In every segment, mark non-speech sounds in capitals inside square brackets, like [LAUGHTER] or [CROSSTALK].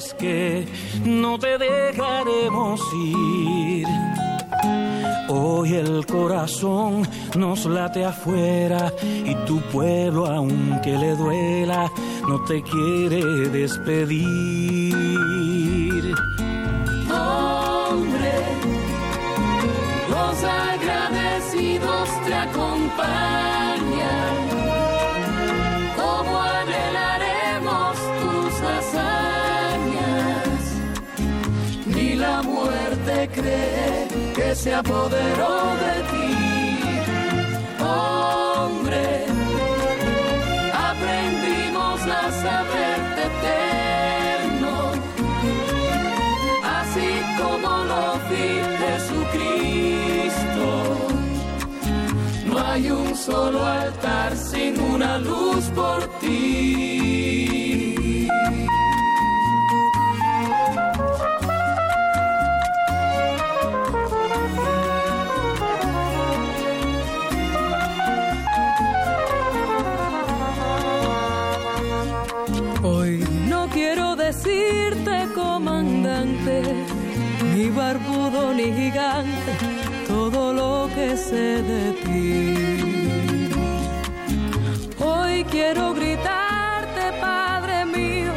Mujeres que no te dejaremos ir. Hoy el corazón nos late afuera y tu pueblo, aunque le duela, no te quiere despedir. Se apoderó de ti. Hombre, aprendimos a saberte eterno así como lo vi Jesucristo. No hay un solo altar sin una luz por gigante, todo lo que sé de ti. Hoy quiero gritarte, Padre mío,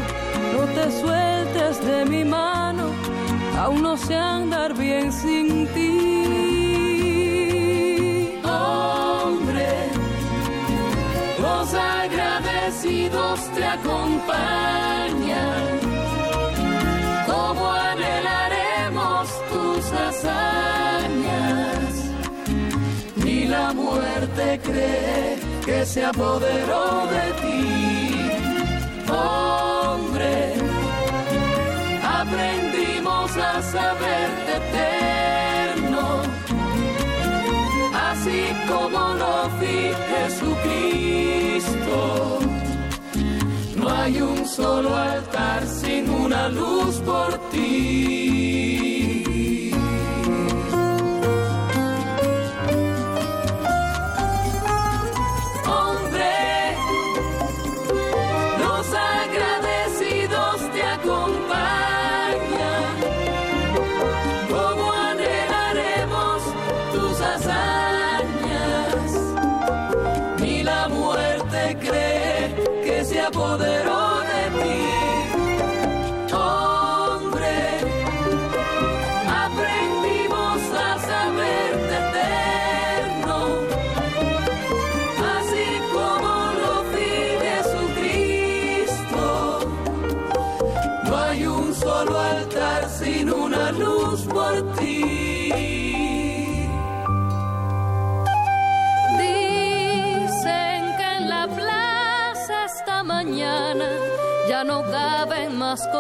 no te sueltes de mi mano, aún no sé andar bien sin ti. Hombre, los agradecidos te acompañan. Muerte cree que se apoderó de ti. Hombre, aprendimos a saberte eterno así como lo vi Jesucristo. No hay un solo altar sin una luz por ti.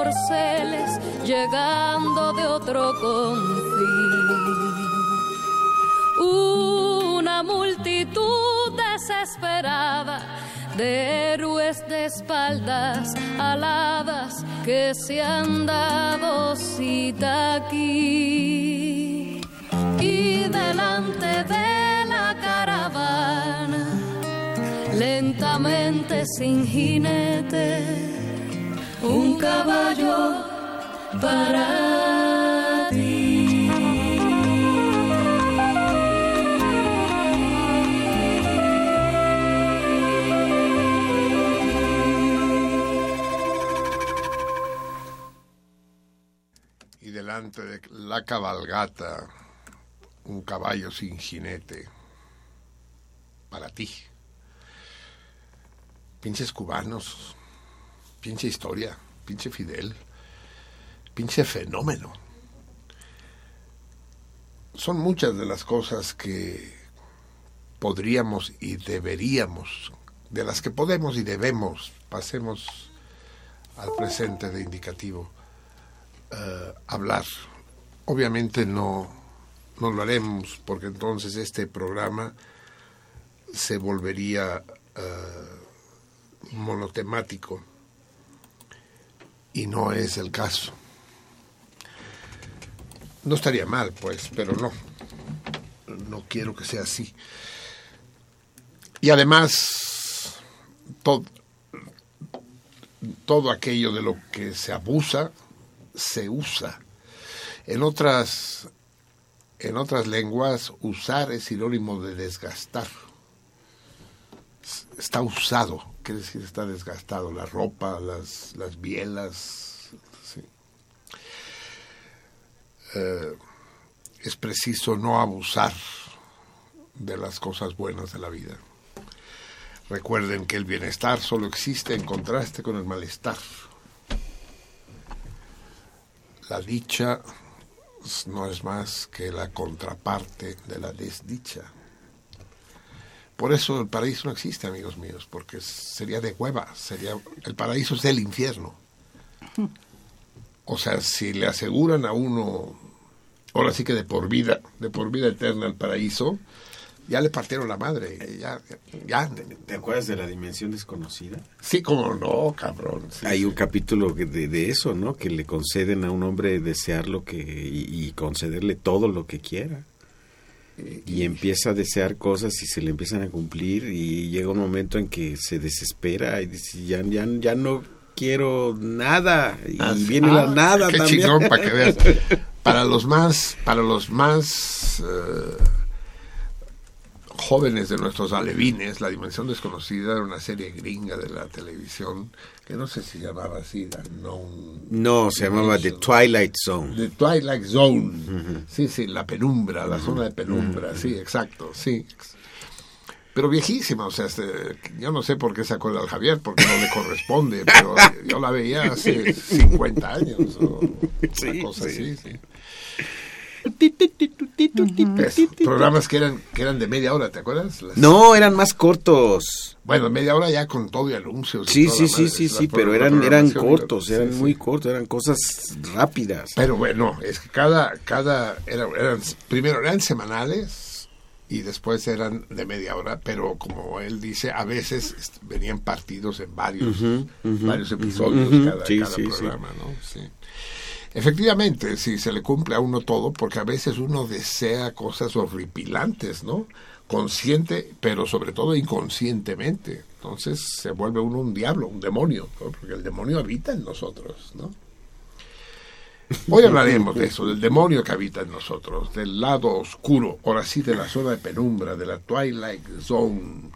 Corceles llegando de otro confín. Una multitud desesperada de héroes de espaldas aladas que se han dado cita aquí. Y delante de la caravana, lentamente sin jinete, un caballo para ti. Y delante de la cabalgata, un caballo sin jinete, para ti. Pinches cubanos, pinche historia, pinche Fidel, pinche fenómeno. Son muchas de las cosas que podríamos y deberíamos, de las que podemos y debemos, pasemos al presente de indicativo, eh, hablar. Obviamente no, no lo haremos porque entonces este programa se volvería eh, monotemático y no es el caso. No estaría mal, pues, pero no. No quiero que sea así. Y además, todo, todo aquello de lo que se abusa, se usa. En otras, en otras lenguas, usar es sinónimo de desgastar. Está usado, quiere decir está desgastado. La ropa, las, las bielas. Eh, es preciso no abusar de las cosas buenas de la vida. Recuerden que el bienestar solo existe en contraste con el malestar. La dicha no es más que la contraparte de la desdicha. Por eso el paraíso no existe, amigos míos, porque sería de hueva, sería el paraíso es el infierno. O sea, si le aseguran a uno, ahora sí que de por vida, de por vida eterna el paraíso, ya le partieron la madre, ya, ya, ¿Te acuerdas de la dimensión desconocida? sí, como no, cabrón. sí, Hay sí. un capítulo de, de eso, ¿no? Que le conceden a un hombre desear lo que y, y concederle todo lo que quiera. Y empieza a desear cosas y se le empiezan a cumplir y llega un momento en que se desespera y dice, ya, ya, ya no quiero nada. Y Ah, viene Ah, la nada qué también. chingón para que veas. [LAUGHS] Para los más, para los más eh, jóvenes de nuestros alevines, La Dimensión Desconocida era una serie gringa de la televisión que no sé si llamaba así, Unknown No, se llamaba The Twilight Zone. The Twilight Zone. Sí, sí, la penumbra, la zona de penumbra, sí, exacto, sí. Pero viejísima, o sea, este, yo no sé por qué se acuerda al Javier, porque no le corresponde, pero [LAUGHS] yo la veía hace 50 años o una cosa así, sí. Programas que eran que eran de media hora, ¿te acuerdas? Las- No, eran más cortos. Bueno, media hora ya con todo y anuncios. Sí, sí, sí, madre, sí, sí, pero eran, eran cortos, eran sí. muy cortos, eran cosas rápidas. Pero bueno, es que cada, cada, era- eran, primero eran semanales y después eran de media hora, pero como él dice, a veces venían partidos en varios, varios episodios ujú, cada, sí, cada sí, sí. programa, ¿no? Sí. Efectivamente, sí, se le cumple a uno todo, porque a veces uno desea cosas horripilantes, ¿no? Consciente, pero sobre todo inconscientemente. Entonces se vuelve uno un diablo, un demonio, ¿no? porque el demonio habita en nosotros, ¿no? Hoy hablaremos de eso, del demonio que habita en nosotros, del lado oscuro, ahora sí de la zona de penumbra, de la twilight zone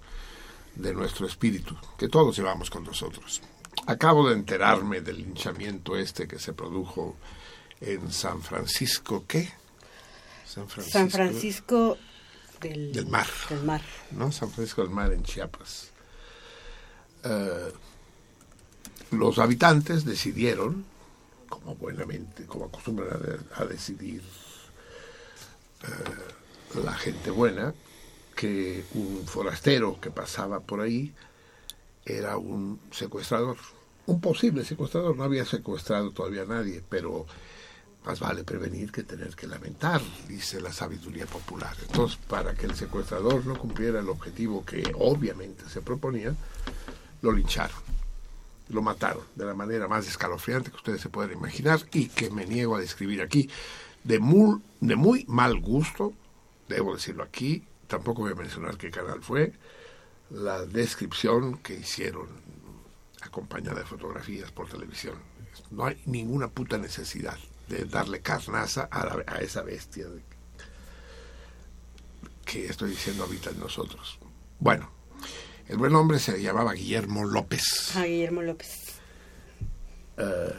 de nuestro espíritu, que todos llevamos con nosotros. Acabo de enterarme del linchamiento este que se produjo en San Francisco, ¿qué? San Francisco, San Francisco del, Del Mar. del Mar. ¿no? San Francisco del Mar en Chiapas. Eh, los habitantes decidieron como buenamente, como acostumbran a, a decidir eh, la gente buena, que un forastero que pasaba por ahí era un secuestrador, un posible secuestrador, no había secuestrado todavía a nadie, pero más vale prevenir que tener que lamentar, dice la sabiduría popular. Entonces, para que el secuestrador no cumpliera el objetivo que obviamente se proponía, lo lincharon, lo mataron de la manera más escalofriante que ustedes se pueden imaginar y que me niego a describir aquí, de muy, de muy mal gusto, debo decirlo aquí, tampoco voy a mencionar qué canal fue, la descripción que hicieron acompañada de fotografías por televisión. No hay ninguna puta necesidad de darle carnaza a, la- a esa bestia de- que estoy diciendo habita en nosotros. Bueno, el buen hombre se llamaba Guillermo López Ah, Guillermo López. eh,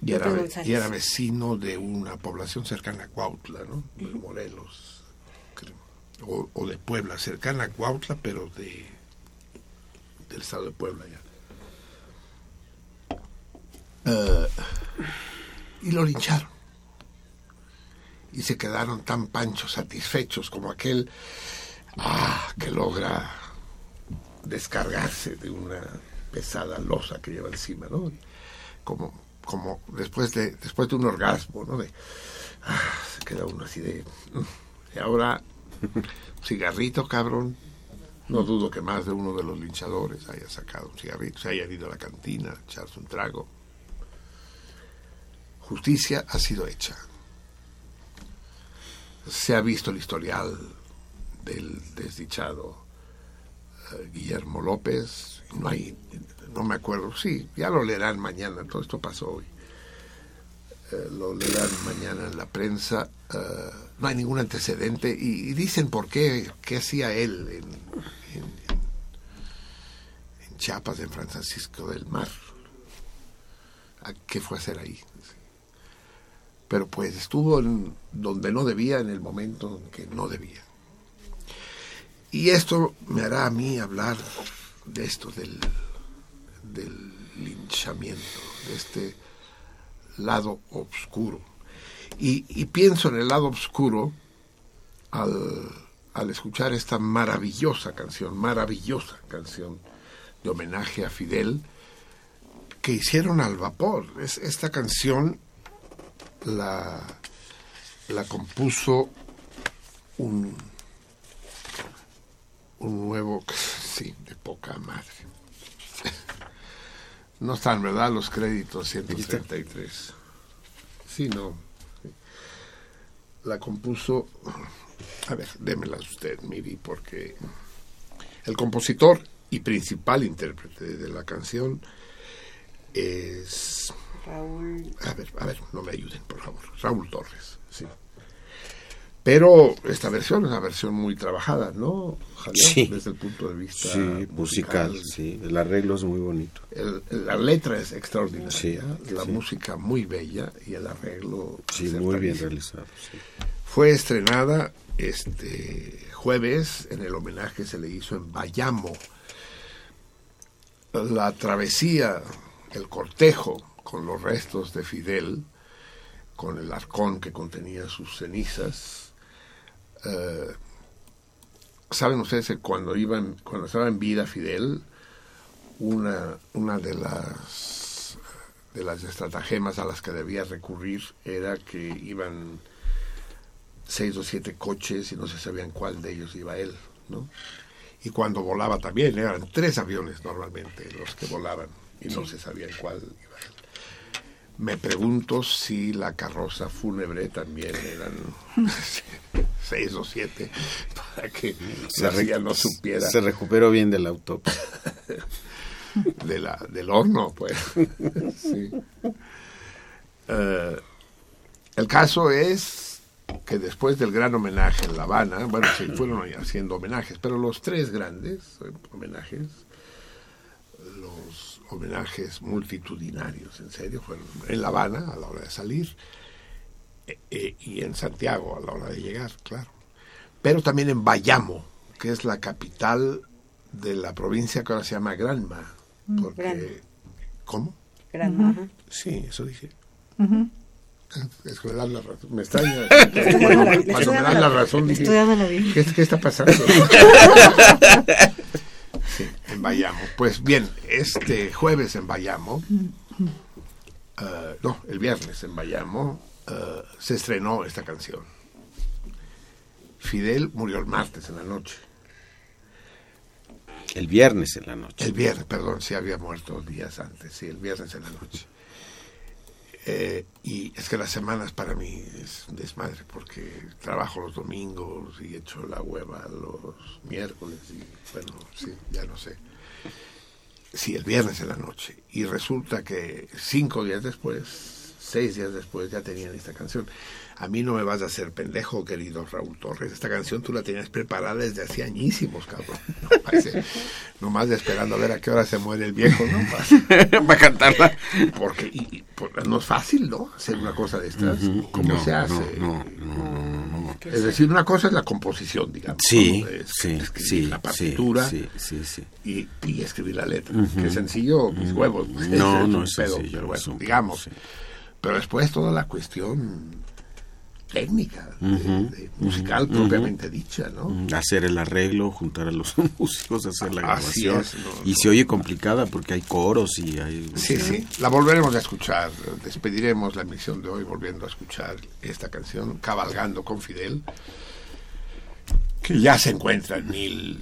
y, era, y vecino de una población cercana a Cuautla, ¿no? De Morelos. O, de Puebla, cercana a Cuautla, pero de del estado de Puebla ya. Eh, y lo lincharon. Y se quedaron tan panchos, satisfechos como aquel ah, que logra descargarse de una pesada losa que lleva encima, ¿no? Como, como después de, después de un orgasmo, ¿no? De, ah, se queda uno así de, "Mm". y ahora, [LAUGHS] cigarrito, cabrón. No dudo que más de uno de los linchadores haya sacado un cigarrito, se haya ido a la cantina, a echarse un trago. Justicia ha sido hecha. Se ha visto el historial del desdichado eh, Guillermo López. No hay, no me acuerdo, sí, ya lo leerán mañana, todo esto pasó hoy. Eh, lo leerán mañana en la prensa. eh, no hay ningún antecedente y, dicen por qué, qué hacía él en, en- Chiapas, en San Francisco del Mar. ¿A ¿Qué fue hacer ahí? Pero pues estuvo en donde no debía en el momento en que no debía. Y esto me hará a mí hablar de esto, del, del linchamiento, de este lado oscuro. Y, pienso en el lado oscuro al, al escuchar esta maravillosa canción, maravillosa canción de homenaje a Fidel, que hicieron al vapor. Es, esta canción la, la compuso un, un nuevo, [LAUGHS] sí, de poca madre. [LAUGHS] No están, ¿verdad? Los créditos 133. Sí, no. La compuso, a ver, démela usted, Miri, porque el compositor y principal intérprete de la canción es Raúl. a ver, a ver, no me ayuden, por favor. Raúl Torres, sí. Pero esta versión es una versión muy trabajada, ¿no, Javier? Sí. Desde el punto de vista Sí, musical, sí. El arreglo es muy bonito. El- la letra es extraordinaria, Sí, la sí. música muy bella y el arreglo Sí, muy bien realizado. Fue estrenada este jueves, en el homenaje se le hizo en Bayamo. La travesía, el cortejo con los restos de Fidel, con el arcón que contenía sus cenizas. Eh, Saben ustedes que cuando, iban, cuando estaba en vida Fidel, una, una de las de las estratagemas a las que debía recurrir era que iban seis o siete coches y no se sabían cuál de ellos iba él, ¿no? Y cuando volaba también, eran tres aviones normalmente los que volaban y no se sabía en cuál. Me pregunto si la carroza fúnebre también eran [LAUGHS] seis o siete para que la no supiera se recuperó bien del autopsia. [LAUGHS] de la, del horno, pues. [LAUGHS] Sí. Eh, el caso es que después del gran homenaje en La Habana, bueno, se fueron haciendo homenajes, pero los tres grandes homenajes, los homenajes multitudinarios, en serio, fueron en La Habana a la hora de salir eh, eh, y en Santiago a la hora de llegar, claro. Pero también en Bayamo, que es la capital de la provincia que ahora se llama Granma. Porque, Granma. ¿Cómo? Gran, ajá. Sí, eso dije. Es que me dan la razón. Me extraña. [LAUGHS] Cuando, me dan la razón, dije. ¿qué, qué está pasando? [LAUGHS] Sí, en Bayamo. Pues bien, este jueves en Bayamo, eh, no, el viernes en Bayamo, eh, se estrenó esta canción. Fidel murió el martes en la noche. El viernes en la noche. El viernes, perdón, sí había muerto días antes, sí, el viernes en la noche. Eh, y es que las semanas para mí es desmadre porque trabajo los domingos y echo la hueva los miércoles y bueno, sí, ya no sé. Sí, el viernes en la noche. Y resulta que cinco días después, seis días después ya tenían esta canción. A mí no me vas a hacer pendejo, querido Raúl Torres. Esta canción tú la tenías preparada desde hace añísimos, cabrón. No, [LAUGHS] nomás de esperando a ver a qué hora se muere el viejo, ¿no? [LAUGHS] Para, para cantarla. porque y- y, por- no es fácil, ¿no? Hacer una cosa de estas. ¿Cómo No, se hace? no, no, no, no, no. Es decir, una cosa es la composición, digamos. Sí, ¿no? Es sí, escribir sí, la partitura sí, sí, sí. Y, y escribir la letra. Que sencillo, mis huevos. No, [LAUGHS] Ese no es pedo, sencillo, pero bueno, es digamos. sí. Pero después toda la cuestión técnica, de- de musical propiamente dicha, ¿no? Hacer el arreglo, juntar a los [LAUGHS] músicos, hacer la Así grabación. es, no, y no. se oye complicada porque hay coros y hay... Sí, sí, la volveremos a escuchar. Despediremos la emisión de hoy volviendo a escuchar esta canción, Cabalgando con Fidel, que ya se encuentra en mil,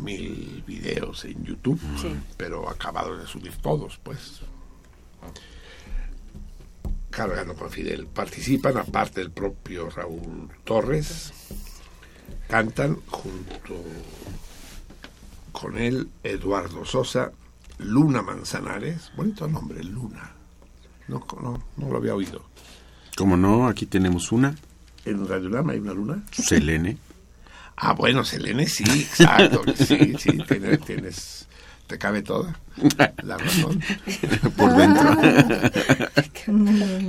mil videos en YouTube, pero acabado de subir todos, pues. Cabalgando con Fidel. Participan, aparte del propio Raúl Torres, cantan junto con él Eduardo Sosa, Luna Manzanares, bonito nombre, Luna. No, no, no lo había oído. Como no, aquí tenemos una, ¿En Radio Lama hay una luna? Selene. Ah, bueno, Selene, sí, exacto. [LAUGHS] Sí, sí, tienes, tienes, te cabe toda [LAUGHS] la razón. [LAUGHS] por dentro.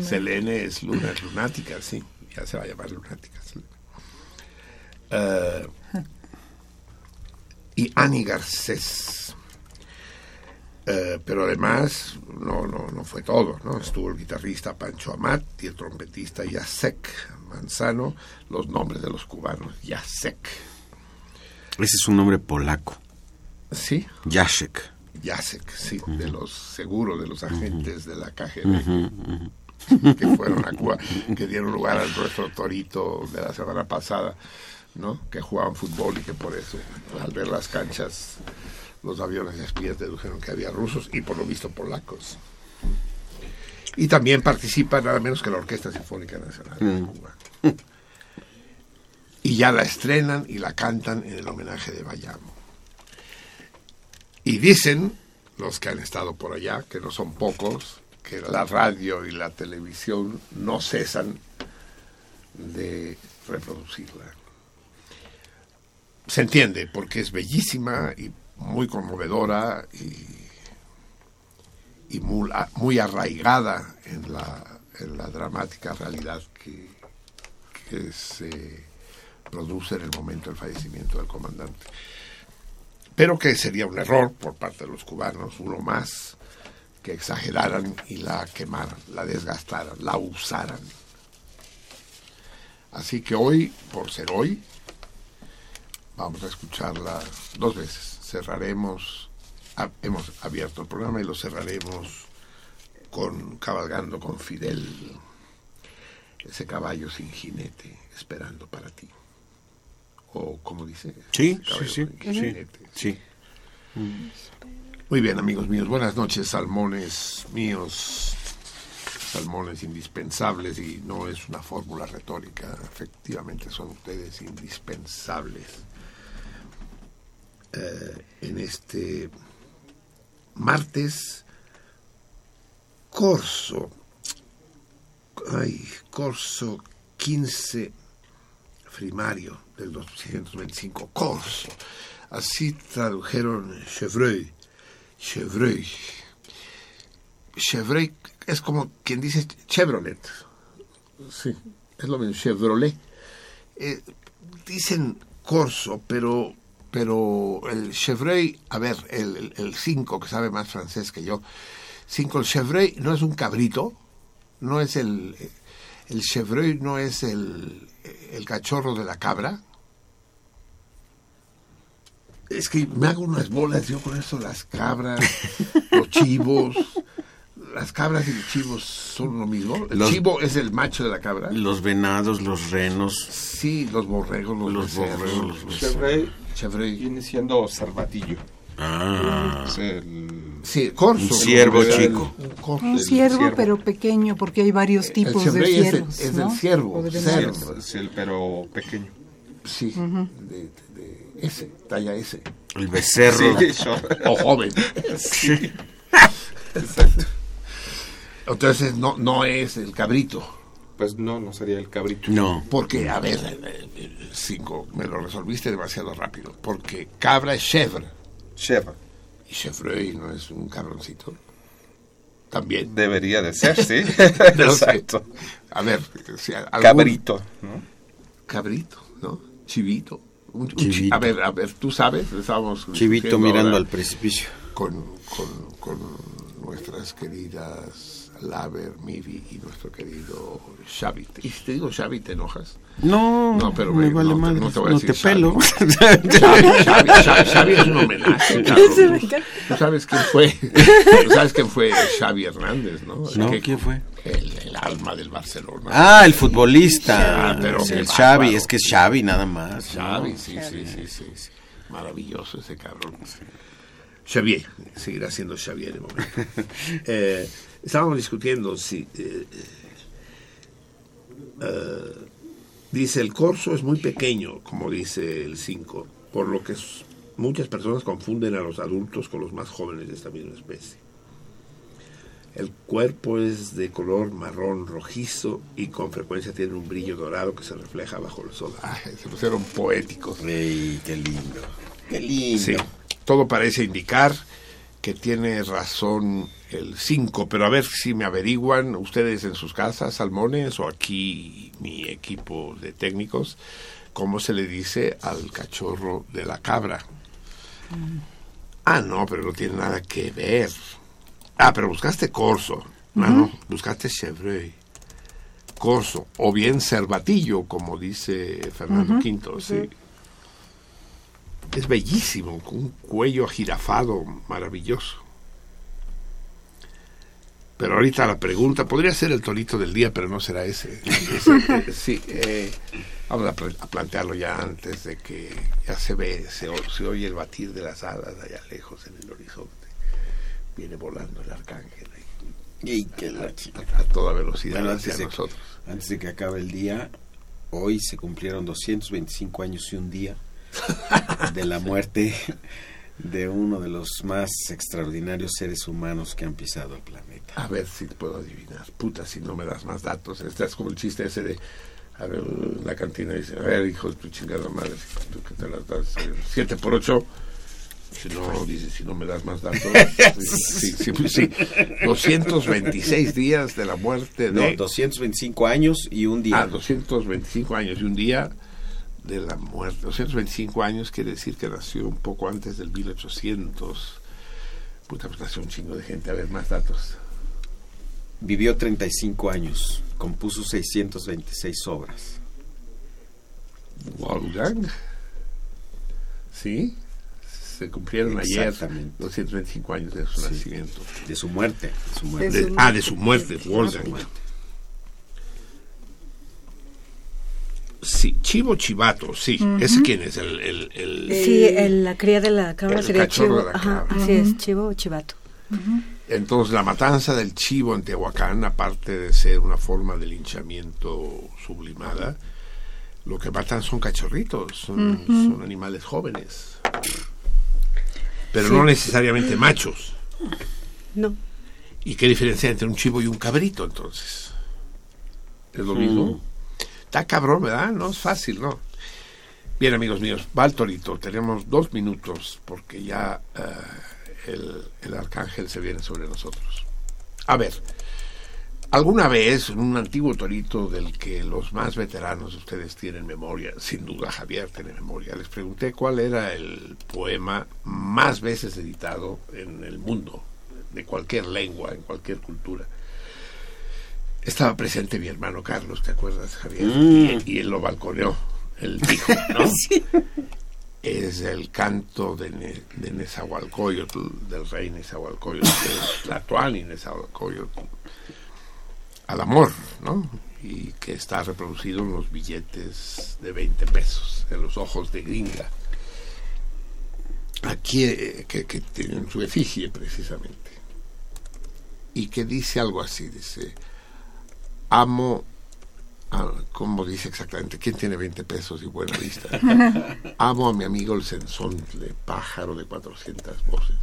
[LAUGHS] Selene es luna, es lunática, sí. Ya se va a llamar lunática. Eh, y Ani Garcés. Eh, pero además, no, no, no fue todo, ¿no? Estuvo el guitarrista Pancho Amat y el trompetista Jacek Manzano, los nombres de los cubanos, Jacek. Ese es un nombre polaco. Sí, Jacek. Jacek, sí, de los seguros, de los agentes de la KGB que fueron a Cuba, que dieron lugar al nuestro torito de la semana pasada, ¿no? Que jugaban fútbol y que por eso, al ver las canchas, los aviones de espías dedujeron que había rusos y por lo visto polacos. Y también participa nada menos que la Orquesta Sinfónica Nacional de Cuba. Y ya la estrenan y la cantan en el homenaje de Bayamo. Y dicen los que han estado por allá, que no son pocos, que la radio y la televisión no cesan de reproducirla. Se entiende, porque es bellísima y muy conmovedora y, muy, arraigada en la, dramática realidad que se produce en el momento del fallecimiento del comandante pero que sería un error por parte de los cubanos, uno más, que exageraran y la quemaran, la desgastaran, la usaran. Así que hoy, por ser hoy, vamos a escucharla dos veces. Cerraremos, hemos abierto el programa y lo cerraremos con Cabalgando con Fidel, ese caballo sin jinete, esperando para ti. O como dice, Sí, sí, sí, sí. Muy bien, amigos míos, buenas noches, salmones míos, salmones indispensables, y no es una fórmula retórica, efectivamente son ustedes indispensables eh, en este martes corso, ay, corso 15 primario del 225, corso. Así tradujeron Chevreuil. Chevreuil. Chevreuil es como quien dice Chevrolet. Sí, es lo mismo, Chevrolet. Eh, dicen Corso, pero, pero el Chevreuil, a ver, el 5 que sabe más francés que yo, 5, el Chevreuil no es un cabrito, no es el el chevreuil no es el, el cachorro de la cabra. Es que me hago unas bolas yo con eso, las cabras, [LAUGHS] los chivos. Las cabras y los chivos son lo mismo. El Los- chivo es el macho de la cabra. Los venados, los renos, Sí, los borregos, los, los becerros, borregos, los. Chevrolet viene siendo cervatillo. Ah, Es el... Sí, corzo. Un ciervo El- chico. un ciervo, ciervo. pero pequeño, porque hay varios El tipos de chevreuil es el- ciervos. es ¿no? el ciervo. Es el pero pequeño. Sí, de, de S, talla S. el becerro. Sí, yo- O joven. Sí. Entonces no, no es el cabrito. Pues no, no sería el cabrito. No, Porque, a ver, eh, eh, cinco, me lo resolviste demasiado rápido. Porque cabra es chèvre. Cheva. Y chevreuil no es un cabroncito. También. Debería de ser, sí. [LAUGHS] [LAUGHS] No sé. Exacto. A ver, si algún- Cabrito, ¿no? Cabrito, ¿no? Chivito. Un- un chi- Chivito. a ver, a ver, tú sabes, estábamos chivito mirando ahora al precipicio. con, con, con nuestras queridas Laver, Mivi y nuestro querido Xavi. Y si te digo Xavi, ¿te enojas? No, No, pero me vale no madre, no te voy a te, decir pelo. [LAUGHS] Xavi, Xavi, Xavi, es un homenaje. [LAUGHS] ¿Tú sabes quién fue? ¿Tú sabes quién fue Xavi Hernández, no? No, Que- ¿quién fue? El, el alma del Barcelona. Ah, el futbolista. Ah, pero Sí, el Xavi, bárbaro. es que es Xavi nada más. Xavi, sí, sí, sí, sí, sí. Maravilloso ese cabrón. Xavier, seguirá siendo Xavier de momento. [LAUGHS] Eh, estábamos discutiendo si... eh, eh, dice, el corso es muy pequeño, como dice el 5, por lo que muchas personas confunden a los adultos con los más jóvenes de esta misma especie. El cuerpo es de color marrón rojizo y con frecuencia tiene un brillo dorado que se refleja bajo el sol. Ay, se pusieron poéticos. Ey, qué lindo. Qué lindo. Sí, todo parece indicar que tiene razón el 5, pero a ver si me averiguan ustedes en sus casas, salmones, o aquí mi equipo de técnicos, cómo se le dice al cachorro de la cabra. Ah, no, pero no tiene nada que ver. Ah, pero buscaste corso. Ah, no, buscaste chevreuil. Corso, o bien cervatillo, como dice Fernando V, sí. Es bellísimo, con un cuello agirafado maravilloso. Pero ahorita la pregunta, podría ser el torito del día, pero no será ese. [LAUGHS] Ese, eh, sí, eh, vamos a, pla- a plantearlo ya antes de que ya se ve, se, oye el batir de las alas allá lejos en el horizonte. Viene volando el arcángel Ey, qué la chica. a, a toda velocidad Bueno, hacia antes de, nosotros. antes de que acabe el día, hoy se cumplieron 225 años y un día [LAUGHS] de la muerte de uno de los más extraordinarios seres humanos que han pisado el planeta. A ver si puedo adivinar. Puta, si no me das más datos. Este es como el chiste ese de. A ver, la cantina dice: A ver, hijo de tu chingada madre, tú que te las das. eh, Siete por ocho. Si no, dice, si no me das más datos. [LAUGHS] Sí, sí, sí, sí. 226 días de la muerte No, de. 225 años y un día. Ah, 225 años y un día de la muerte. 225 años quiere decir que nació un poco antes del 1800. Puta, pues nació un chingo de gente. A ver, más datos. Vivió 35 años, compuso 626 obras. Wolfgang. Sí, se cumplieron ayer Exactamente. 225 años de su Sí. nacimiento. De su muerte. De su muerte. De De- su ah, de su muerte, De su Wolfgang. muerte. Sí, Chivo Chivato, sí. ¿Ese quién es? El, el, el- Sí, el- la cría de la cabra El sería chivo. de la Ajá, cabra. así es, chivo o chivato. Entonces, la matanza del chivo en Tehuacán, aparte de ser una forma de linchamiento sublimada, lo que matan son cachorritos, son, son animales jóvenes. Pero Sí. no necesariamente machos. No. ¿Y qué diferencia hay entre un chivo y un cabrito entonces? ¿Es lo mismo? Está cabrón, ¿verdad? No es fácil, ¿no? Bien, amigos míos, va el torito. Tenemos dos minutos porque ya eh, el, el arcángel se viene sobre nosotros. A ver, alguna vez en un antiguo torito del que los más veteranos de ustedes tienen memoria, sin duda Javier tiene memoria, les pregunté cuál era el poema más veces editado en el mundo, de cualquier lengua, en cualquier cultura. Estaba presente mi hermano Carlos, ¿te acuerdas, Javier? Mm. Y, y él lo balconeó. Él dijo, ¿no? [LAUGHS] Es el canto de, Ne- de Nezahualcóyotl, del rey Nezahualcóyotl, de Tlatuani Nezahualcóyotl, al amor, ¿no? Y que está reproducido en los billetes de 20 pesos, en los ojos de gringa. Aquí, eh, que, que tienen su efigie precisamente. Y que dice algo así, dice, amo, a- ¿cómo dice exactamente? ¿Quién tiene 20 pesos y buena vista? [LAUGHS] amo a mi amigo el sensontle, pájaro de 400 voces.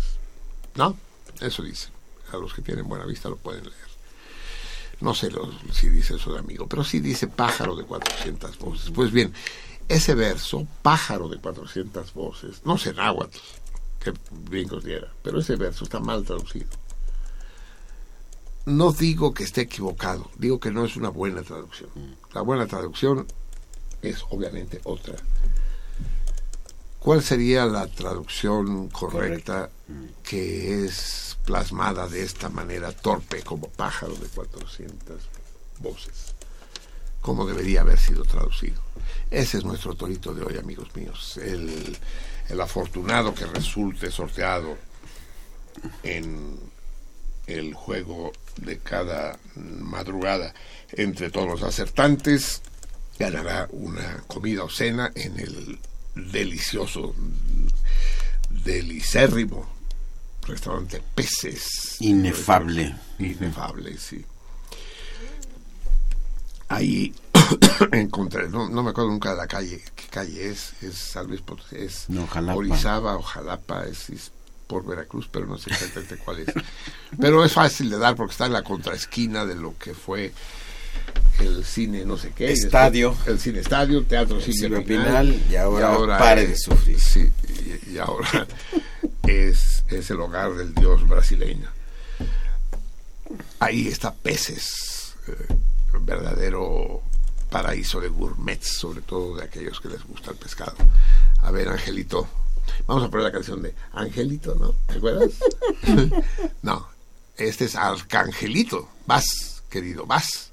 ¿No? Eso dice. A los que tienen buena vista lo pueden leer. No sé si dice eso de amigo, pero sí dice pájaro de 400 voces. Pues bien, ese verso, pájaro de 400 voces, no sé náhuatl, que gringos diera, pero ese verso está mal traducido. No digo que esté equivocado, digo que no es una buena traducción. La buena traducción es obviamente otra. ¿Cuál sería la traducción correcta que es plasmada de esta manera torpe como pájaro de 400 voces? ¿Cómo debería haber sido traducido? Ese es nuestro torito de hoy, amigos míos. El, el afortunado que resulte sorteado en el juego de cada madrugada entre todos los acertantes ganará una comida o cena en el delicioso, delicérrimo restaurante Peces. Inefable. Inefable, sí. Ahí [COUGHS] encontré, no, no me acuerdo nunca de la calle, qué calle es, es San Luis Potosí, es No, Jalapa. Orizaba o Jalapa, es, es por Veracruz, pero no sé exactamente cuál es. Pero es fácil de dar porque está en la contraesquina de lo que fue el cine no sé qué. y después Estadio. El cine estadio, teatro El cine, Cine Pinal, Pinal, y ahora pare de sufrir. Sí, y, y ahora [LAUGHS] es, es el hogar del dios brasileño. Ahí está Peces, eh, verdadero paraíso de gourmets, sobre todo de aquellos que les gusta el pescado. A ver, Angelito, vamos a poner la canción de Angelito, ¿no? ¿Te acuerdas? [LAUGHS] no, este es Arcangelito. Vas, querido, vas.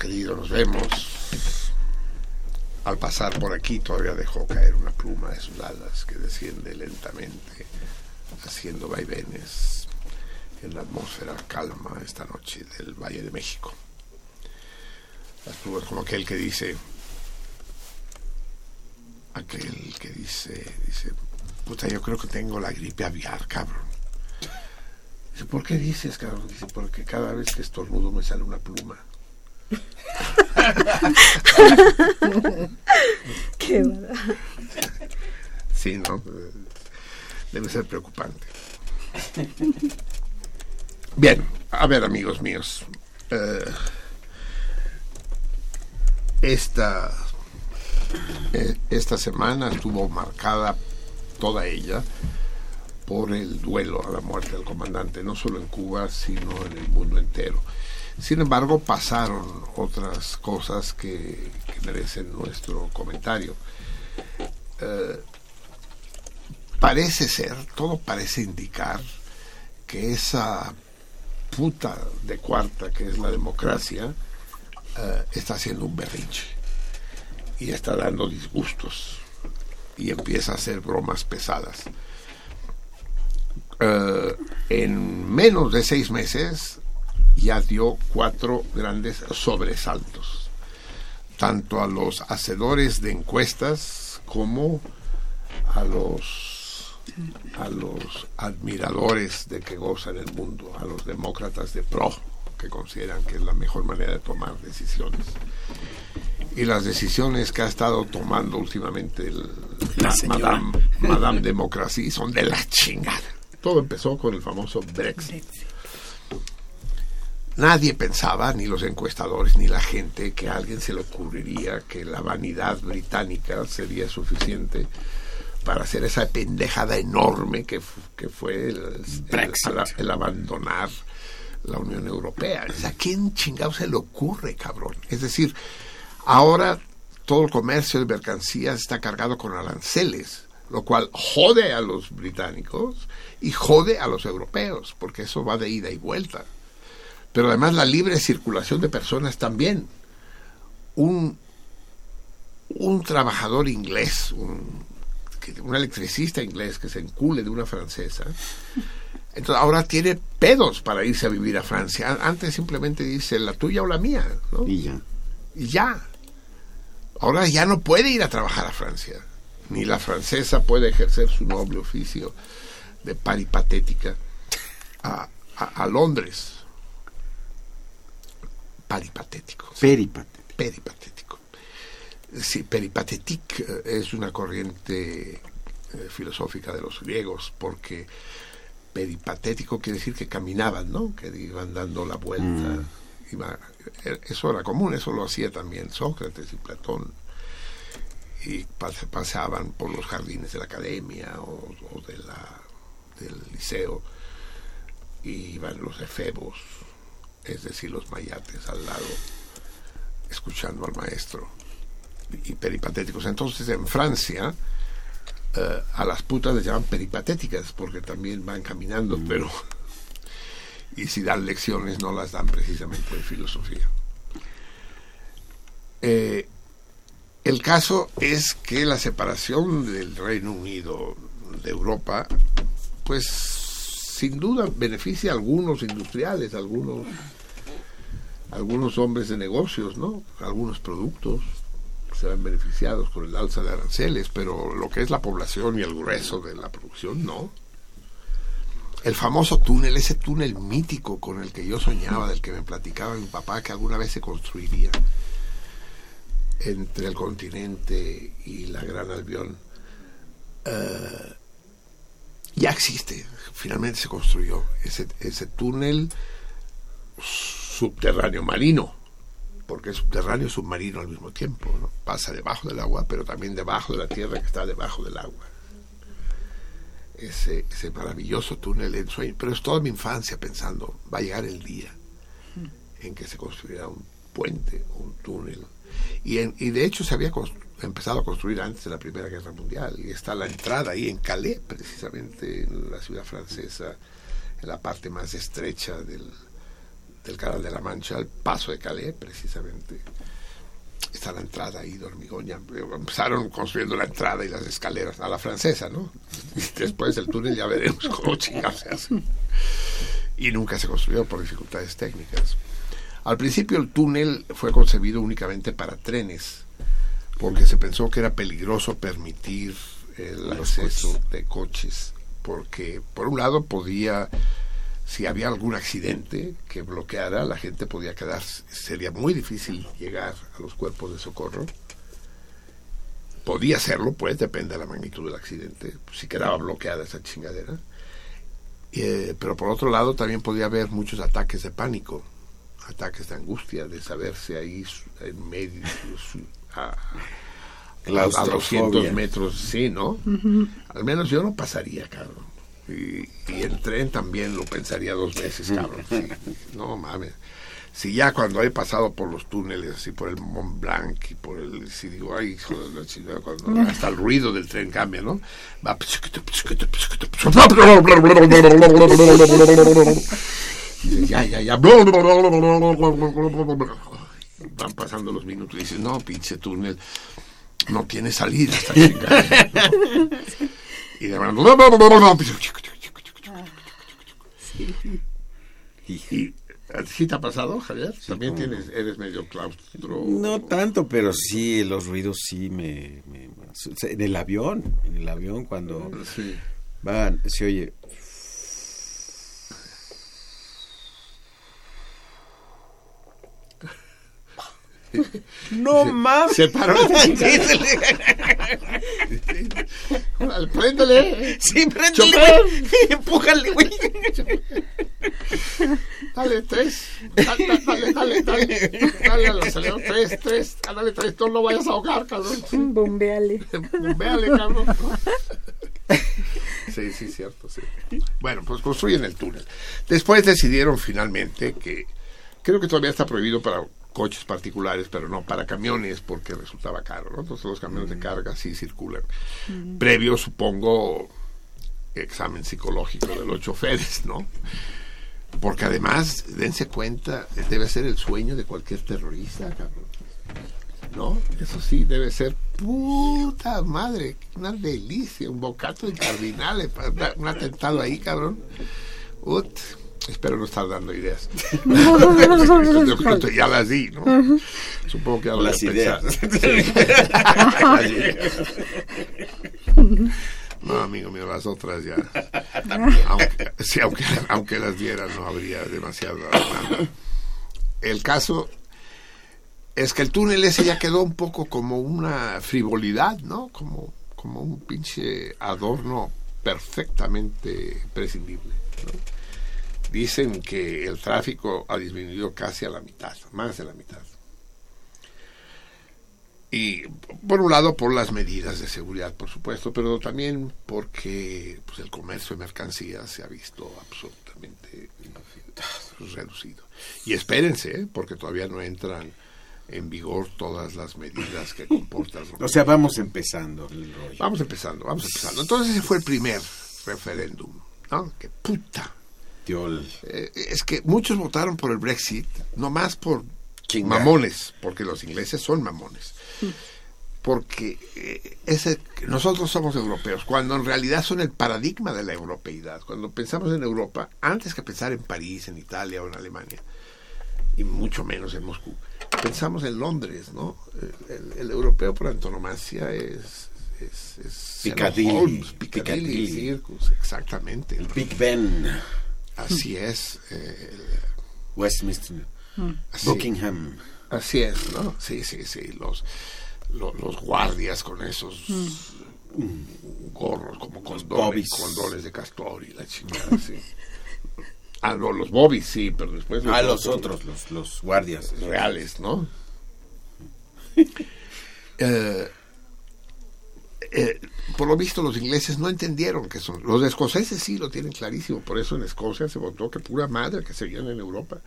Nos vemos, querido, nos vemos. Al pasar por aquí todavía dejó caer una pluma de sus alas que desciende lentamente, haciendo vaivenes en la atmósfera calma esta noche del Valle de México. Las plumas como aquel que dice, aquel que dice, dice, puta, yo creo que tengo la gripe aviar, cabrón. Dice, ¿por qué dices, cabrón? Dice, porque cada vez que estornudo me sale una pluma. [LAUGHS] Qué bárbaro. Sí, ¿no? Debe ser preocupante. Bien, a ver, amigos míos. eh, esta, eh, esta semana estuvo marcada toda ella por el duelo a la muerte del comandante, no solo en Cuba, sino en el mundo entero. Sin embargo, pasaron otras cosas que, merecen nuestro comentario. Eh, parece ser, todo parece indicar que esa puta de cuarta que es la democracia eh, está haciendo un berrinche y está dando disgustos y empieza a hacer bromas pesadas. Eh, en menos de seis meses ya dio cuatro grandes sobresaltos, tanto a los hacedores de encuestas como a los a los admiradores de que gozan el mundo, a los demócratas de pro, que consideran que es la mejor manera de tomar decisiones. Y las decisiones que ha estado tomando últimamente el, La Madame Democracy son de la chingada. Todo empezó con el famoso Brexit. Nadie pensaba, ni los encuestadores, ni la gente, que a alguien se le ocurriría que la vanidad británica sería suficiente para hacer esa pendejada enorme que, fu- que fue el, el- Brexit. el- el abandonar la Unión Europea. ¿a quién chingado se le ocurre, cabrón? Es decir, ahora todo el comercio de mercancías está cargado con aranceles, lo cual jode a los británicos y jode a los europeos, porque eso va de ida y vuelta. Pero además la libre circulación de personas también. Un, un trabajador inglés, un, un electricista inglés que se encule de una francesa, entonces ahora tiene pedos para irse a vivir a Francia. Antes simplemente dice la tuya o la mía, ¿no? Y ya. y ya. Ahora ya no puede ir a trabajar a Francia. Ni la francesa puede ejercer su noble oficio de paripatética a, a, a Londres. Paripatético. Peripate. Peripatético. Sí, peripatétique eh, es una corriente eh, filosófica de los griegos, porque peripatético quiere decir que caminaban, ¿no? Que iban dando la vuelta. Iba- eh, eso era común, eso lo hacía también Sócrates y Platón. Y paseaban por los jardines de la academia o, o de la, del liceo. Y iban los efebos, es decir, los mayates al lado, escuchando al maestro. Y peripatéticos. Entonces en Francia eh, a las putas les llaman peripatéticas porque también van caminando, pero y si dan lecciones no las dan precisamente de filosofía. Eh, el caso es que la separación del Reino Unido de Europa, pues sin duda beneficia a algunos industriales, a algunos, algunos hombres de negocios, ¿no? Algunos productos se ven beneficiados con el alza de aranceles, pero lo que es la población y el grueso de la producción, no. El famoso túnel, ese túnel mítico con el que yo soñaba, del que me platicaba mi papá que alguna vez se construiría entre el continente y la Gran Albión, eh, ya existe, finalmente se construyó ese túnel subterráneo marino, porque es subterráneo y submarino al mismo tiempo, ¿no? pasa debajo del agua, pero también debajo de la tierra que está debajo del agua. Ese, ese maravilloso túnel en sueño, pero es toda mi infancia pensando, va a llegar el día en que se construirá un puente, un túnel. Y, en- y de hecho se había empezado a construir antes de la Primera Guerra Mundial. Y está la entrada ahí en Calais, precisamente en la ciudad francesa, en la parte más estrecha del, del Canal de la Mancha, el paso de Calais, precisamente. Está la entrada ahí de hormigón. ya Empezaron construyendo la entrada y las escaleras a la francesa, ¿no? Y después el túnel ya veremos cómo chingados se hace. Y nunca se construyó por dificultades técnicas. Al principio el túnel fue concebido únicamente para trenes, porque se pensó que era peligroso permitir el acceso de coches, porque por un lado podía, si había algún accidente que bloqueara, la gente podía quedar, sería muy difícil llegar a los cuerpos de socorro. Podía hacerlo, pues, depende de la magnitud del accidente, si quedaba bloqueada esa chingadera. Eh, pero por otro lado también podía haber muchos ataques de pánico, ataques de angustia, de saberse ahí en medio, su- a, a, a Claustrofobia. 200 metros, sí, ¿no? Al menos yo no pasaría, cabrón. Y, y en tren también lo pensaría dos veces, cabrón. Sí. No mames. Si ya cuando he pasado por los túneles, así por el Mont Blanc y por el. Si digo, ay, hijo de la chingada, cuando hasta el ruido del tren cambia, ¿no? Va. Ya, ya, ya. Van pasando los minutos y dices, no, pinche túnel, no tiene salida esta chingada. Y de y, ¿Sí te ha pasado, Javier? También tienes, eres medio claustro. No tanto, pero sí, los ruidos sí me, me- En el avión, en el avión cuando Sí. van, se oye... [LAUGHS] No mames. Se paró. [LAUGHS] Sí, se le- Órale, Préndele. Sí, préndele, güey. [LAUGHS] Empújale, güey. Dale, tres. Dale, dale, dale, dale. Dale al acelerador. Tres, tres. Dale, tres. No lo vayas a ahogar, cabrón. Bombeale. Véale, cabrón. Sí, sí, cierto, sí. Bueno, pues construyen el túnel. Después decidieron finalmente que creo que todavía está prohibido para coches particulares, pero no para camiones porque resultaba caro, ¿no? Entonces los camiones de carga sí circulan. Previo, supongo, examen psicológico de los choferes, ¿no? Porque además, dense cuenta, debe ser el sueño de cualquier terrorista, cabrón. ¿No? Eso sí, debe ser puta madre, una delicia, un bocato de cardinales, dar un atentado ahí, cabrón. Ut, espero no estar dando ideas. [LAUGHS] ya las di, ¿no? Supongo que ya lo [LAUGHS] Las ideas. No, amigo mío, las otras ya. [LAUGHS] Aunque, sí, aunque, aunque las diera, no habría demasiado. demanda. El caso es que el túnel ese ya quedó un poco como una frivolidad, ¿no? Como, como un pinche adorno perfectamente prescindible. ¿no? Dicen que el tráfico ha disminuido casi a la mitad, más de la mitad. Y por un lado por las medidas de seguridad, por supuesto, pero también porque pues, el comercio de mercancías se ha visto absolutamente reducido. Y espérense, ¿eh? porque todavía no entran en vigor todas las medidas que comportan. [LAUGHS] O sea, vamos empezando el rollo. Vamos empezando, vamos empezando. Entonces ese fue el primer referéndum, ¿no? Que puta. Eh, es que muchos votaron por el Brexit, no más por Chingar. mamones, porque los ingleses son mamones. Porque eh, ese, nosotros somos europeos, cuando en realidad son el paradigma de la europeidad. Cuando pensamos en Europa, antes que pensar en París, en Italia o en Alemania, y mucho menos en Moscú, pensamos en Londres, ¿no? El, el- el europeo por antonomasia es... es, es. Holmes. Circus, exactamente. El Big Ben. Así es. eh, Westminster. así- Buckingham. Así es, ¿no? Sí, sí, sí. Los, lo- los, guardias con esos mm, gorros como condones, condones de castor y la chingada, sí. [LAUGHS] Ah, no, los bobbies, sí, pero después... Ah, los otros, los, los guardias. reales, ¿no? [LAUGHS] Eh, eh, por lo visto los ingleses no entendieron que son los escoceses sí lo tienen clarísimo por eso en Escocia se votó que pura madre que seguían en Europa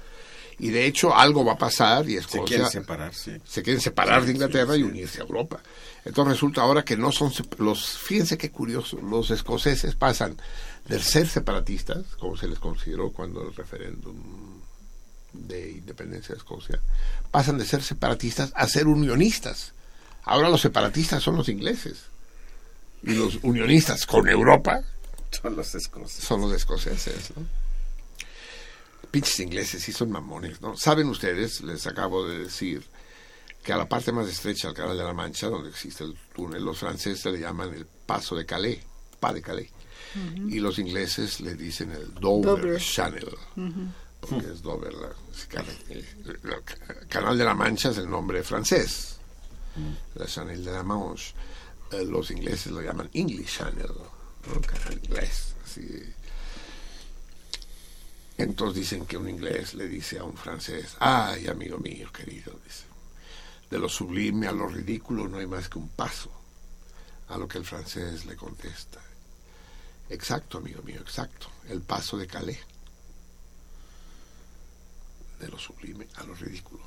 y de hecho algo va a pasar y Se Escocia quieren separar, sí. se quieren separar Sí, de Inglaterra sí, y unirse a Europa. Entonces resulta ahora que no son los, fíjense qué curioso, los escoceses pasan de ser separatistas, como se les consideró cuando el referéndum de independencia de Escocia, pasan de ser separatistas a ser unionistas. Ahora los separatistas son los ingleses y los unionistas con Europa Son los escoceses. son los escoceses, ¿no? Pinches ingleses, sí son mamones, ¿no? Saben ustedes, les acabo de decir, que a la parte más estrecha del Canal de la Mancha, donde existe el túnel, los franceses le llaman el Paso de Calais, Pas de Calais, y los ingleses le dicen el Dover, Dover. Channel, porque es Dover, la, el- el Canal de la Mancha es el nombre francés, la Channel de la Manche. Eh, los ingleses lo llaman English Channel, ¿no? Canal inglés, así. Entonces dicen que un inglés le dice a un francés, ay, amigo mío, querido, dice, de lo sublime a lo ridículo no hay más que un paso, a lo que el francés le contesta, Exacto, amigo mío, exacto. El paso de Calais. De lo sublime a lo ridículo.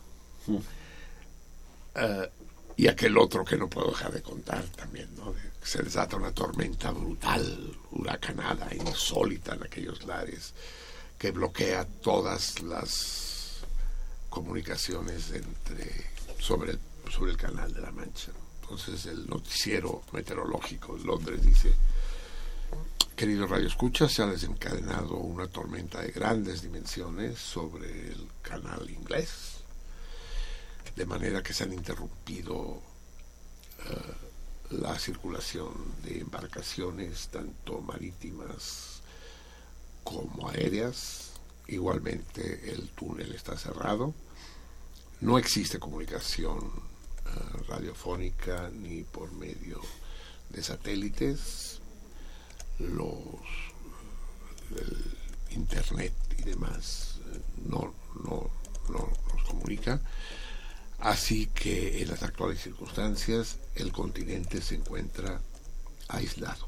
Eh, y aquel otro que no puedo dejar de contar también, ¿no? Se desata una tormenta brutal, huracanada, insólita en aquellos lares, que bloquea todas las comunicaciones entre sobre el, sobre el canal de la Mancha. Entonces el noticiero meteorológico de Londres dice, querido Radio Escucha, se ha desencadenado una tormenta de grandes dimensiones sobre el canal inglés, de manera que se han interrumpido eh, la circulación de embarcaciones tanto marítimas como aéreas. Igualmente el túnel está cerrado. No existe comunicación eh, radiofónica ni por medio de satélites. Los el internet y demás eh, no, no, no nos comunica. Así que en las actuales circunstancias el continente se encuentra aislado.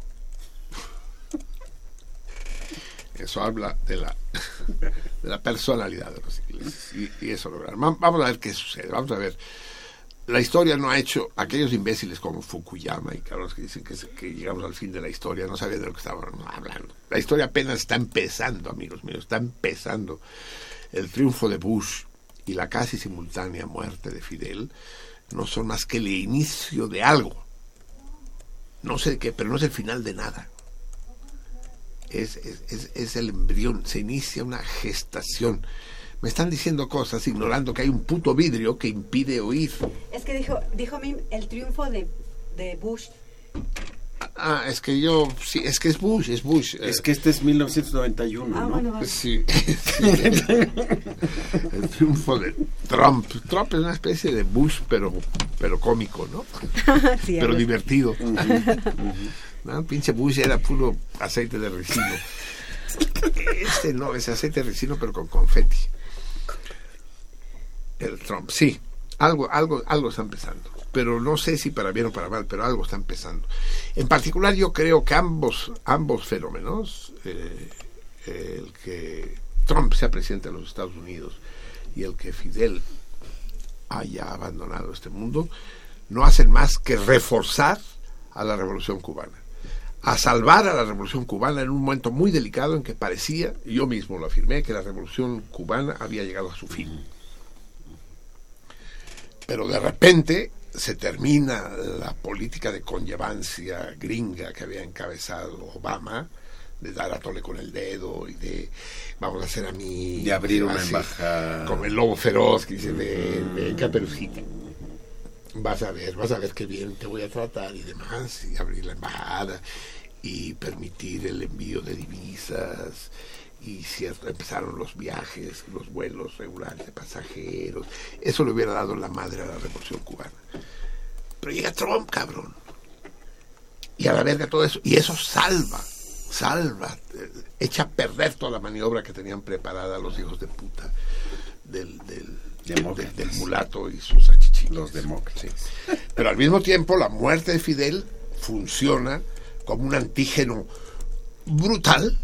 [LAUGHS] Eso habla [LAUGHS] de la, personalidad de los ingleses. Y, eso lo verán. Va- Vamos a ver qué sucede. Vamos a ver. La historia no ha hecho aquellos imbéciles como Fukuyama y cabrones que dicen que, llegamos al fin de la historia, no sabían de lo que estaban hablando. La historia apenas está empezando, amigos míos, está empezando. El triunfo de Bush y la casi simultánea muerte de Fidel no son más que el inicio de algo. No sé qué, pero no es el final de nada. Es, es, es, es el embrión, se inicia una gestación. Me están diciendo cosas ignorando que hay un puto vidrio que impide oír. Es que dijo, dijo Mim el triunfo de, de Bush. Ah, es que yo, sí, es que es Bush, es Bush. Es que este es 1991, Ah, ¿no? bueno, vale. Sí. [LAUGHS] el triunfo de Trump. Trump es una especie de Bush, pero, pero cómico, ¿no? [LAUGHS] Sí, pero divertido. ¿No? Pinche Bush era puro aceite de ricino. Este no, es aceite de ricino, pero con confeti. El Trump, sí. Algo, algo, algo está empezando. Pero no sé si para bien o para mal, pero algo está empezando. En particular, yo creo que ambos, ambos fenómenos, eh, el que Trump sea presidente de los Estados Unidos y el que Fidel haya abandonado este mundo, no hacen más que reforzar a la revolución cubana, a salvar a la revolución cubana en un momento muy delicado en que parecía, yo mismo lo afirmé, que la revolución cubana había llegado a su fin. Pero de repente se termina la política de conllevancia gringa que había encabezado Obama, de dar a tole con el dedo y de vamos a hacer a mí De abrir una así, embajada. como el lobo feroz que dice ven, ven caperucita vas a ver vas a ver qué bien te voy a tratar y demás y abrir la embajada y permitir el envío de divisas y cierto empezaron los viajes los vuelos regulares de pasajeros. Eso le hubiera dado la madre a la revolución cubana. Pero llega Trump cabrón. Y a la verga todo eso. Y eso salva salva eh, echa a perder toda la maniobra que tenían preparada los hijos de puta del, del, Demócratas. del- del mulato y sus achichitos Los demócratas. pero al mismo tiempo la muerte de Fidel funciona como un antígeno brutal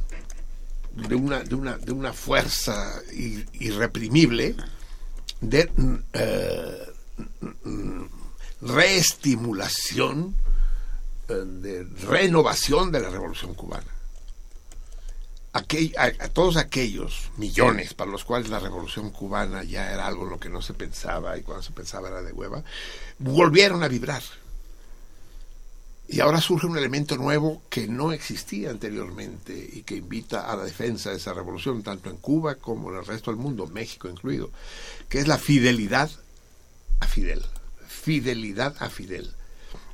de una, de una, de una fuerza ir- irreprimible de eh, reestimulación, eh, de renovación de la revolución cubana. A todos aquellos millones para los cuales la revolución cubana ya era algo en lo que no se pensaba y cuando se pensaba era de hueva, volvieron a vibrar. Y ahora surge un elemento nuevo que no existía anteriormente y que invita a la defensa de esa revolución, tanto en Cuba como en el resto del mundo, México incluido, que es la fidelidad a Fidel. Fidelidad a Fidel.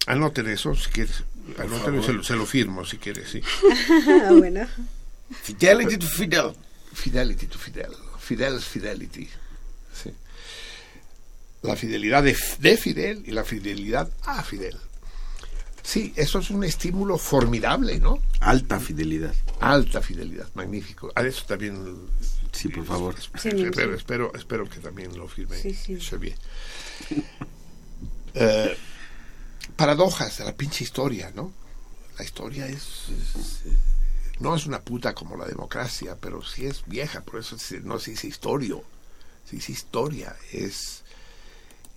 Anoten eso si quieres. Anoten, se, lo- se lo firmo si quieres, sí. [LAUGHS] Bueno. Fidelity to Fidel. Fidelity to Fidel. Fidel's Fidelity. Sí. La fidelidad de, de Fidel y la fidelidad a Fidel. Sí, eso es un estímulo formidable, ¿no? Alta fidelidad. Alta fidelidad, magnífico. A eso también. Sí, por favor. Sí, espero, sí. espero, espero que también lo firme. Sí, sí. Xavier. Eh, paradojas de la pinche historia, ¿no? La historia es, es- no es una puta como la democracia, pero sí es vieja, por eso no se dice historia. Se dice historia, es,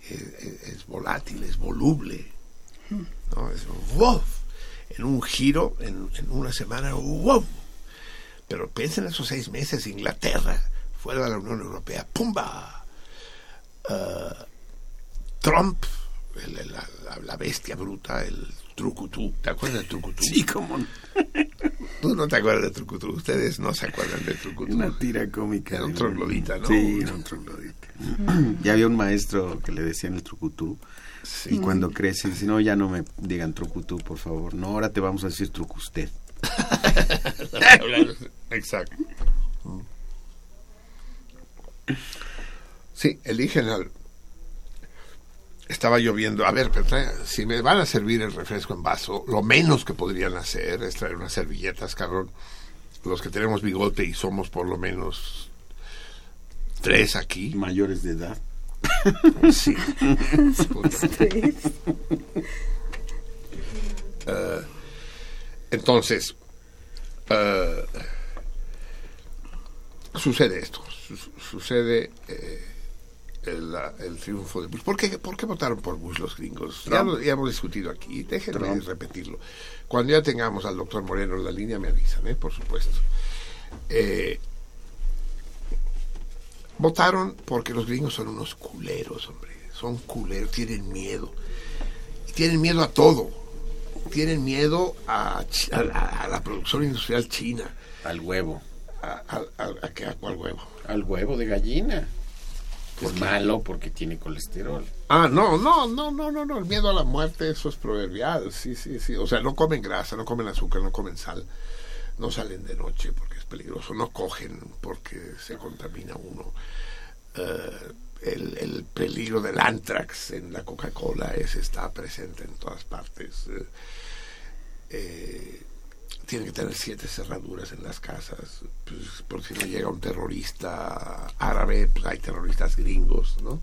es, es volátil, es voluble. ¿No? Es wow, en un giro, en, en una semana, wow. Pero piensen en esos seis meses, Inglaterra, fuera de la Unión Europea, ¡pumba! Uh, Trump, el, la, la, la, bestia bruta, el trucutú. ¿Te acuerdas del trucutú? Sí, cómo no. [LAUGHS] Tú no te acuerdas del trucutú. Ustedes no se acuerdan del trucutú. Una tira cómica. Era un troglodita, ¿no? Sí, era un troglodita. [CLEARS THROAT] ya había un maestro que le decían el trucutú. Sí. Y cuando crece, dice, no, ya no me digan trucutú, por favor. No, ahora te vamos a decir trucusted. [LAUGHS] Exacto. Sí, eligen al... Estaba lloviendo. A ver, pero trae, si me van a servir el refresco en vaso, lo menos que podrían hacer es traer unas servilletas, cabrón. Los que tenemos bigote y somos por lo menos tres aquí. Mayores de edad. Sí. uh, entonces, uh, sucede esto. Su sucede eh, el, el, triunfo de Bush. ¿Por qué, ¿Por qué votaron por Bush los gringos? Ya, lo, ya, hemos discutido aquí. Déjenme Trump. repetirlo. Cuando ya tengamos al doctor Moreno en la línea, me avisan, ¿eh? por supuesto. Eh, votaron porque los gringos son unos culeros, hombre. Son culeros, tienen miedo. Tienen miedo a todo. Tienen miedo a, a, a la producción industrial china. Al huevo. ¿A, qué? ¿A cuál huevo? Al huevo de gallina. Que es malo porque tiene colesterol. Ah, no, no, no, no, no, no. El miedo a la muerte, eso es proverbial. Sí, sí, sí. O sea, no comen grasa, no comen azúcar, no comen sal. No salen de noche porque peligroso. No cogen porque se contamina uno. Uh, el, el, peligro del antrax en la Coca-Cola ese está presente en todas partes. Eh, eh, tienen que tener siete cerraduras en las casas, pues, por si no llega un terrorista árabe, pues hay terroristas gringos, ¿no?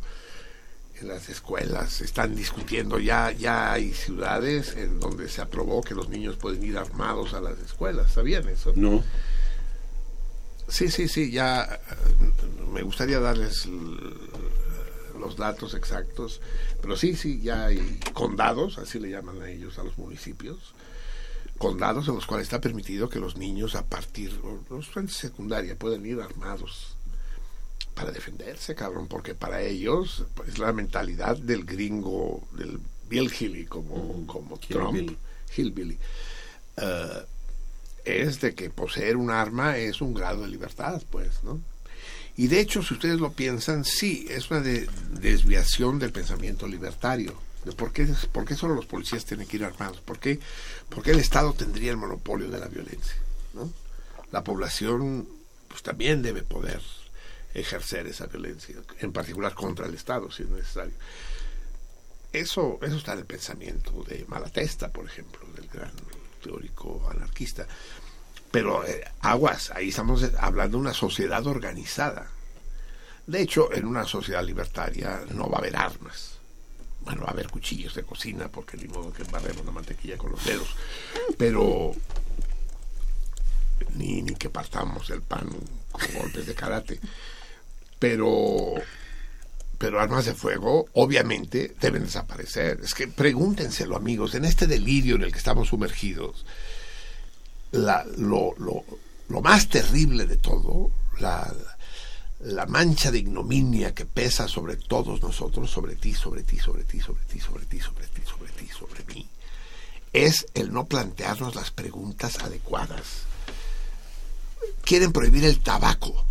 En las escuelas están discutiendo, ya, ya hay ciudades en donde se aprobó que los niños pueden ir armados a las escuelas, ¿sabían eso? No. Sí, sí, sí, ya me gustaría darles los datos exactos, pero sí, sí, ya hay condados, así le llaman a ellos, a los municipios, condados en los cuales está permitido que los niños a partir, los estudiantes de secundaria pueden ir armados para defenderse, cabrón, porque para ellos es la mentalidad del gringo, del Hillbilly como, mm, como Trump, Hillbilly. Hillbilly. Uh, es de que poseer un arma es un grado de libertad, pues, ¿no? Y de hecho, si ustedes lo piensan, sí, es una de, desviación del pensamiento libertario. De por, qué, ¿Por qué solo los policías tienen que ir armados? ¿Por qué, por qué el Estado tendría el monopolio de la violencia? ¿no? La población pues, también debe poder ejercer esa violencia, en particular contra el Estado, si es necesario. Eso, eso está en el pensamiento de Malatesta, por ejemplo, del gran teórico anarquista. Pero eh, aguas, ahí estamos hablando de una sociedad organizada. De hecho, en una sociedad libertaria no va a haber armas. Bueno, va a haber cuchillos de cocina, porque ni modo que barremos la mantequilla con los dedos. Pero ni, ni que partamos el pan con golpes de karate. Pero pero armas de fuego obviamente deben desaparecer. Es que pregúntenselo, amigos, en este delirio en el que estamos sumergidos, lo, más terrible de todo, la, la mancha de ignominia que pesa sobre todos nosotros, sobre ti, sobre ti, sobre ti, sobre ti, sobre ti, sobre ti, sobre ti, sobre mí, es el no plantearnos las preguntas adecuadas. Quieren prohibir el tabaco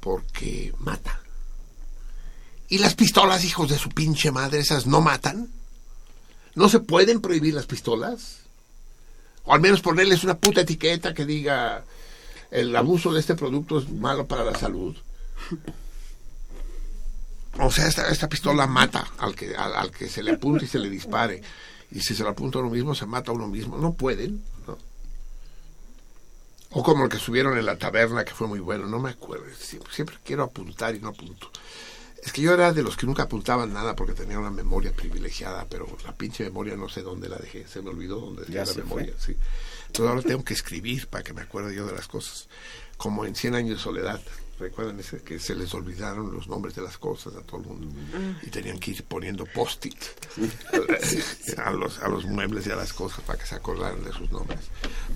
porque mata. ¿Y las pistolas, hijos de su pinche madre, esas no matan? ¿No se pueden prohibir las pistolas? O al menos ponerles una puta etiqueta que diga el abuso de este producto es malo para la salud. O sea, esta, esta pistola mata al que, al, al, que se le apunte y se le dispare. Y si se le apunta a uno mismo, se mata a uno mismo. No pueden. ¿no? O como el que subieron en la taberna, que fue muy bueno. No me acuerdo. Siempre, siempre quiero apuntar y no apunto Es que yo era de los que nunca apuntaban nada porque tenía una memoria privilegiada, pero la pinche memoria no sé dónde la dejé, se me olvidó dónde dejé Ya la memoria. Sí. Entonces ahora tengo que escribir para que me acuerde yo de las cosas. Como en Cien años de soledad, recuerdan ese que se les olvidaron los nombres de las cosas a todo el mundo y tenían que ir poniendo post-it [LAUGHS] a los, a los muebles y a las cosas para que se acordaran de sus nombres.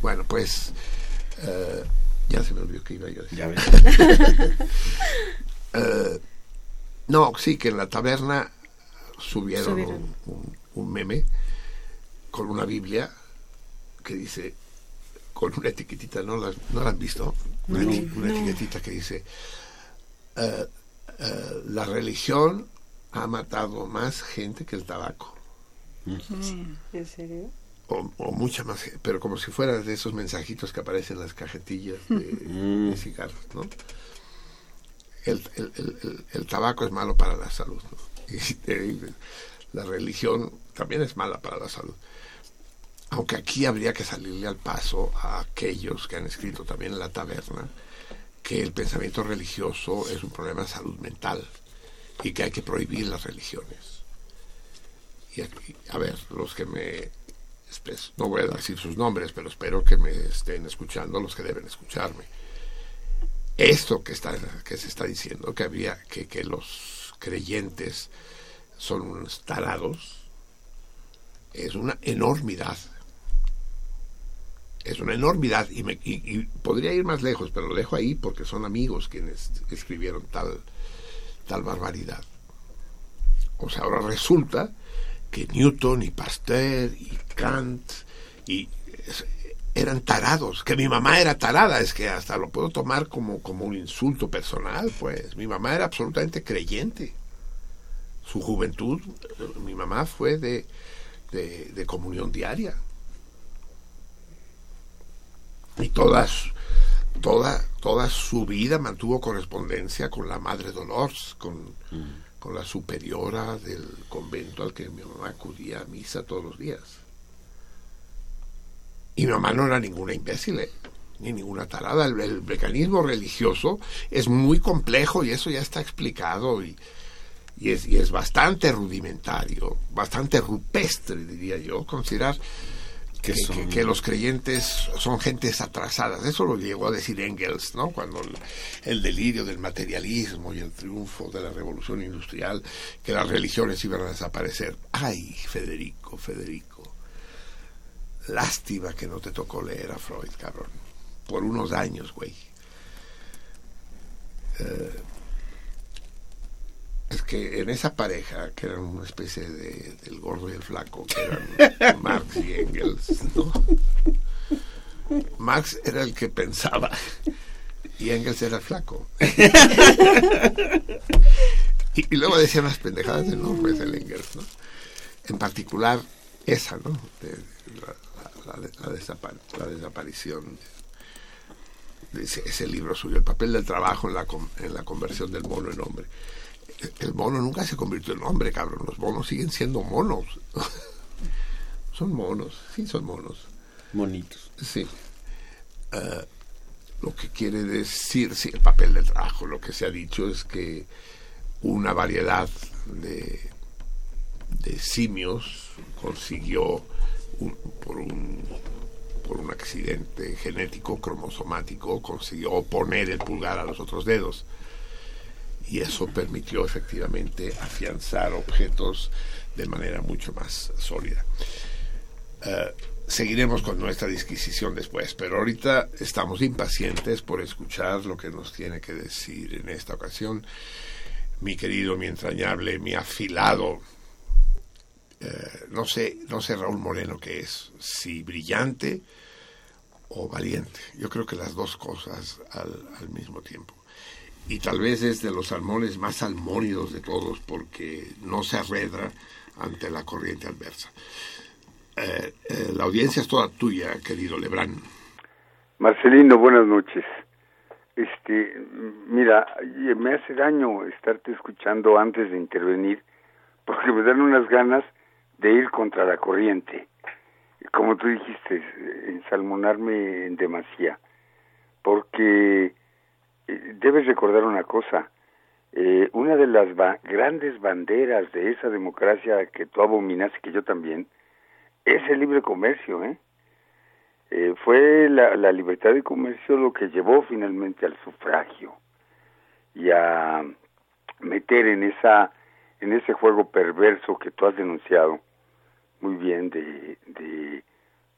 Bueno, pues eh, ya se me olvidó que iba yo a decir. Ya ves. [LAUGHS] Eh, no, sí, que en la taberna subieron, Subieron. Un, un- un meme con una Biblia que dice, con una etiquetita, ¿no la, no la han visto? Una, No. eti- una No. etiquetita que dice, eh, la religión ha matado más gente que el tabaco. ¿En serio? O, o mucha más, pero como si fuera de esos mensajitos que aparecen en las cajetillas de, [LAUGHS] de cigarros, ¿no? El, tabaco es malo para la salud. [LAUGHS] Y la religión también es mala para la salud. Aunque aquí habría que salirle al paso a aquellos que han escrito también en la taberna que el pensamiento religioso es un problema de salud mental y que hay que prohibir las religiones. Y aquí, a ver, los que me no voy a decir sus nombres, pero espero que me estén escuchando los que deben escucharme. Esto que está que se está diciendo que había que, que los creyentes son unos tarados es una enormidad. Es una enormidad y, me- y- podría ir más lejos, pero lo dejo ahí porque son amigos quienes escribieron tal, tal barbaridad. O sea, ahora resulta que Newton y Pasteur y Kant y eran tarados, que mi mamá era tarada, es que hasta lo puedo tomar como, como un insulto personal, pues mi mamá era absolutamente creyente. Su juventud, eh, mi mamá fue de, de, de comunión diaria. Y todas, toda, toda su vida mantuvo correspondencia con la Madre Dolores, con, con la superiora del convento al que mi mamá acudía a misa todos los días. Y mi mamá no era ninguna imbécil, ¿eh? ni ninguna tarada. El, el mecanismo religioso es muy complejo y eso ya está explicado y, y, es, y es bastante rudimentario, bastante rupestre, diría yo, considerar que, son? que- que los creyentes son gentes atrasadas. Eso lo llegó a decir Engels, ¿no? Cuando el, el delirio del materialismo y el triunfo de la revolución industrial, que las religiones iban a desaparecer. Ay, Federico, Federico. Lástima que no te tocó leer a Freud, cabrón. Por unos años, güey. Eh, es que en esa pareja, que eran una especie de, del gordo y el flaco, que eran [LAUGHS] Marx y Engels, ¿no? Marx era el que pensaba y Engels era el flaco. y, y luego decía unas pendejadas enormes el Engels, ¿no? En particular esa, ¿no? De la- la- la desapa- la desaparición de ese, ese libro suyo, el papel del trabajo en la, en la conversión del mono en hombre. El- El mono nunca se convirtió en hombre, cabrón. Los monos siguen siendo monos. [LAUGHS] son monos, sí, son monos. Monitos. Sí. Eh, lo que quiere decir, sí, el papel del trabajo, lo que se ha dicho es que una variedad de, de simios consiguió por un por un accidente genético cromosomático consiguió poner el pulgar a los otros dedos y eso permitió efectivamente afianzar objetos de manera mucho más sólida. Eh, seguiremos con nuestra disquisición después, pero ahorita estamos impacientes por escuchar lo que nos tiene que decir en esta ocasión mi querido, mi entrañable, mi afilado, eh, no sé, no sé Raúl Moreno qué es, si brillante o valiente. Yo creo que las dos cosas al, al mismo tiempo. Y tal vez es de los salmones más salmónidos de todos porque no se arredra ante la corriente adversa. Eh, eh, la audiencia es toda tuya, querido Lebrán. Marcelino, buenas noches. Este, mira, me hace daño estarte escuchando antes de intervenir, porque me dan unas ganas de ir contra la corriente. Como tú dijiste, ensalmonarme en demasía. Porque eh, debes recordar una cosa, eh, una de las ba- grandes banderas de esa democracia que tú abominas y que yo también, es el libre comercio, ¿eh? Eh, fue la, la libertad de comercio lo que llevó finalmente al sufragio y a meter en esa en ese juego perverso que tú has denunciado muy bien de, de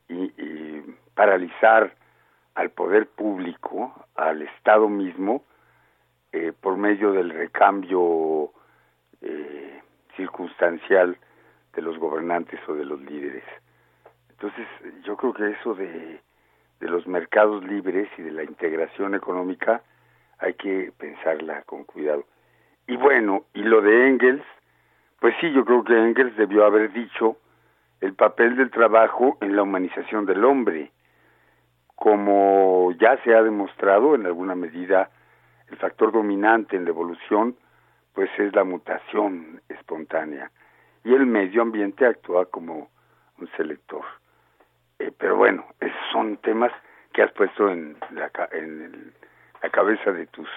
y, paralizar al poder público, al Estado mismo, eh, por medio del recambio eh, circunstancial de los gobernantes o de los líderes. Entonces, yo creo que eso de, de los mercados libres y de la integración económica hay que pensarla con cuidado. Y bueno, y lo de Engels, pues sí, yo creo que Engels debió haber dicho el papel del trabajo en la humanización del hombre, como ya se ha demostrado en alguna medida el factor dominante en la evolución, pues es la mutación espontánea y el medio ambiente actúa como un selector. Eh, pero bueno, esos son temas que has puesto en la, en el- la cabeza de tus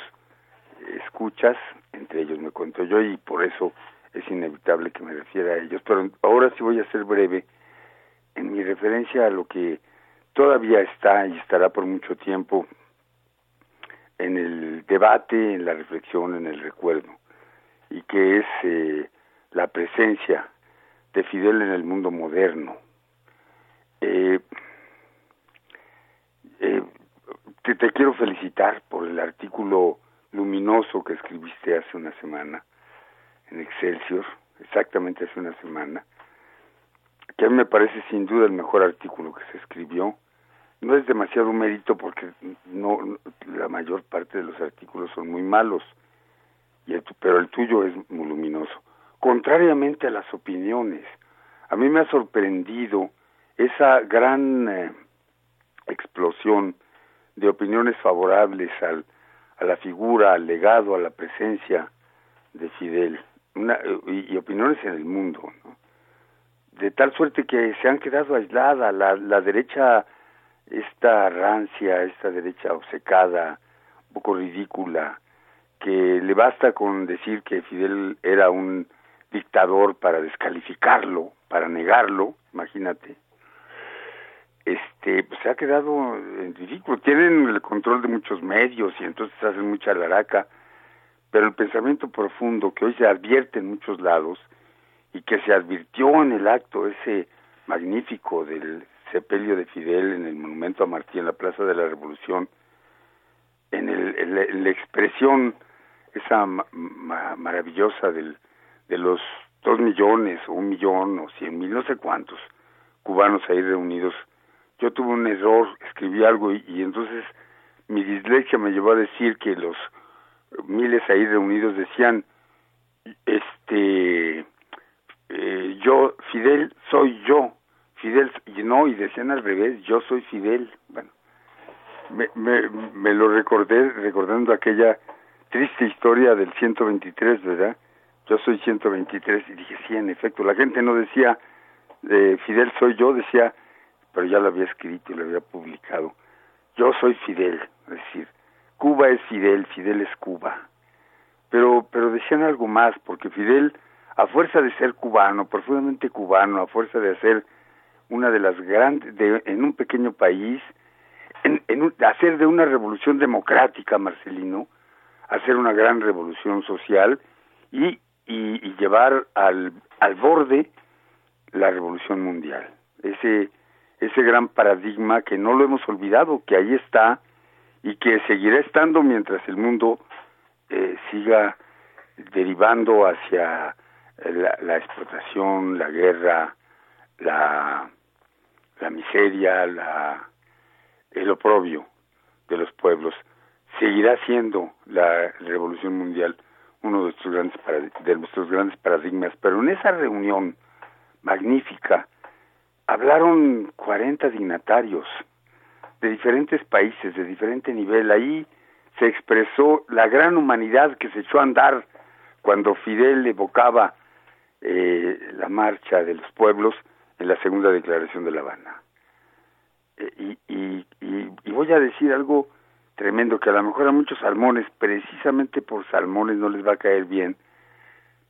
escuchas, entre ellos me cuento yo y por eso es inevitable que me refiera a ellos. Pero ahora sí voy a ser breve en mi referencia a lo que todavía está y estará por mucho tiempo en el debate, en la reflexión, en el recuerdo, y que es eh, la presencia de Fidel en el mundo moderno. Eh, eh, te, te quiero felicitar por el artículo luminoso que escribiste hace una semana en Excelsior, exactamente hace una semana, que a mí me parece sin duda el mejor artículo que se escribió. No es demasiado mérito porque no la mayor parte de los artículos son muy malos, y el pero el tuyo es muy luminoso. Contrariamente a las opiniones, a mí me ha sorprendido esa gran eh, explosión de opiniones favorables al, a la figura, al legado, a la presencia de Fidel, una, y, y opiniones en el mundo, de tal suerte que se han quedado aisladas, la, la derecha, esta rancia, esta derecha obcecada, un poco ridícula, que le basta con decir que Fidel era un dictador para descalificarlo, para negarlo, imagínate, este, pues se ha quedado en ridículo. Tienen el control de muchos medios y entonces hacen mucha laraca, pero el pensamiento profundo que hoy se advierte en muchos lados y que se advirtió en el acto ese magnífico del sepelio de Fidel en el monumento a Martí en la Plaza de la Revolución, en, el, la, expresión esa ma- maravillosa del, de los dos millones o un millón o cien mil, no sé cuántos cubanos ahí reunidos. Yo tuve un error, escribí algo y, y entonces mi dislexia me llevó a decir que los miles ahí reunidos decían, este, eh, yo, Fidel soy yo, Fidel, y no, y decían al revés, yo soy Fidel. Bueno, me, me, me lo recordé recordando aquella triste historia del 123, ¿verdad? Yo soy 123 y dije, sí, en efecto, la gente no decía, eh, Fidel soy yo, decía, pero ya lo había escrito y lo había publicado, yo soy Fidel, es decir, Cuba es Fidel, Fidel es Cuba. Pero, pero decían algo más, porque Fidel, a fuerza de ser cubano, profundamente cubano, a fuerza de hacer una de las grandes, de, en un pequeño país, en, en un- hacer de una revolución democrática, Marcelino, hacer una gran revolución social y, y, y llevar al, al borde la revolución mundial. Ese, ese gran paradigma que no lo hemos olvidado, que ahí está y que seguirá estando mientras el mundo eh, siga derivando hacia la, la explotación, la guerra, la, la miseria, la, el oprobio de los pueblos. Seguirá siendo la revolución mundial uno de nuestros grandes, de nuestros grandes paradigmas, pero en esa reunión magnífica hablaron 40 dignatarios de diferentes países, de diferente nivel. Ahí se expresó la gran humanidad que se echó a andar cuando Fidel evocaba eh, la marcha de los pueblos en la segunda declaración de La Habana. Eh, y, y, y, y voy a decir algo tremendo que a lo mejor a muchos salmones, precisamente por salmones, no les va a caer bien,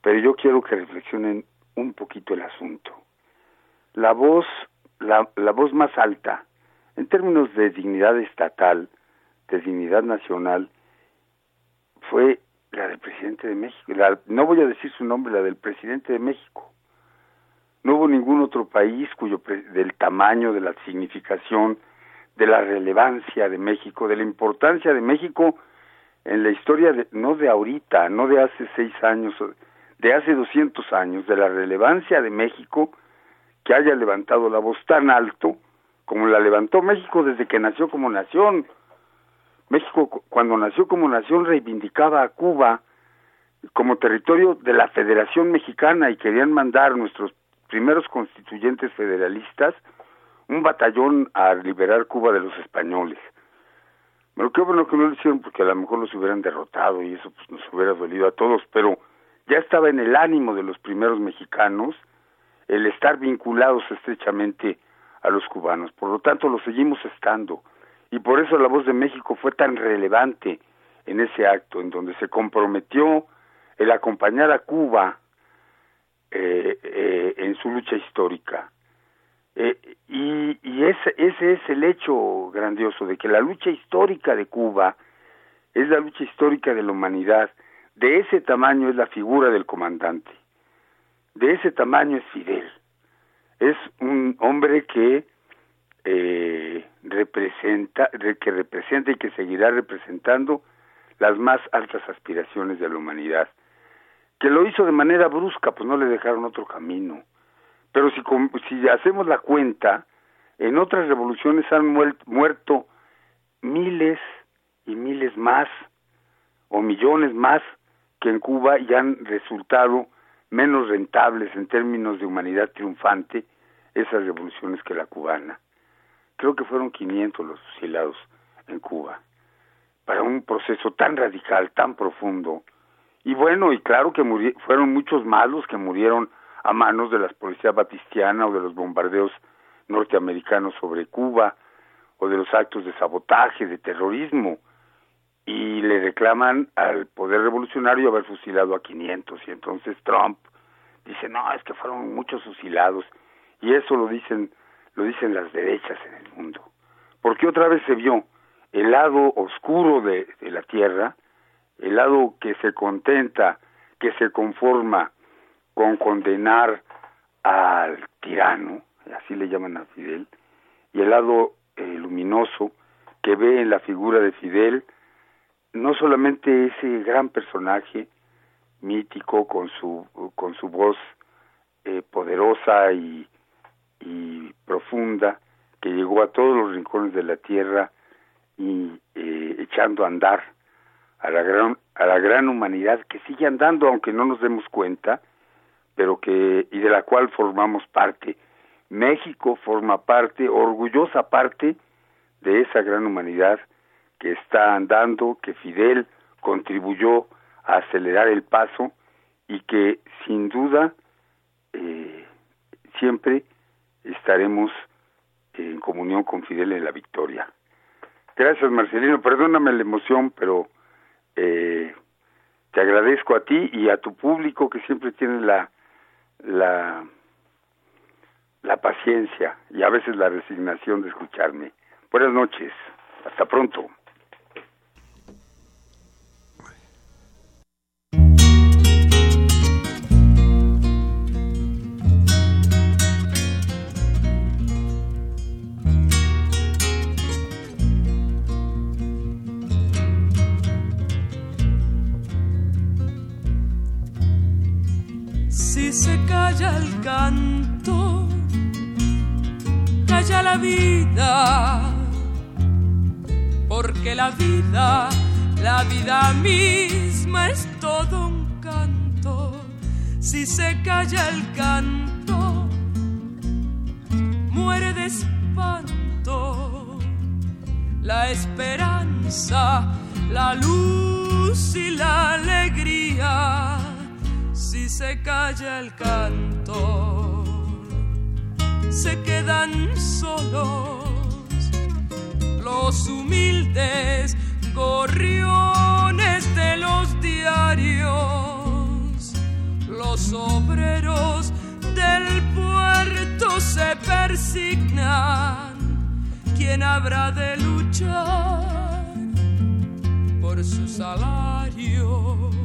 pero yo quiero que reflexionen un poquito el asunto. La voz, la, la voz más alta, en términos de dignidad estatal, de dignidad nacional, fue la del presidente de México. La, no voy a decir su nombre, la del presidente de México. No hubo ningún otro país cuyo del tamaño, de la significación, de la relevancia de México, de la importancia de México en la historia, de, no de ahorita, no de hace seis años, de hace 200 años, de la relevancia de México que haya levantado la voz tan alto como la levantó México desde que nació como nación. México cuando nació como nación reivindicaba a Cuba como territorio de la Federación Mexicana y querían mandar nuestros primeros constituyentes federalistas un batallón a liberar Cuba de los españoles. Pero qué bueno que no lo hicieron porque a lo mejor los hubieran derrotado y eso pues, nos hubiera dolido a todos, pero ya estaba en el ánimo de los primeros mexicanos el estar vinculados estrechamente a los cubanos. Por lo tanto, lo seguimos estando. Y por eso la voz de México fue tan relevante en ese acto, en donde se comprometió el acompañar a Cuba eh, eh, en su lucha histórica. Eh, y, y ese, ese es el hecho grandioso de que la lucha histórica de Cuba es la lucha histórica de la humanidad. De ese tamaño es la figura del comandante. De ese tamaño es Fidel. Es un hombre que eh, representa, que representa y que seguirá representando las más altas aspiraciones de la humanidad. Que lo hizo de manera brusca, pues no le dejaron otro camino. Pero si, si hacemos la cuenta, en otras revoluciones han muerto miles y miles más, o millones más, que en Cuba y han resultado menos rentables en términos de humanidad triunfante esas revoluciones que la cubana. Creo que fueron 500 los fusilados en Cuba, para un proceso tan radical, tan profundo. Y bueno, y claro que fueron muchos malos que murieron a manos de la policía batistiana o de los bombardeos norteamericanos sobre Cuba o de los actos de sabotaje, de terrorismo, y le reclaman al poder revolucionario haber fusilado a 500 y entonces Trump dice, no, es que fueron muchos fusilados y eso lo dicen lo dicen las derechas en el mundo. Porque otra vez se vio el lado oscuro de, de la tierra, el lado que se contenta, que se conforma con condenar al tirano, así le llaman a Fidel, y el lado eh, luminoso que ve en la figura de Fidel no solamente ese gran personaje mítico con su con su voz eh, poderosa y, y profunda que llegó a todos los rincones de la tierra y eh, echando a andar a la gran a la gran humanidad que sigue andando aunque no nos demos cuenta pero que y de la cual formamos parte. México forma parte, orgullosa parte de esa gran humanidad que está andando, que Fidel contribuyó a acelerar el paso y que sin duda eh, siempre estaremos en comunión con Fidel en la victoria. Gracias Marcelino, perdóname la emoción, pero eh, te agradezco a ti y a tu público que siempre tiene la la, la paciencia y a veces la resignación de escucharme. Buenas noches, hasta pronto. Canto, calla la vida, porque la vida, la vida misma es todo un canto. Si se calla el canto, muere de espanto la esperanza, la luz y la alegría se calla el canto, se quedan solos los humildes gorriones de los diarios, los obreros del puerto se persignan. ¿Quién habrá de luchar por su salario?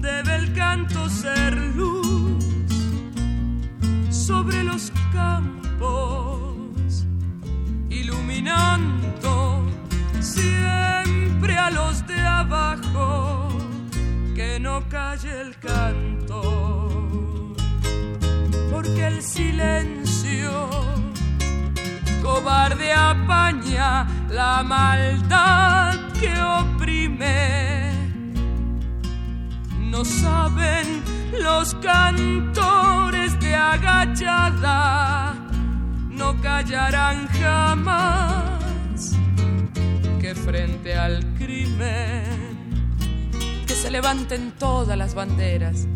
Debe el canto ser luz sobre los campos, iluminando siempre a los de abajo, que no calle el canto, porque el silencio cobarde apaña la maldad que oprime. No saben los cantores de agachada, no callarán jamás que frente al crimen, que se levanten todas las banderas,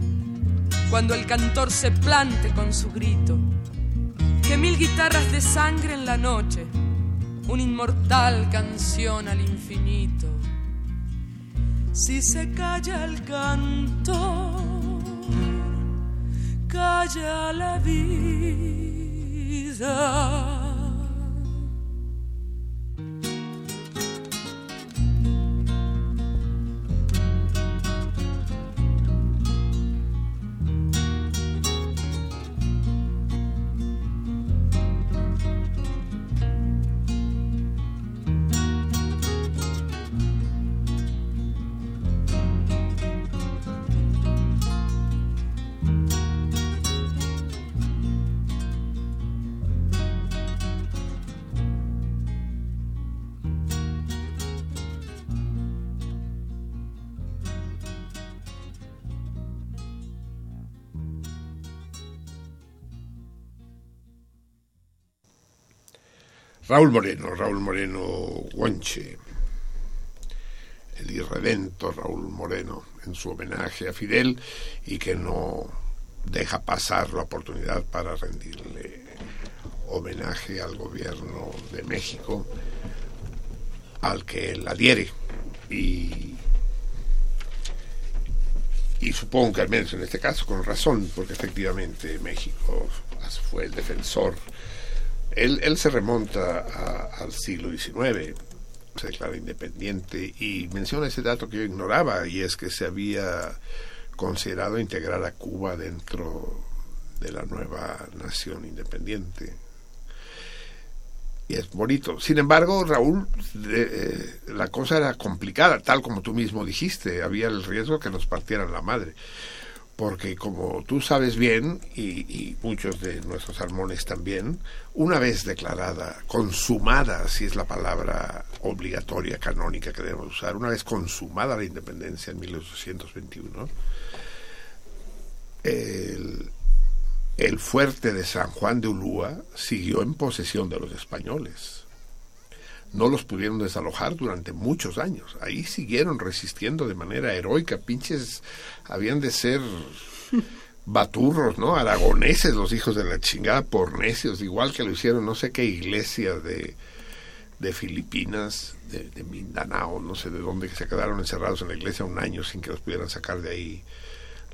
cuando el cantor se plante con su grito que mil guitarras de sangre en la noche, una inmortal canción al infinito. Si se calla el canto, calla la vida. Raúl Moreno, Raúl Moreno Guanche, el irredento Raúl Moreno, en su homenaje a Fidel y que no deja pasar la oportunidad para rendirle homenaje al gobierno de México, al que él adhiere. Y, y supongo que al menos en este caso con razón, porque efectivamente México fue el defensor él, él se remonta al siglo XIX, se declara independiente y menciona ese dato que yo ignoraba y es que se había considerado integrar a Cuba dentro de la nueva nación independiente. Y es bonito. Sin embargo, Raúl, eh, la cosa era complicada, tal como tú mismo dijiste, había el riesgo que nos partieran la madre porque como tú sabes bien, y, muchos de nuestros salmones también, una vez declarada, consumada, si es la palabra obligatoria, canónica que debemos usar, una vez consumada la independencia en 1821, el, el fuerte de San Juan de Ulúa siguió en posesión de los españoles no los pudieron desalojar durante muchos años. Ahí siguieron resistiendo de manera heroica. Pinches habían de ser baturros, ¿no? Aragoneses, los hijos de la chingada, por necios, igual que lo hicieron no sé qué iglesia de, de Filipinas, de, de, Mindanao, no sé de dónde, que se quedaron encerrados en la iglesia un año sin que los pudieran sacar de ahí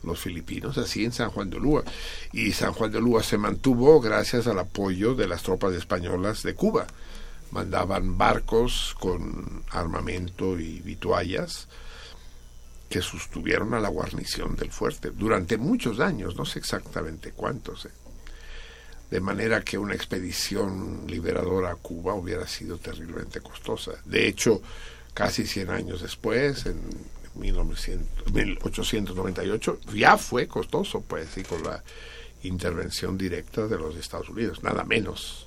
los filipinos, así en San Juan de Ulúa. Y San Juan de Ulúa se mantuvo gracias al apoyo de las tropas españolas de Cuba mandaban barcos con armamento y vituallas que sostuvieron a la guarnición del fuerte durante muchos años, no sé exactamente cuántos. ¿eh? De manera que una expedición liberadora a Cuba hubiera sido terriblemente costosa. De hecho, casi 100 años después, en 1900, 1898, ya fue costoso, pues, y con la intervención directa de los Estados Unidos, nada menos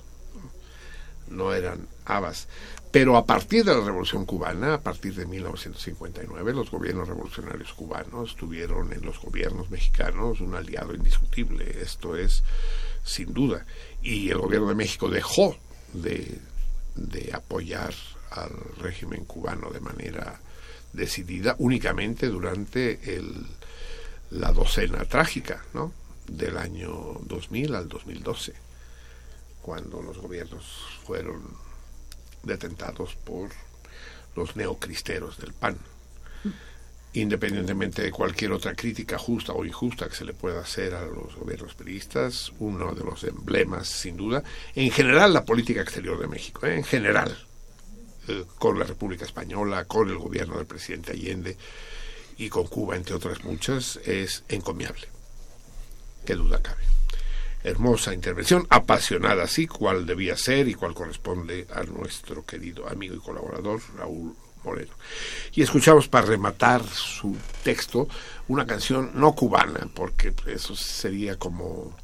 no eran habas. Pero a partir de la Revolución Cubana, a partir de 1959, los gobiernos revolucionarios cubanos tuvieron en los gobiernos mexicanos un aliado indiscutible, esto es sin duda. Y el gobierno de México dejó de, de apoyar al régimen cubano de manera decidida únicamente durante el, la docena trágica, ¿no? Del año 2000 al 2012, cuando los gobiernos fueron detentados por los neocristeros del PAN. Independientemente de cualquier otra crítica justa o injusta que se le pueda hacer a los gobiernos periodistas, uno de los emblemas, sin duda, en general la política exterior de México, ¿eh? en general, eh, con la República Española, con el gobierno del presidente Allende y con Cuba, entre otras muchas, es encomiable. Qué duda cabe hermosa intervención, apasionada así, cual debía ser y cual corresponde a nuestro querido amigo y colaborador Raúl Moreno. Y escuchamos para rematar su texto una canción no cubana, porque eso sería como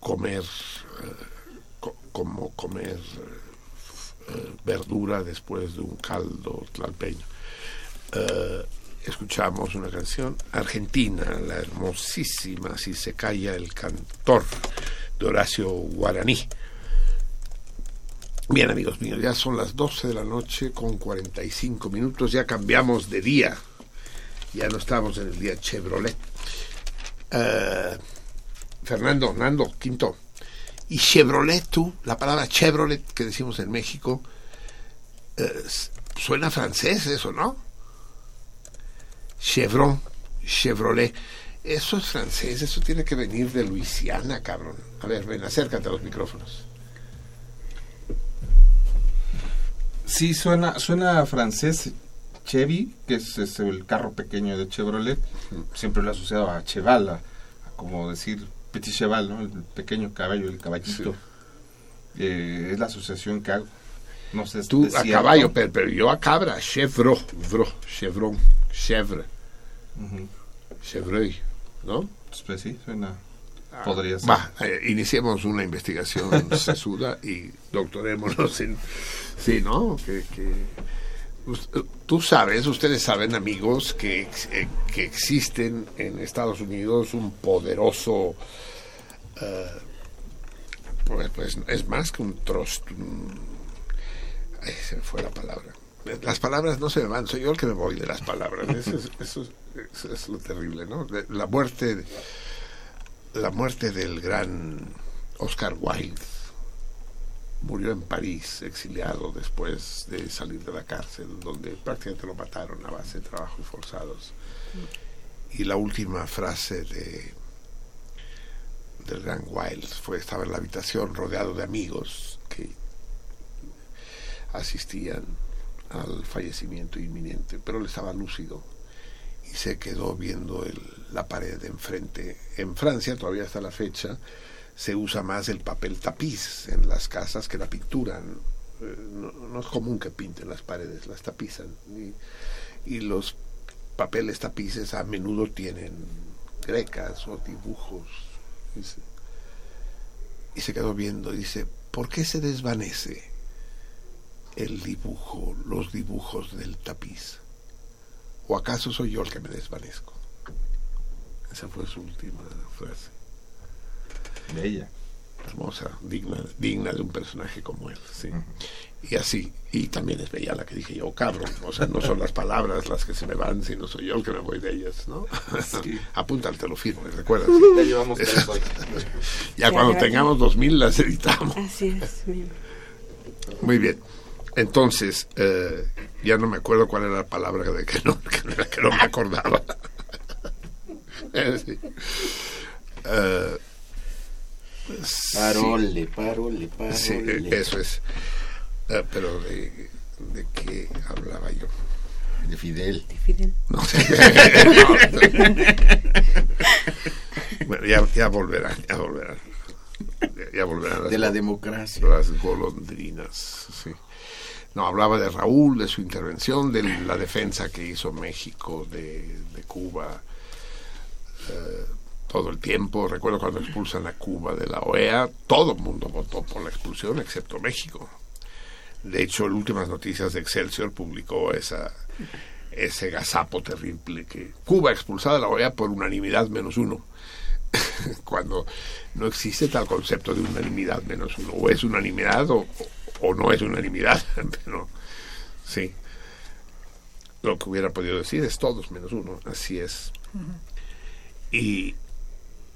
comer, eh, como comer eh, verdura después de un caldo tlalpeño. Eh, escuchamos una canción argentina, la hermosísima Si se calla el cantor de Horacio Guaraní. Bien amigos míos, ya son las 12 de la noche con 45 minutos, ya cambiamos de día, ya no estamos en el día Chevrolet. Uh, Fernando, Nando, Quinto. Y Chevrolet, tú, la palabra Chevrolet que decimos en México, uh, suena francés eso, ¿no? Chevron, Chevrolet. Eso es francés, eso tiene que venir de Luisiana, cabrón. A ver, ven, acércate a los micrófonos. Sí, suena, suena francés. Chevy, que es, es el carro pequeño de Chevrolet, siempre lo he asociado a Cheval, a, como decir Petit Cheval, ¿no? El pequeño caballo, el caballito. Eh, es la asociación que hago. No sé, Tú a caballo, pero, pero, yo a cabra, chevro, chevron, chevre. Chevreuil, ¿no? Pues sí, suena. Podría ser. Va, eh, iniciemos una investigación [LAUGHS] sesuda y doctorémonos en. Sí, ¿no? Que, que, tú sabes, ustedes saben, amigos, que, eh, que existen en Estados Unidos un poderoso. Uh, pues, pues, es más que un trust. Un, ay, se me fue la palabra las palabras no se me van, soy yo el que me voy de las palabras. Eso es, eso es, es lo terrible, ¿no? La muerte, la muerte del gran Oscar Wilde murió en París, exiliado después de salir de la cárcel, donde prácticamente lo mataron a base de trabajos forzados. Y la última frase de del gran Wilde fue estaba en la habitación rodeado de amigos que asistían al fallecimiento inminente, pero él estaba lúcido y se quedó viendo la pared de enfrente. En Francia, todavía hasta la fecha, se usa más el papel tapiz en las casas que la pintura. No, no es común que pinten las paredes, las tapizan. Y, los papeles tapices a menudo tienen grecas o dibujos. Y se, y se quedó viendo dice, ¿por qué se desvanece? el dibujo, los dibujos del tapiz? ¿O acaso soy yo el que me desvanezco? Esa fue su última frase. Bella. Hermosa, digna, digna de un personaje como él, sí. Uh -huh. Y así, y también es bella la que dije yo, cabrón. O sea, no son las palabras las que se me van, sino soy yo el que me voy de ellas, ¿no? Sí. [LAUGHS] Apúntate, lo firmo, ¿recuerdas? Ya llevamos tres ya cuando tengamos dos mil las editamos. Así es, bien. Muy bien. Entonces, eh, ya no me acuerdo cuál era la palabra de que no, [LAUGHS] que, que no me acordaba. [LAUGHS] sí. uh, parole, sí. parole, parole. Sí, eso es. Uh, pero de, de qué hablaba yo. De Fidel. De Fidel. No [LAUGHS] sé. bueno, ya, ya volverán, ya volverán. Ya volverán. Las, de la democracia. Las golondrinas, sí. No, hablaba de Raúl, de su intervención, de la defensa que hizo México de, Cuba. Eh, todo el tiempo. Recuerdo cuando expulsan a Cuba de la OEA, todo el mundo votó por la expulsión, excepto México. De hecho, en últimas noticias de Excelsior publicó esa, ese gazapo terrible que Cuba expulsada de la OEA por unanimidad menos uno. [LAUGHS] Cuando no existe tal concepto de unanimidad menos uno. O es unanimidad o, o no es unanimidad. [LAUGHS] Pero sí. Lo que hubiera podido decir es todos menos uno. Así es. Y,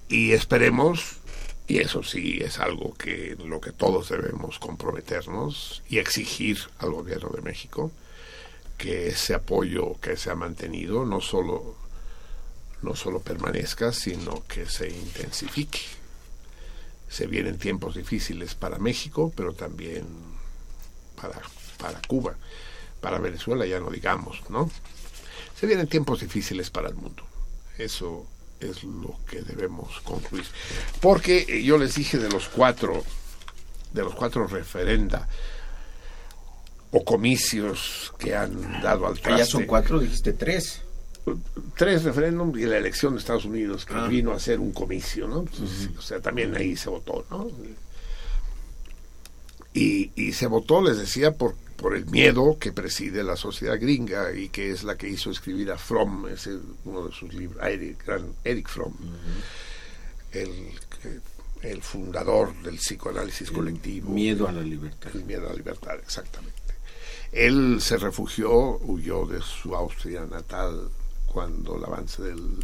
y esperemos, y eso sí es algo que lo que todos debemos comprometernos y exigir al gobierno de México, que ese apoyo que se ha mantenido no solo, no solo permanezca, sino que se intensifique. Se vienen tiempos difíciles para México, pero también para, para Cuba, para Venezuela ya no digamos, ¿no? Se vienen tiempos difíciles para el mundo. Eso es lo que debemos concluir. Porque yo les dije de los cuatro, de los cuatro referenda o comicios que han dado al traste. Ah, ya son cuatro, dijiste tres. Tres referéndums y la elección de Estados Unidos, que vino a ser un comicio, ¿no? O sea, también ahí se votó, ¿no? Y, y se votó, les decía, por, por el miedo que preside la sociedad gringa y que es la que hizo escribir a Fromm, ese uno de sus libros, a Eric, gran Eric Fromm, el, el fundador del psicoanálisis colectivo. Miedo a la libertad. El miedo a la libertad, exactamente. Él se refugió, huyó de su Austria natal cuando el avance del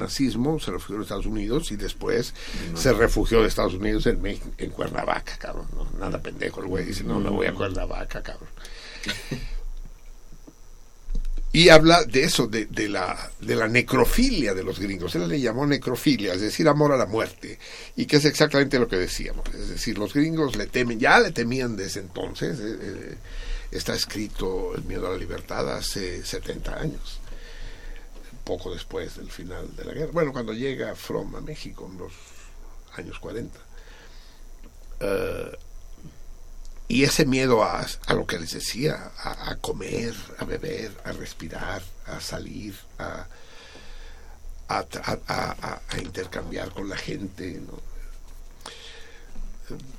nazismo, se refugió en Estados Unidos y después No. se refugió de Estados Unidos en, en Cuernavaca, cabrón. ¿no? Nada pendejo el güey, dice, no, me voy a Cuernavaca, cabrón. [LAUGHS] Y habla de eso, de, de la, de la necrofilia de los gringos. Él le llamó necrofilia, es decir, amor a la muerte. Y que es exactamente lo que decíamos. Es decir, los gringos le temen, ya le temían desde entonces. eh, eh, está escrito El miedo a la libertad hace 70 años, poco después del final de la guerra. Bueno, cuando llega Fromm a México en los años 40. Eh, y ese miedo a, lo que les decía, a, comer, a beber, a respirar, a salir, a, intercambiar con la gente,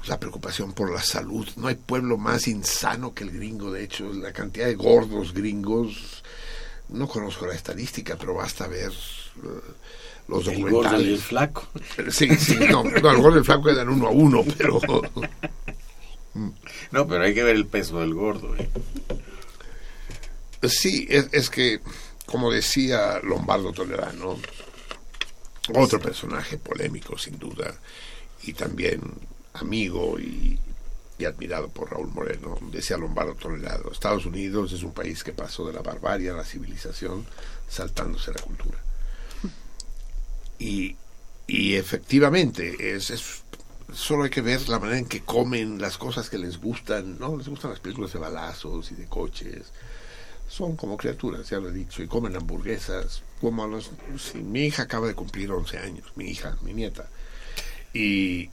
la preocupación por la salud. No hay pueblo más insano que el gringo, de hecho, la cantidad de gordos gringos, no conozco la estadística, pero basta ver eh, los El documentales. gordo y el flaco. Sí, sí, no, no, el gordo y el flaco quedan uno a uno, pero... [LAUGHS] No, pero hay que ver el peso del gordo. ¿eh? Sí, es, es que, como decía Lombardo Toledano, otro personaje polémico sin duda, y también amigo y, admirado por Raúl Moreno, decía Lombardo Toledano, Estados Unidos es un país que pasó de la barbarie a la civilización saltándose la cultura. Y, efectivamente, es, es- solo hay que ver la manera en que comen las cosas que les gustan, ¿no? Les gustan las películas de balazos y de coches. Son como criaturas, ya lo he dicho, y comen hamburguesas. Como a los, mi hija acaba de cumplir 11 años, mi hija, mi nieta. Y,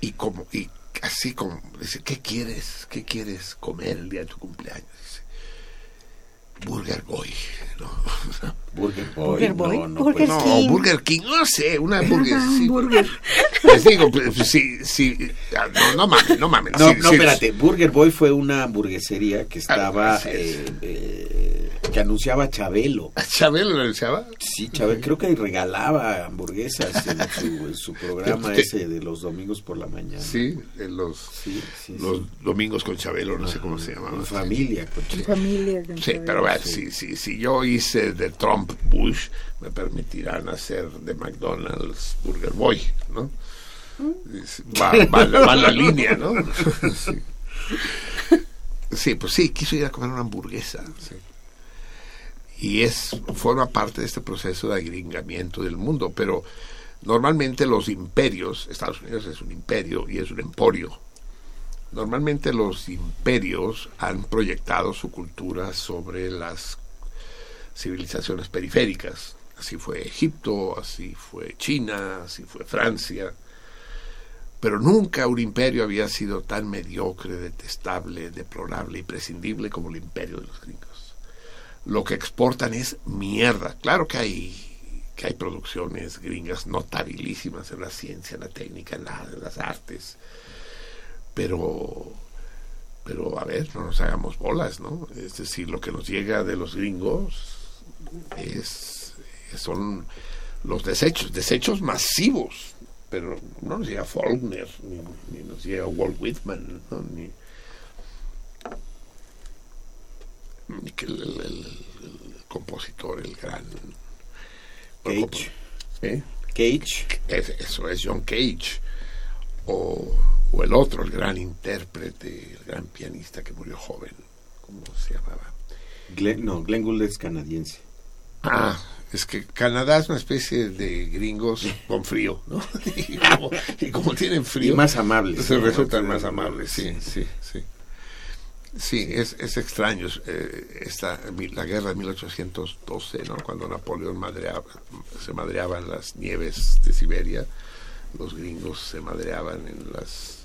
y como, y así como, dice, ¿qué quieres? ¿Qué quieres comer el día de tu cumpleaños? Burger Boy, ¿no? [LAUGHS] Burger Boy, Burger Boy, no, no, Burger pues, King. no, Burger King, no sé, una hamburguesa. sí. Burger. [LAUGHS] Les digo, pues, sí, sí, ah, no, no mames, no mames. No, sí, no, sí, espérate. Burger Boy fue una hamburguesería que estaba. así es. eh, eh, que anunciaba a Chabelo. ¿Chabelo lo anunciaba? Sí, Chabelo. Creo que regalaba hamburguesas en su, en su programa ¿Qué? ese de los domingos por la mañana. Sí, en los, sí, sí. los domingos con Chabelo, no sé cómo se llamaba. En familia. con Tu familia. con Sí, Chabelo. pero si, si, si yo hice de Trump Bush, me permitirán hacer de McDonald's Burger Boy, ¿no? Va, va, va la [LAUGHS] línea, ¿no? Sí. Sí, pues sí, quiso ir a comer una hamburguesa. sí. Y es forma parte de este proceso de agringamiento del mundo, pero normalmente los imperios, Estados Unidos es un imperio y es un emporio, Normalmente los imperios han proyectado su cultura sobre las civilizaciones periféricas. Así fue Egipto, así fue China, así fue Francia. Pero nunca un imperio había sido tan mediocre, detestable, deplorable y prescindible como el imperio de los gringos. Lo que exportan es mierda. Claro que hay que hay producciones gringas notabilísimas en la ciencia, en la técnica, en, la- en las artes, pero pero a ver, no nos hagamos bolas, ¿no? Es decir, lo que nos llega de los gringos es son los desechos, desechos masivos, pero no nos llega Faulkner, ni, ni nos llega Walt Whitman, ¿no? ni, ni que el, el- el- el compositor, el gran Cage. ¿Eh? Cage. Es- eso es John Cage. O, o el otro, el gran intérprete, el gran pianista que murió joven. ¿Cómo se llamaba? Glenn, no, Glenn Gould es canadiense. Ah, es que Canadá es una especie de gringos [LAUGHS] con frío, ¿no? [LAUGHS] Y como, y como tienen frío. Y más amables, Se resultan más amables, sí, sí, sí. Sí, es, es extraño. eh, esta, la guerra de 1812, ¿no? Cuando Napoleón madreaba, se madreaba en las nieves de Siberia, los gringos se madreaban en las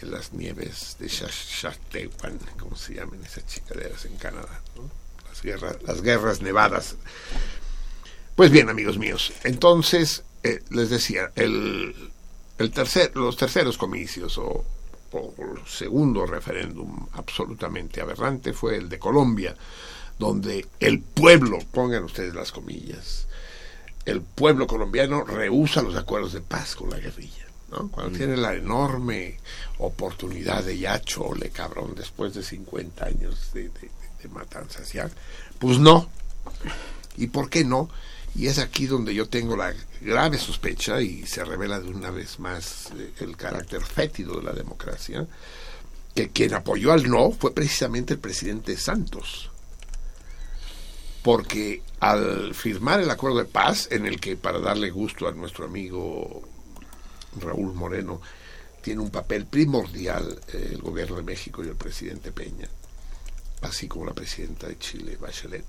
en las nieves de Saskatchewan, como se llaman esas chicaderas en Canadá, las guerras, las guerras nevadas. Pues bien, amigos míos, entonces eh, les decía, el, el tercer, los terceros comicios o, o el segundo referéndum absolutamente aberrante fue el de Colombia, donde el pueblo, pongan ustedes las comillas, el pueblo colombiano rehúsa los acuerdos de paz con la guerrilla. ¿No? Cuando tiene la enorme oportunidad de ya chole, cabrón, después de 50 años de, de- de matanzas ya, pues no. ¿Y por qué no? Y es aquí donde yo tengo la grave sospecha y se revela de una vez más eh, el carácter fétido de la democracia, que quien apoyó al no fue precisamente el presidente Santos porque al firmar el acuerdo de paz, en el que para darle gusto a nuestro amigo Raúl Moreno tiene un papel primordial eh, el gobierno de México y el presidente Peña, así como la presidenta de Chile, Bachelet,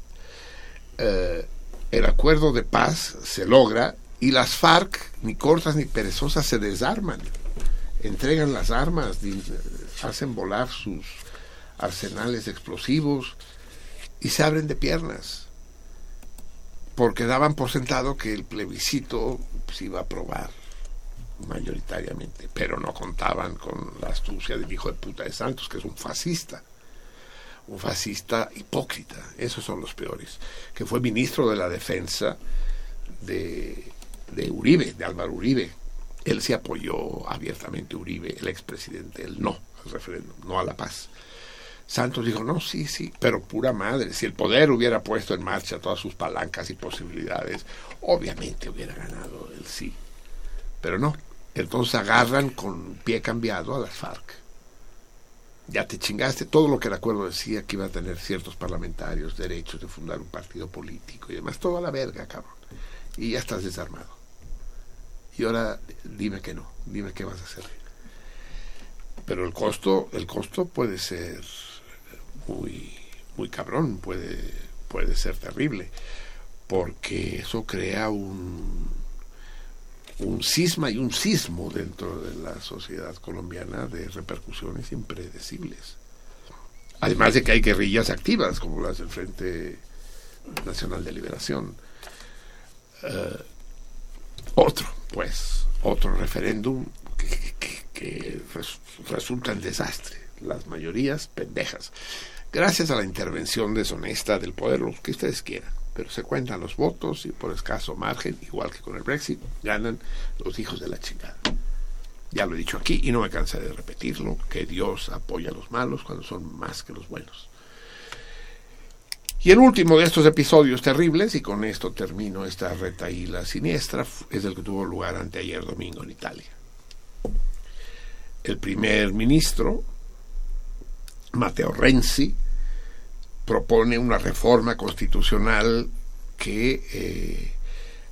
eh, el acuerdo de paz se logra y las FARC, ni cortas ni perezosas, se desarman, entregan las armas, di- hacen volar sus arsenales explosivos y se abren de piernas. Porque daban por sentado que el plebiscito se iba a aprobar mayoritariamente, pero no contaban con la astucia del hijo de puta de Santos, que es un fascista, un fascista hipócrita, esos son los peores, que fue ministro de la defensa de, de Uribe, de Álvaro Uribe. Él se apoyó abiertamente a Uribe, el expresidente, el no al referéndum, no a la paz. Santos dijo, no, sí, sí, pero pura madre, si el poder hubiera puesto en marcha todas sus palancas y posibilidades, obviamente hubiera ganado el sí. Pero no, entonces agarran con pie cambiado a las FARC. Ya te chingaste todo lo que el acuerdo decía que iba a tener ciertos parlamentarios derechos de fundar un partido político y demás, todo a la verga, cabrón. Y ya estás desarmado. Y ahora dime que no, dime qué vas a hacer. Pero el costo, el costo puede ser muy, muy cabrón, puede, puede ser terrible, porque eso crea un, un cisma y un sismo dentro de la sociedad colombiana de repercusiones impredecibles. Además de que hay guerrillas activas, como las del Frente Nacional de Liberación. Eh, otro, pues, otro referéndum que, que- que res- resulta en desastre. Las mayorías pendejas. Gracias a la intervención deshonesta del poder, lo que ustedes quieran. Pero se cuentan los votos y por escaso margen, igual que con el Brexit, ganan los hijos de la chingada. Ya lo he dicho aquí y no me cansaré de repetirlo, que Dios apoya a los malos cuando son más que los buenos. Y el último de estos episodios terribles, y con esto termino esta retaíla siniestra, es el que tuvo lugar anteayer domingo en Italia. El primer ministro, Matteo Renzi, propone una reforma constitucional que eh,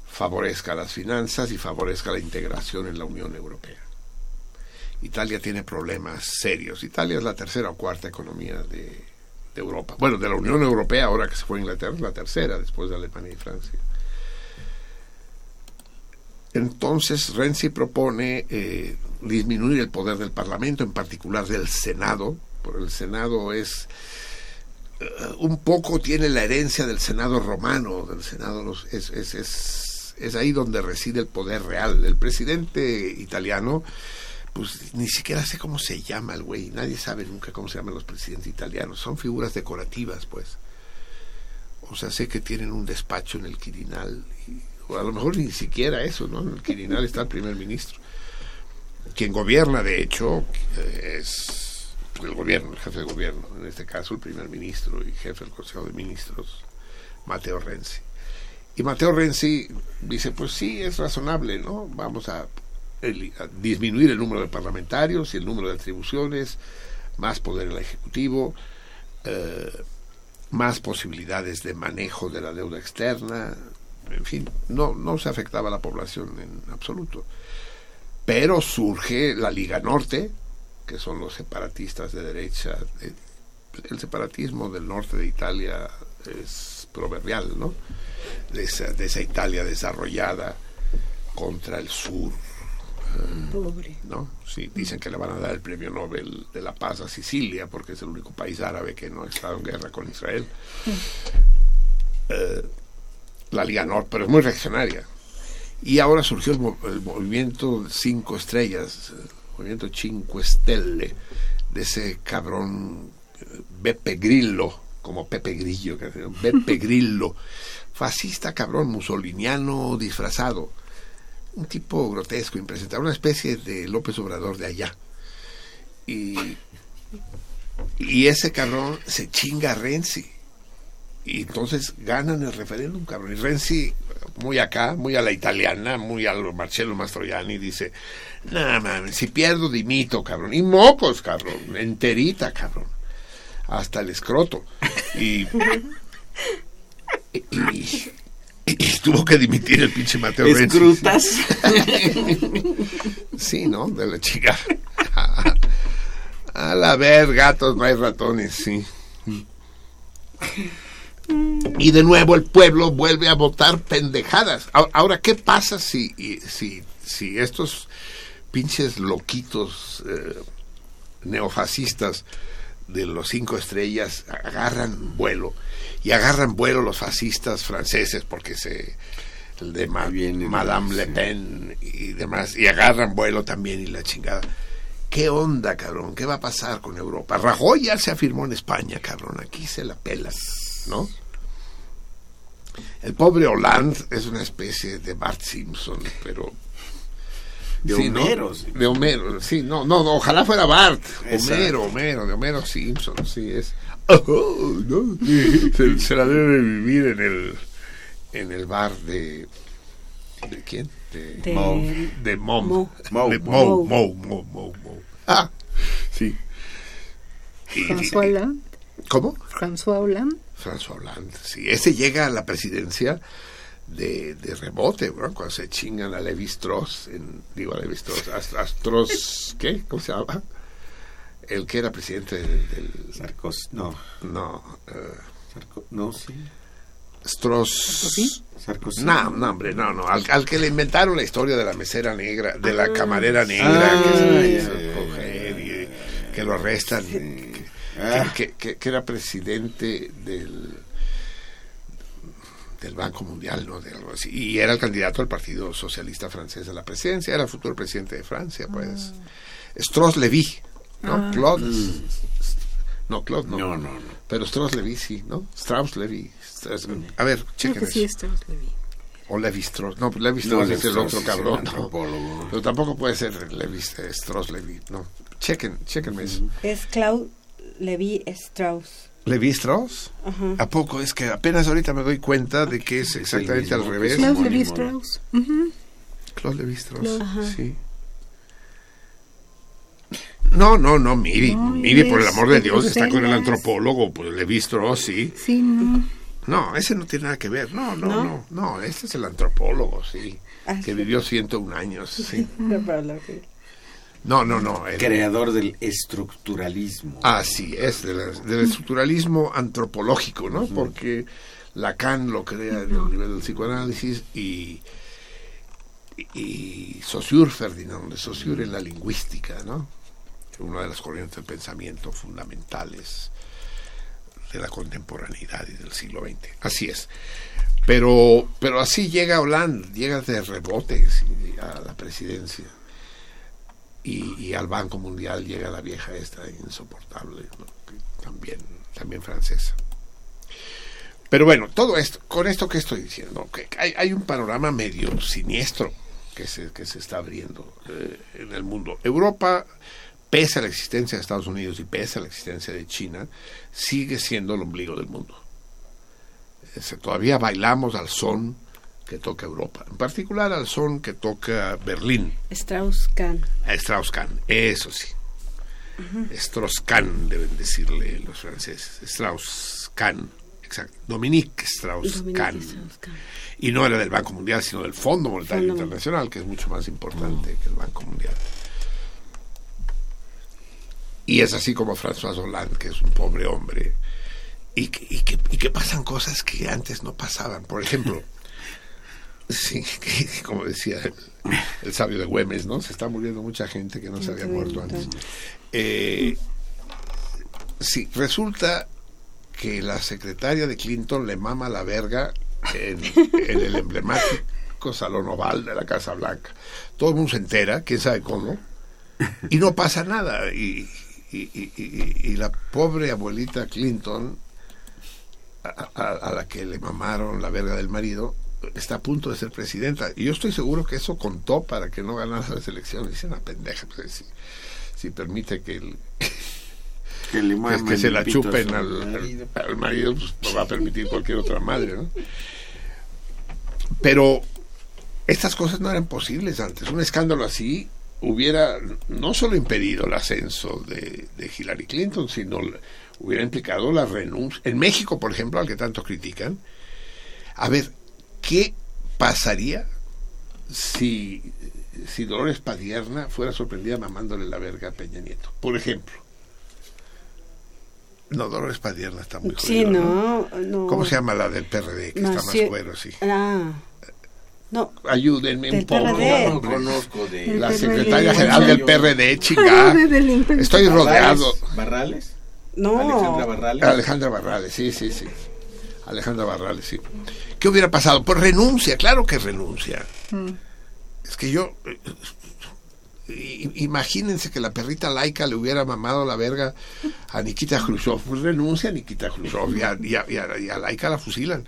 favorezca las finanzas y favorezca la integración en la Unión Europea. Italia tiene problemas serios. Italia es la tercera o cuarta economía de, Europa. Bueno, de la Unión Europea, ahora que se fue a Inglaterra, es la tercera después de Alemania y Francia. Entonces, Renzi propone eh, disminuir el poder del Parlamento, en particular del Senado, porque el Senado es un poco tiene la herencia del Senado romano, del Senado los- es, es, es, Es ahí donde reside el poder real. El presidente italiano, pues ni siquiera sé cómo se llama el güey. Nadie sabe nunca cómo se llaman los presidentes italianos. Son figuras decorativas, pues. O sea, sé que tienen un despacho en el Quirinal. o a lo mejor ni siquiera eso, ¿no? En el Quirinal está el primer ministro. Quien gobierna, de hecho, eh, el gobierno, el jefe de gobierno. En este caso, el primer ministro y jefe del Consejo de Ministros, Matteo Renzi. Y Matteo Renzi dice, pues sí, es razonable, ¿no? Vamos a disminuir el número de parlamentarios y el número de atribuciones, más poder en el Ejecutivo, eh, más posibilidades de manejo de la deuda externa, en fin, no, no se afectaba a la población en absoluto. Pero surge la Liga Norte, que son los separatistas de derecha. Eh, El separatismo del norte de Italia es proverbial, ¿no? De esa, de esa Italia desarrollada contra el sur. eh, Pobre. ¿no? Sí, dicen que le van a dar el premio Nobel de la Paz a Sicilia porque es el único país árabe que no ha estado en guerra con Israel. Eh, la Liga Norte, pero es muy reaccionaria. Y ahora surgió el, el movimiento Cinco Estrellas, el movimiento Cinque Stelle, de ese cabrón eh, Beppe Grillo, como Pepe Grillo, Beppe [LAUGHS] Grillo, fascista cabrón musoliniano disfrazado un tipo grotesco, impresentable, una especie de López Obrador de allá. Y, y ese cabrón se chinga a Renzi. Y entonces ganan el referéndum, cabrón. Y Renzi, muy acá, muy a la italiana, muy a lo Marcello Mastroianni, dice, no mames, si pierdo dimito, cabrón. Y mocos, cabrón, enterita, cabrón. Hasta el escroto. Y, y, y- y tuvo que dimitir el pinche Mateo Renzi. Escrutas. [LAUGHS] sí, ¿no? De la chica. A la ver, gatos, no hay ratones, sí. Y de nuevo el pueblo vuelve a votar pendejadas. Ahora, ¿qué pasa si, si, si estos pinches loquitos eh, neofascistas de los cinco estrellas agarran vuelo? Y agarran vuelo los fascistas franceses porque se... el de Ma- Madame Le Pen y demás, y agarran vuelo también y la chingada. ¿Qué onda, cabrón? ¿Qué va a pasar con Europa? Rajoy ya se afirmó en España, cabrón. Aquí se la pelas, ¿no? El pobre Hollande es una especie de Bart Simpson, pero... De Sí, ¿no? Homero, sí. De Homero, sí, no, no, no, ojalá fuera Bart. Exacto. Homero, Homero, de Homero Simpson, sí, es... Oh, ¿no? [LAUGHS] se, se la debe vivir en el, en el bar de... ¿De quién? De, De- Mo. De Mom. Mo. Mo, Mo. Mo, Mo, Mo, Mo, Mo. Ah, sí. François Hollande. ¿Cómo? François Hollande. François Hollande, sí. Ese llega a la presidencia de, de rebote, ¿no? Cuando se chingan a Levi Strauss, en, digo a Levi Strauss, a, a Strauss, [LAUGHS] ¿qué? ¿Cómo se llama? El que era presidente del... del Sarkozy, no. No, eh, Sarko- no, sí. Strauss... Sarkozy. No, no, hombre, no, no. Al, al que le inventaron la historia de la mesera negra, de la camarera negra, Ah, que se ya, coger y que lo arrestan, Ah. que- que- que era presidente del del Banco Mundial, ¿no? De algo así. Y era el candidato al Partido Socialista Francés a la presidencia, era el futuro presidente de Francia, pues. Strauss Levy, ¿no? Ah. Claude. No, Claude no. No, no, no. Pero Strauss Levy sí, ¿no? Strauss Levy. Strauss- A ver, Creo chequen que sí, eso. Strauss Levy. O Levi Strauss. No, Levi No, Strauss Levi es el otro cabrón. ¿no? Pero tampoco puede ser Levi eh, Strauss Levi. No. Chequen, chequenme eso. Es Claude Levi Strauss. ¿Levi Strauss? Ajá. ¿A poco? Es que apenas ahorita me doy cuenta de que es exactamente al mismo, revés. Claude Levi. Strauss. Claude Levi Strauss. Claude. Ajá. Sí. No, no, no, Miri. No, Miri, por el amor de Dios, está con el antropólogo, pues Levi Strauss, sí. Sí, no. No, ese no tiene nada que ver. No, no, ¿No? no. No, este es el antropólogo, sí. Ah, Que sí. vivió 101 años, sí. [LAUGHS] No, no, no. el- Creador del estructuralismo. Así es, del estructuralismo antropológico, ¿no? Porque Lacan lo crea en el nivel del psicoanálisis y, Saussure, Ferdinand de Saussure en la lingüística, ¿no? Una de las corrientes de pensamiento fundamentales de la contemporaneidad y del siglo XX. Así es. Pero, pero así llega Hollande, llega de rebote a la presidencia. Y, al Banco Mundial llega la vieja esta insoportable, también, también francesa. Pero bueno, todo esto, con esto que estoy diciendo, que hay, un panorama medio siniestro que se, que se está abriendo eh, en el mundo. Europa, pese a la existencia de Estados Unidos y pese a la existencia de China, sigue siendo el ombligo del mundo. Es- todavía bailamos al son que toca Europa, en particular al son que toca Berlín, Strauss-Kahn. a Strauss-Kahn, eso sí. Strauss-Kahn deben decirle los franceses, Strauss-Kahn, exacto, Dominique Strauss-Kahn. Y no era del Banco Mundial, sino del Fondo Monetario Fondo Internacional, que es mucho más importante que el Banco Mundial. Y es así como François Hollande, que es un pobre hombre, y que, y que, y que pasan cosas que antes no pasaban. Por ejemplo, [LAUGHS] sí, [LAUGHS] que, como decía el, el sabio de Güemes, ¿no? Se está muriendo mucha gente que no se había muerto antes. Eh, sí, resulta que la secretaria de Clinton le mama la verga en, en el emblemático Salón Oval de la Casa Blanca. Todo el mundo se entera, quién sabe cómo, y no pasa nada. Y, y- y- la pobre abuelita Clinton, a, a- a la que le mamaron la verga del marido, está a punto de ser presidenta. Y yo estoy seguro que eso contó para que no ganara las elecciones. Dice una pendeja, pues, si, si permite que el, [LAUGHS] Que que, se la chupen al, marido. al marido, pues lo va a permitir cualquier otra madre, ¿no? Pero estas cosas no eran posibles antes. Un escándalo así hubiera no solo impedido el ascenso de, de Hillary Clinton, sino hubiera implicado la renuncia. En México, por ejemplo, al que tanto critican, a ver, ¿qué pasaría si, si Dolores Padierna fuera sorprendida mamándole la verga a Peña Nieto? Por ejemplo. No, Dolores Padierna está muy Sí, jodido, no, no. ¿Cómo se llama la del PRD, que está más cuero, sí? Ah. No. Ayúdenme un poco. No conozco de... La El secretaria PRD. general del PRD, chingada. [LAUGHS] Estoy rodeado. ¿Barrales? No. Alejandra Barrales. Alejandra Barrales, sí, sí, sí. Alejandra Barrales, sí. ¿Qué hubiera pasado? Pues renuncia, claro que renuncia. Es que yo. eh, Imagínense que la perrita laica le hubiera mamado la verga a Nikita Khrushchev. Pues renuncia a Nikita Khrushchev y a, y a- y a- y a laica la fusilan.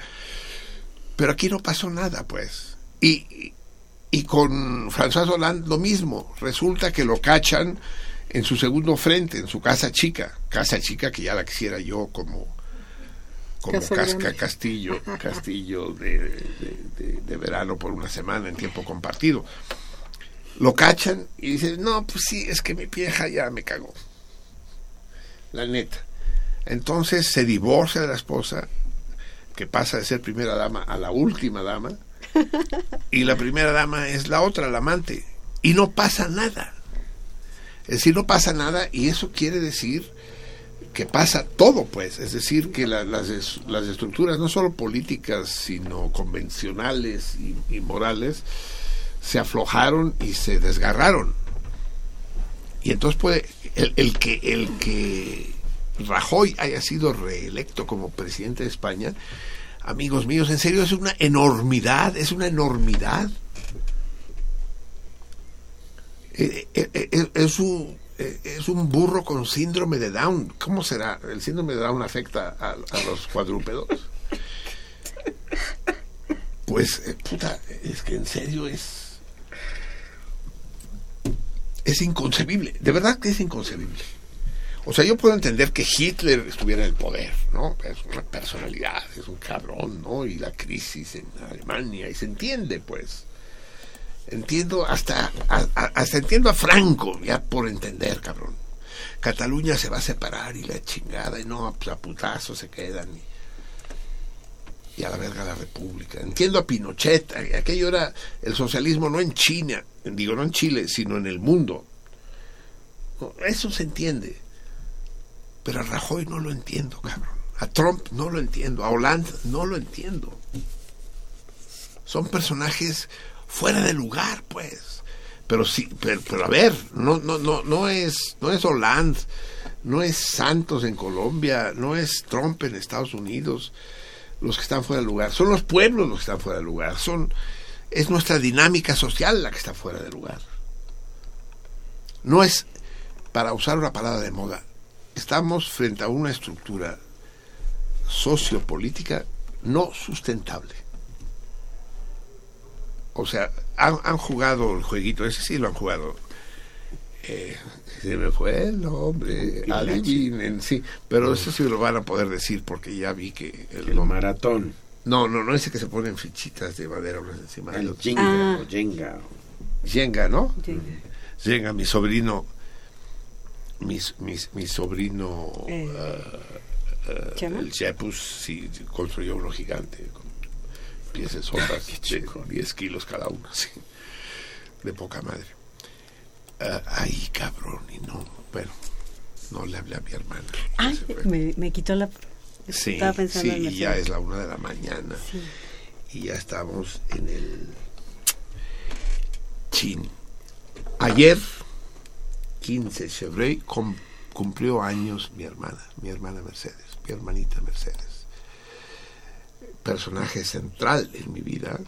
Pero aquí no pasó nada, pues. Y, y con François Hollande lo mismo. Resulta que lo cachan en su segundo frente, en su casa chica. Casa chica que ya la quisiera yo como, como casca castillo, [LAUGHS] castillo de, de- de- de verano por una semana en tiempo compartido. Lo cachan y dicen, no, pues sí, es que mi vieja ya me cagó. La neta. Entonces se divorcia de la esposa, que pasa de ser primera dama a la última dama, [LAUGHS] y la primera dama es la otra, la amante, y no pasa nada. Es decir, no pasa nada y eso quiere decir que pasa todo, pues. Es decir, que la- las, es- las estructuras, no solo políticas, sino convencionales y, morales, se aflojaron y se desgarraron. Y entonces puede, el, que, el que Rajoy haya sido reelecto como presidente de España, amigos míos, en serio es una enormidad, es una enormidad. Eh, eh, eh, eh, es un eh, es un burro con síndrome de Down. ¿Cómo será? ¿El síndrome de Down afecta a, a los cuadrúpedos? Pues, eh, puta, es que en serio es... Es inconcebible, de verdad que es inconcebible. O sea, yo puedo entender que Hitler estuviera en el poder, ¿no? Es una personalidad, es un cabrón, ¿no? Y la crisis en Alemania, y se entiende, pues. Entiendo hasta, hasta entiendo a Franco, ya por entender, cabrón. Cataluña se va a separar y la chingada, y no, pues a putazo se quedan. Y, y a la verga la república. Entiendo a Pinochet, aquello era el socialismo no en China, digo no en Chile, sino en el mundo. Eso se entiende. Pero a Rajoy no lo entiendo, cabrón. A Trump no lo entiendo. A Hollande no lo entiendo. Son personajes fuera de lugar, pues. Pero sí, pero, pero a ver, no, no, no, no es, no es Hollande, no es Santos en Colombia, no es Trump en Estados Unidos, los que están fuera de lugar, son los pueblos los que están fuera de lugar, son es nuestra dinámica social la que está fuera de lugar. No es, para usar una palabra de moda, estamos frente a una estructura sociopolítica no sustentable. O sea, han, han jugado el jueguito, ese sí lo han jugado. Eh, se me fue el nombre, adivinen, sí, pero eso sí lo van a poder decir porque ya vi que el, maratón. No, no, no ese que se ponen fichitas de madera unas encima el del otro. Jenga, Ah. o Jenga. Jenga, ¿no? Jenga. Jenga, mi sobrino, mi, mi, mi sobrino, Eh, ¿Chema? el Chepus, sí, construyó uno gigante, con piezas sombras de 10 [LAUGHS] kilos cada uno, sí, de poca madre. Ah, ay, cabrón, y no, bueno, no le hablé a mi hermana. Ay, me, me quitó la... Sí, Estaba pensando sí, en y ya es la una de la mañana. Sí. Y ya estamos en el chin. Ayer, 15 de febrero, cum- cumplió años mi hermana, mi hermana Mercedes, mi hermanita Mercedes. Personaje central en mi vida.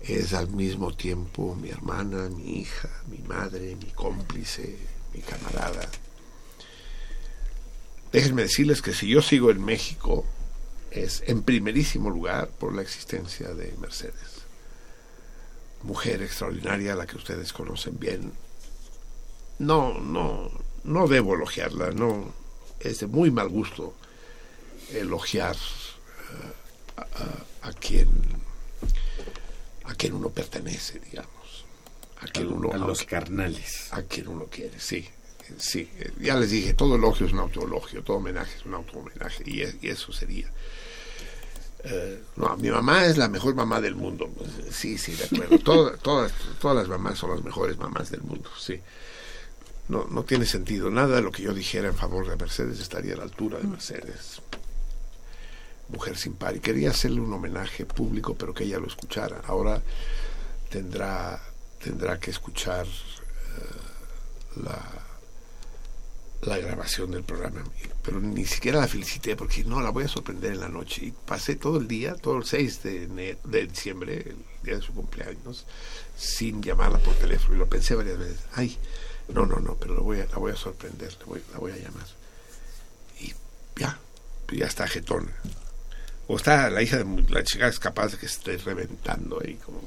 Es al mismo tiempo mi hermana, mi hija, mi madre, mi cómplice, mi camarada. Déjenme decirles que si yo sigo en México es en primerísimo lugar por la existencia de Mercedes. Mujer extraordinaria, la que ustedes conocen bien. No, no, no debo elogiarla, no. Es de muy mal gusto elogiar a, quien a quien uno pertenece, digamos. A quien A- uno a los carnales. A quien uno quiere, sí. Sí, ya les dije, todo elogio es un autoelogio, todo homenaje es un autohomenaje, y, es- y eso sería. Eh, no, mi mamá es la mejor mamá del mundo. Pues, Sí, sí, de acuerdo. [LAUGHS] Todas- todas, todas las mamás son las mejores mamás del mundo, sí. No, no tiene sentido. Nada de lo que yo dijera en favor de Mercedes estaría a la altura de Mercedes. Mujer sin par. Y quería hacerle un homenaje público, pero que ella lo escuchara. Ahora tendrá, tendrá que escuchar eh, la, la grabación del programa. Pero ni siquiera la felicité porque no, la voy a sorprender en la noche. Y pasé todo el día, todo el 6 de, de diciembre, el día de su cumpleaños, sin llamarla por teléfono. Y lo pensé varias veces. Ay, no, no, no, pero la voy a, la voy a sorprender, la voy, a llamar. Y ya, ya está jetona. O está la hija de la chica es capaz de que esté reventando ahí. Como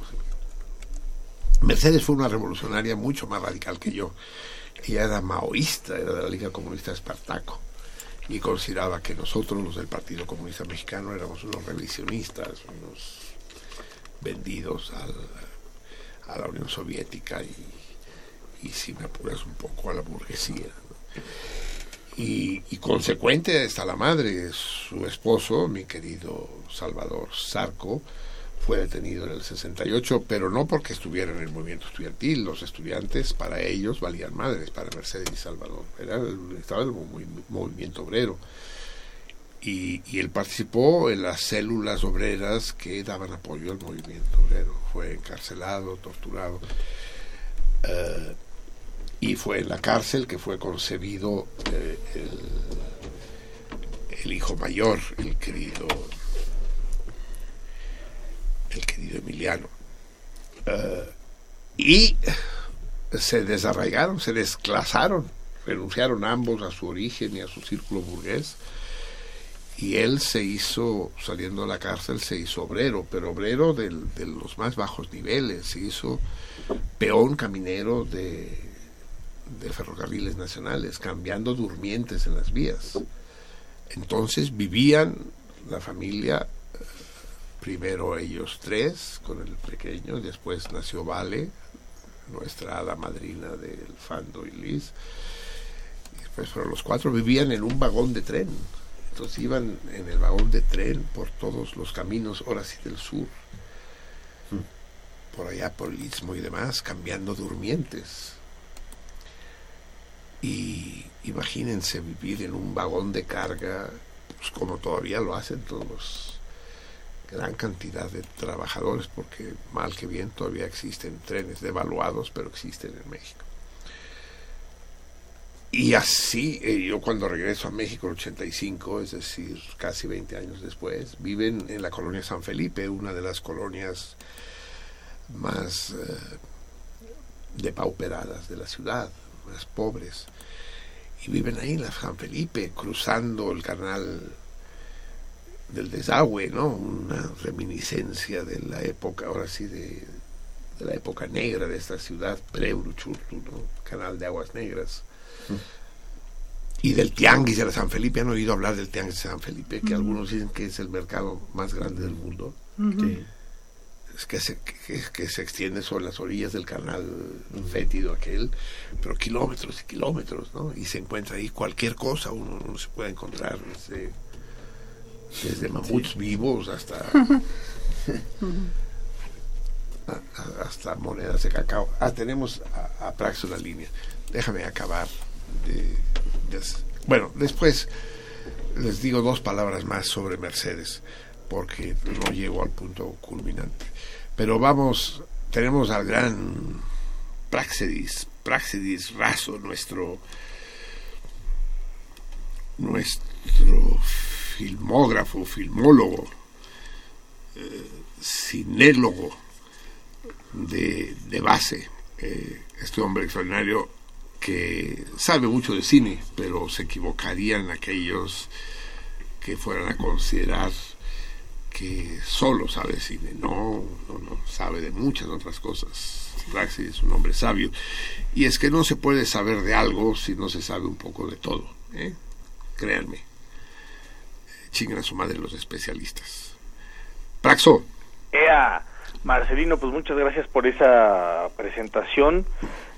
Mercedes fue una revolucionaria mucho más radical que yo. Ella era maoísta, era de la Liga Comunista Espartaco. Y consideraba que nosotros, los del Partido Comunista Mexicano, éramos unos revisionistas, unos vendidos a la Unión Soviética y, y si me apuras un poco a la burguesía. Y, consecuente está la madre, su esposo, mi querido Salvador Sarco, fue detenido en el 68, pero no porque estuviera en el movimiento estudiantil. Los estudiantes, para ellos, valían madres, para Mercedes y Salvador. Era el- estaba el movi- movimiento obrero. Y, y él participó en las células obreras que daban apoyo al movimiento obrero. Fue encarcelado, torturado. Eh, y fue en la cárcel que fue concebido eh, el, hijo mayor, el querido el querido Emiliano. Eh, y se desarraigaron, se desclasaron, renunciaron ambos a su origen y a su círculo burgués. Y él se hizo, saliendo de la cárcel, se hizo obrero, pero obrero de los más bajos niveles, se hizo peón caminero de, de ferrocarriles nacionales, cambiando durmientes en las vías. Entonces vivían la familia, primero ellos tres con el pequeño, después nació Vale, nuestra hada madrina del Fando y Liz. Después fueron los cuatro, vivían en un vagón de tren. Entonces iban en el vagón de tren por todos los caminos, ahora sí del sur, por allá por el Istmo y demás, cambiando durmientes. Y imagínense vivir en un vagón de carga, pues como todavía lo hacen todos, gran cantidad de trabajadores, porque mal que bien todavía existen trenes devaluados, pero existen en México. Y así, eh, yo cuando regreso a México en 85, es decir, casi 20 años después, viven en la colonia San Felipe, una de las colonias más eh, depauperadas de la ciudad, más pobres. Y viven ahí en la San Felipe, cruzando el canal del desagüe, ¿no? Una reminiscencia de la época, ahora sí, de, de la época negra de esta ciudad, Preuruchurtu, ¿no? Canal de Aguas Negras. Y del Tianguis de la San Felipe, han oído hablar del Tianguis de San Felipe, que Mm. algunos dicen que es el mercado más grande del mundo. Que se, que, que se extiende sobre las orillas del canal fétido aquel, pero kilómetros y kilómetros, ¿no? Y se encuentra ahí cualquier cosa, uno, uno se puede encontrar desde, desde mamuts vivos hasta [LAUGHS] a- hasta monedas de cacao. Ah, tenemos a, a Praxo la línea. Déjame acabar de, bueno, después les digo dos palabras más sobre Mercedes, porque no llego al punto culminante. Pero vamos, tenemos al gran Praxedis, Praxedis Razo, nuestro nuestro filmógrafo, filmólogo, eh, cinélogo de, de base, eh, este hombre extraordinario que sabe mucho de cine, pero se equivocarían aquellos que fueran a considerar que solo sabe cine. No, no, no, sabe de muchas otras cosas. Praxis es un hombre sabio. Y es que no se puede saber de algo si no se sabe un poco de todo. ¿eh? Créanme. Chingan a su madre los especialistas. Praxo. Ea, Marcelino, pues muchas gracias por esa presentación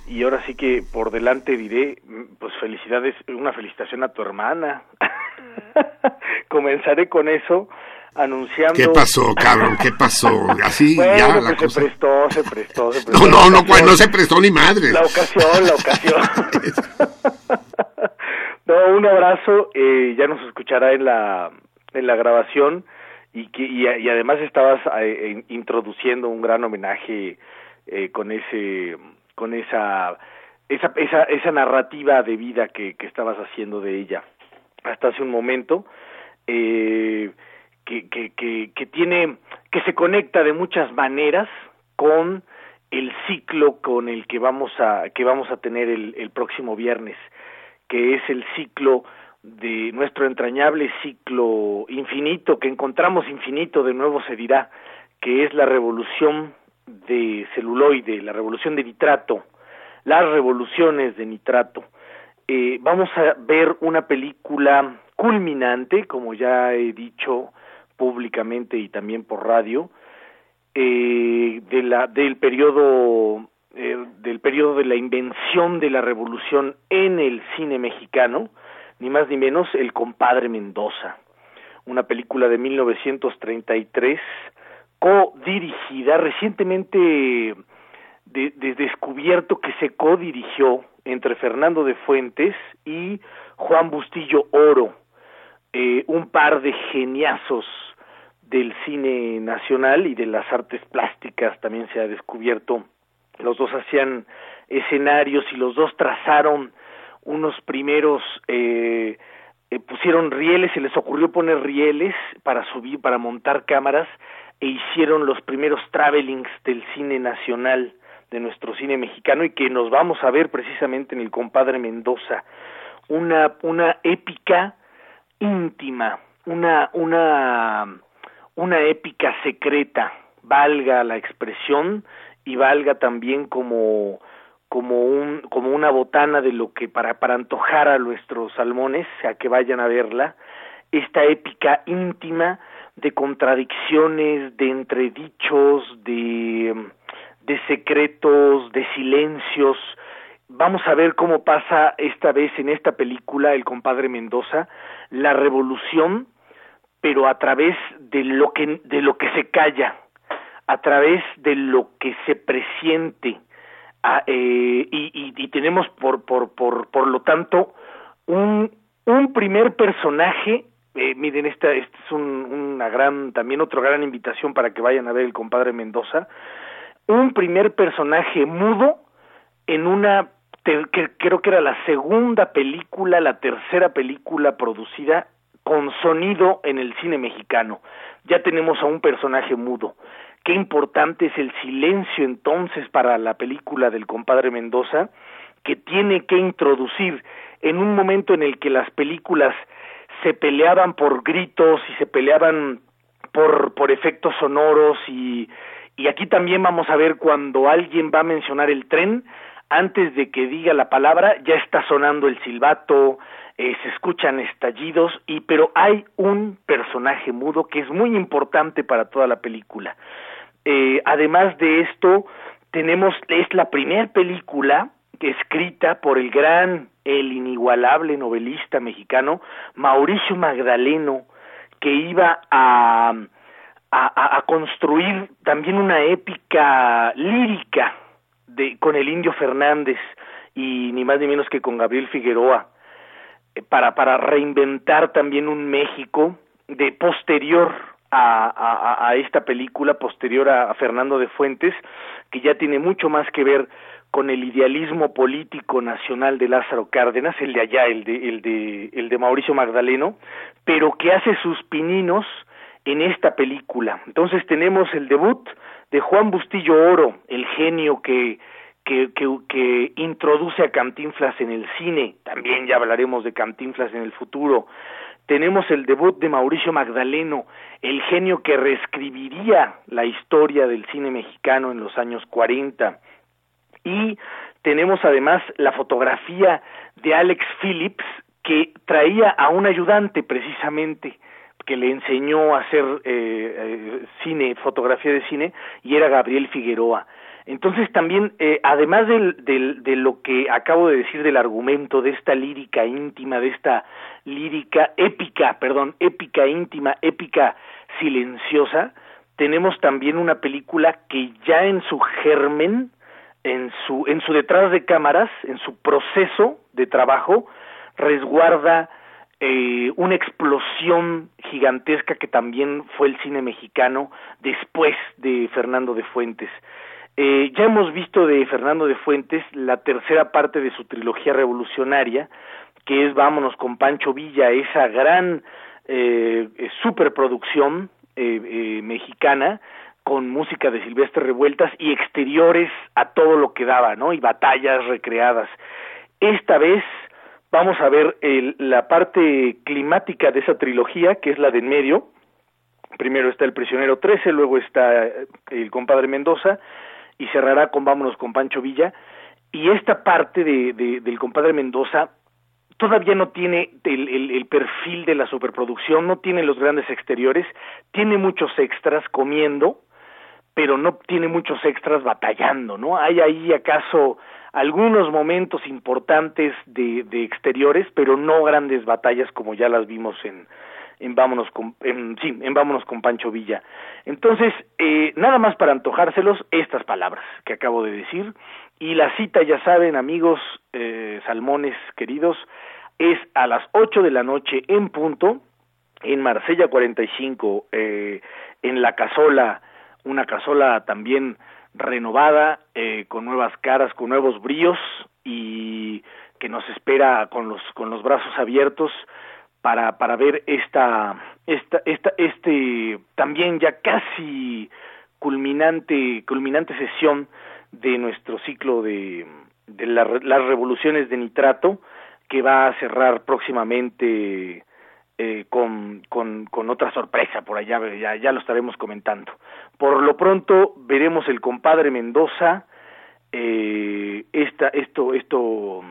y ahora sí que por delante diré, mm, pues felicidades, una felicitación a tu hermana. [LAUGHS] Comenzaré con eso anunciando... ¿Qué pasó, cabrón? ¿Qué pasó? Así [LAUGHS] bueno, ya pues la se cosa. prestó, se prestó, se prestó. No, no, no, ocasión. pues, no se prestó ni madre. La ocasión, la ocasión. [LAUGHS] no, un abrazo, eh, ya nos escuchará en la, en la grabación y, que, y, y además estabas eh, in- introduciendo un gran homenaje eh, con ese con esa esa, esa esa narrativa de vida que, que estabas haciendo de ella hasta hace un momento eh, que, que, que, tiene que se conecta de muchas maneras con el ciclo con el que vamos a que vamos a tener el, el próximo viernes que es el ciclo de nuestro entrañable ciclo infinito que encontramos infinito de nuevo se dirá que es la revolución de celuloide la revolución de nitrato las revoluciones de nitrato. Eh, vamos a ver una película culminante como ya he dicho públicamente y también por radio eh, de la del periodo eh, del periodo de la invención de la revolución en el cine mexicano ni más ni menos el compadre Mendoza una película de 1933 co-dirigida recientemente de, de- descubierto que se co-dirigió entre Fernando de Fuentes y Juan Bustillo Oro eh, un par de geniazos del cine nacional y de las artes plásticas también se ha descubierto. Los dos hacían escenarios y los dos trazaron unos primeros, eh, eh, pusieron rieles, se les ocurrió poner rieles para subir, para montar cámaras e hicieron los primeros travelings del cine nacional, de nuestro cine mexicano y que nos vamos a ver precisamente en el compadre Mendoza. Una, una épica íntima, una, una, una épica secreta, valga la expresión y valga también como como un como una botana de lo que para para antojar a nuestros salmones a que vayan a verla esta épica íntima de contradicciones de entredichos de de secretos de silencios. Vamos a ver cómo pasa esta vez en esta película el compadre Mendoza la revolución pero a través de lo que de lo que se calla a través de lo que se presiente eh, y tenemos por por por por lo tanto un un primer personaje eh, miren esta, esta es un- una gran también otra gran invitación para que vayan a ver el compadre Mendoza un primer personaje mudo en una que creo que era la segunda película, la tercera película producida con sonido en el cine mexicano. Ya tenemos a un personaje mudo. Qué importante es el silencio entonces para la película del compadre Mendoza, que tiene que introducir en un momento en el que las películas se peleaban por gritos y se peleaban por, por efectos sonoros y, y aquí también vamos a ver cuando alguien va a mencionar el tren, antes de que diga la palabra ya está sonando el silbato, eh, se escuchan estallidos y pero hay un personaje mudo que es muy importante para toda la película. Eh, además de esto tenemos es la primera película escrita por el gran, el inigualable novelista mexicano Mauricio Magdaleno que iba a a, a, construir también una épica lírica de, con el Indio Fernández y ni más ni menos que con Gabriel Figueroa eh, para, para reinventar también un México de posterior a, a, a esta película, posterior a, Fernando de Fuentes, que ya tiene mucho más que ver con el idealismo político nacional de Lázaro Cárdenas, el de allá, el de, el de, el de Mauricio Magdaleno, pero que hace sus pininos en esta película. Entonces tenemos el debut de Juan Bustillo Oro, el genio que, que, que, introduce a Cantinflas en el cine, también ya hablaremos de Cantinflas en el futuro. Tenemos el debut de Mauricio Magdaleno, el genio que reescribiría la historia del cine mexicano en los años 40. Y tenemos además la fotografía de Alex Phillips, que traía a un ayudante precisamente, que le enseñó a hacer eh, eh, cine, fotografía de cine, y era Gabriel Figueroa. Entonces también, eh, además del, del, de lo que acabo de decir del argumento, de esta lírica íntima, de esta lírica épica, perdón, épica íntima, épica silenciosa, tenemos también una película que ya en su germen, en su, en su detrás de cámaras, en su proceso de trabajo, resguarda eh, una explosión gigantesca que también fue el cine mexicano después de Fernando de Fuentes. Eh, ya hemos visto de Fernando de Fuentes la tercera parte de su trilogía revolucionaria, que es Vámonos con Pancho Villa, esa gran eh, superproducción eh, eh, mexicana con música de Silvestre Revueltas y exteriores a todo lo que daba, ¿no? Y batallas recreadas. Esta vez vamos a ver el, la parte climática de esa trilogía, que es la de en medio. Primero está El Prisionero 13, luego está El Compadre Mendoza, y cerrará con Vámonos con Pancho Villa. Y esta parte de, de, del Compadre Mendoza todavía no tiene el, perfil de la superproducción, no tiene los grandes exteriores, tiene muchos extras comiendo, pero no tiene muchos extras batallando, ¿no? Hay ahí acaso algunos momentos importantes de, de exteriores, pero no grandes batallas como ya las vimos en, en vámonos con en, sí, en vámonos con Pancho Villa. Entonces, eh, nada más para antojárselos estas palabras que acabo de decir y la cita ya saben amigos eh, salmones queridos es a las ocho de la noche en punto en Marsella 45 eh, en la casola una casola también renovada, eh, con nuevas caras, con nuevos bríos y que nos espera con los, con los brazos abiertos para, para ver esta, esta, esta, este también ya casi culminante, culminante sesión de nuestro ciclo de, de la, las revoluciones de nitrato que va a cerrar próximamente eh, con, con, con, otra sorpresa por allá, ya, ya lo estaremos comentando. Por lo pronto veremos el compadre Mendoza, eh, esta, esto, esto,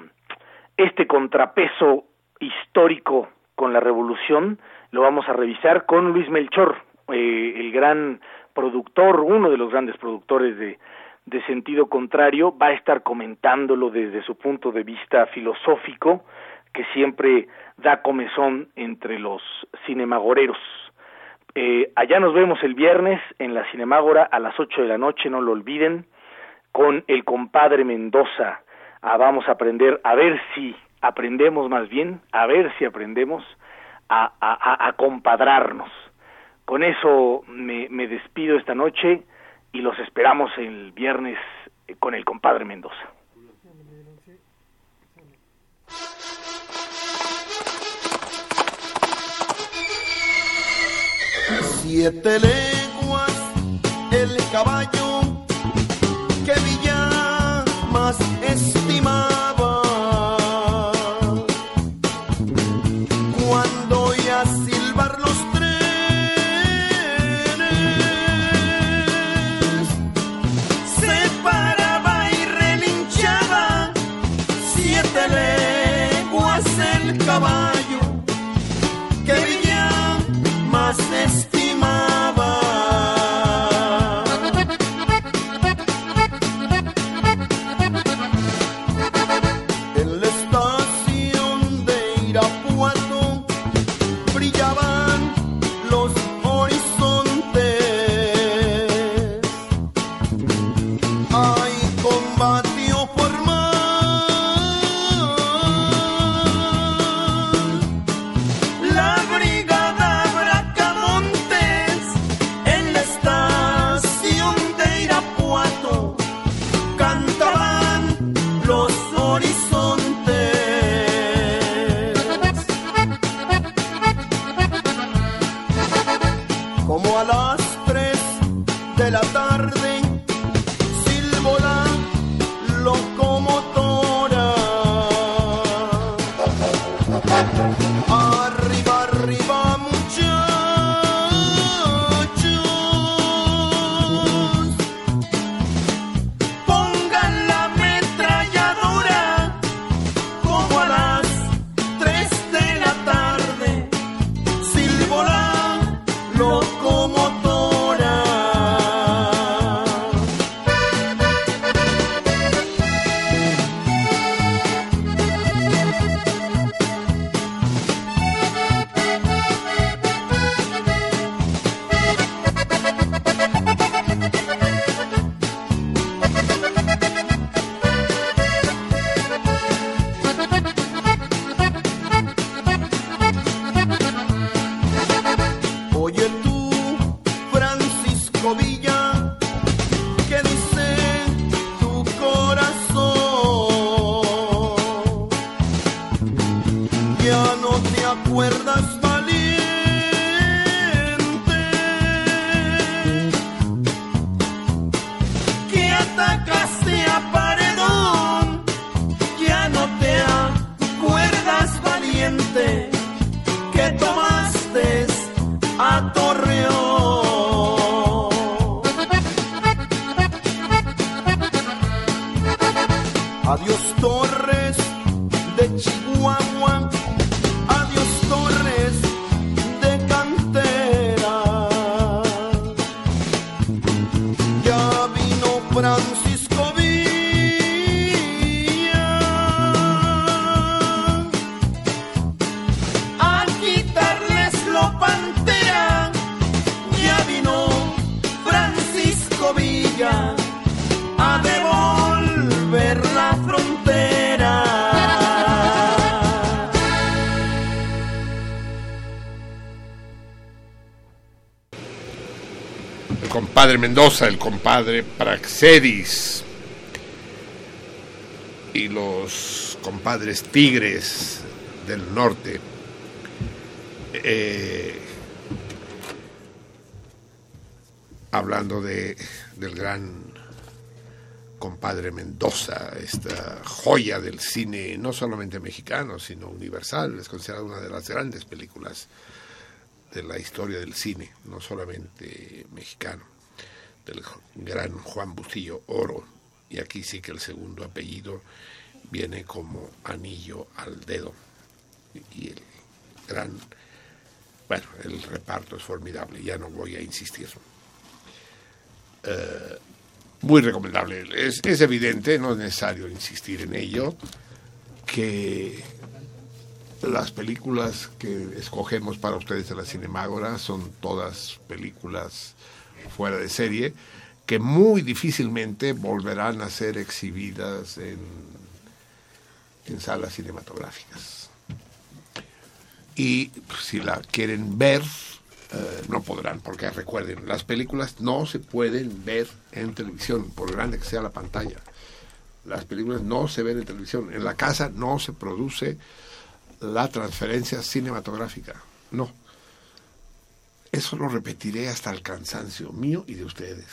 este contrapeso histórico con la revolución lo vamos a revisar con Luis Melchor, eh, el gran productor, uno de los grandes productores de, de sentido contrario, va a estar comentándolo desde su punto de vista filosófico, que siempre da comezón entre los cinemagoreros. Eh, allá nos vemos el viernes en la Cinemágora a las ocho de la noche, no lo olviden, con el compadre Mendoza. Ah, vamos a aprender, a ver si aprendemos más bien, a ver si aprendemos a, a, a compadrarnos. Con eso me, me despido esta noche y los esperamos el viernes con el compadre Mendoza. Siete leguas el caballo que Villa más Francisco Mendoza, el compadre Praxedis y los compadres Tigres del Norte. Eh, hablando de, del gran compadre Mendoza, esta joya del cine no solamente mexicano, sino universal, es considerada una de las grandes películas de la historia del cine, no solamente mexicano, del gran Juan Bustillo Oro, y aquí sí que el segundo apellido viene como anillo al dedo, y el gran, bueno, el reparto es formidable, ya no voy a insistir. Eh, muy recomendable, es, es evidente, no es necesario insistir en ello, que las películas que escogemos para ustedes en la Cinemágora son todas películas fuera de serie que muy difícilmente volverán a ser exhibidas en, en salas cinematográficas. Y si la quieren ver, eh, no podrán, porque recuerden, las películas no se pueden ver en televisión, por grande que sea la pantalla. Las películas no se ven en televisión. En la casa no se produce la transferencia cinematográfica. No. Eso lo repetiré hasta el cansancio mío y de ustedes.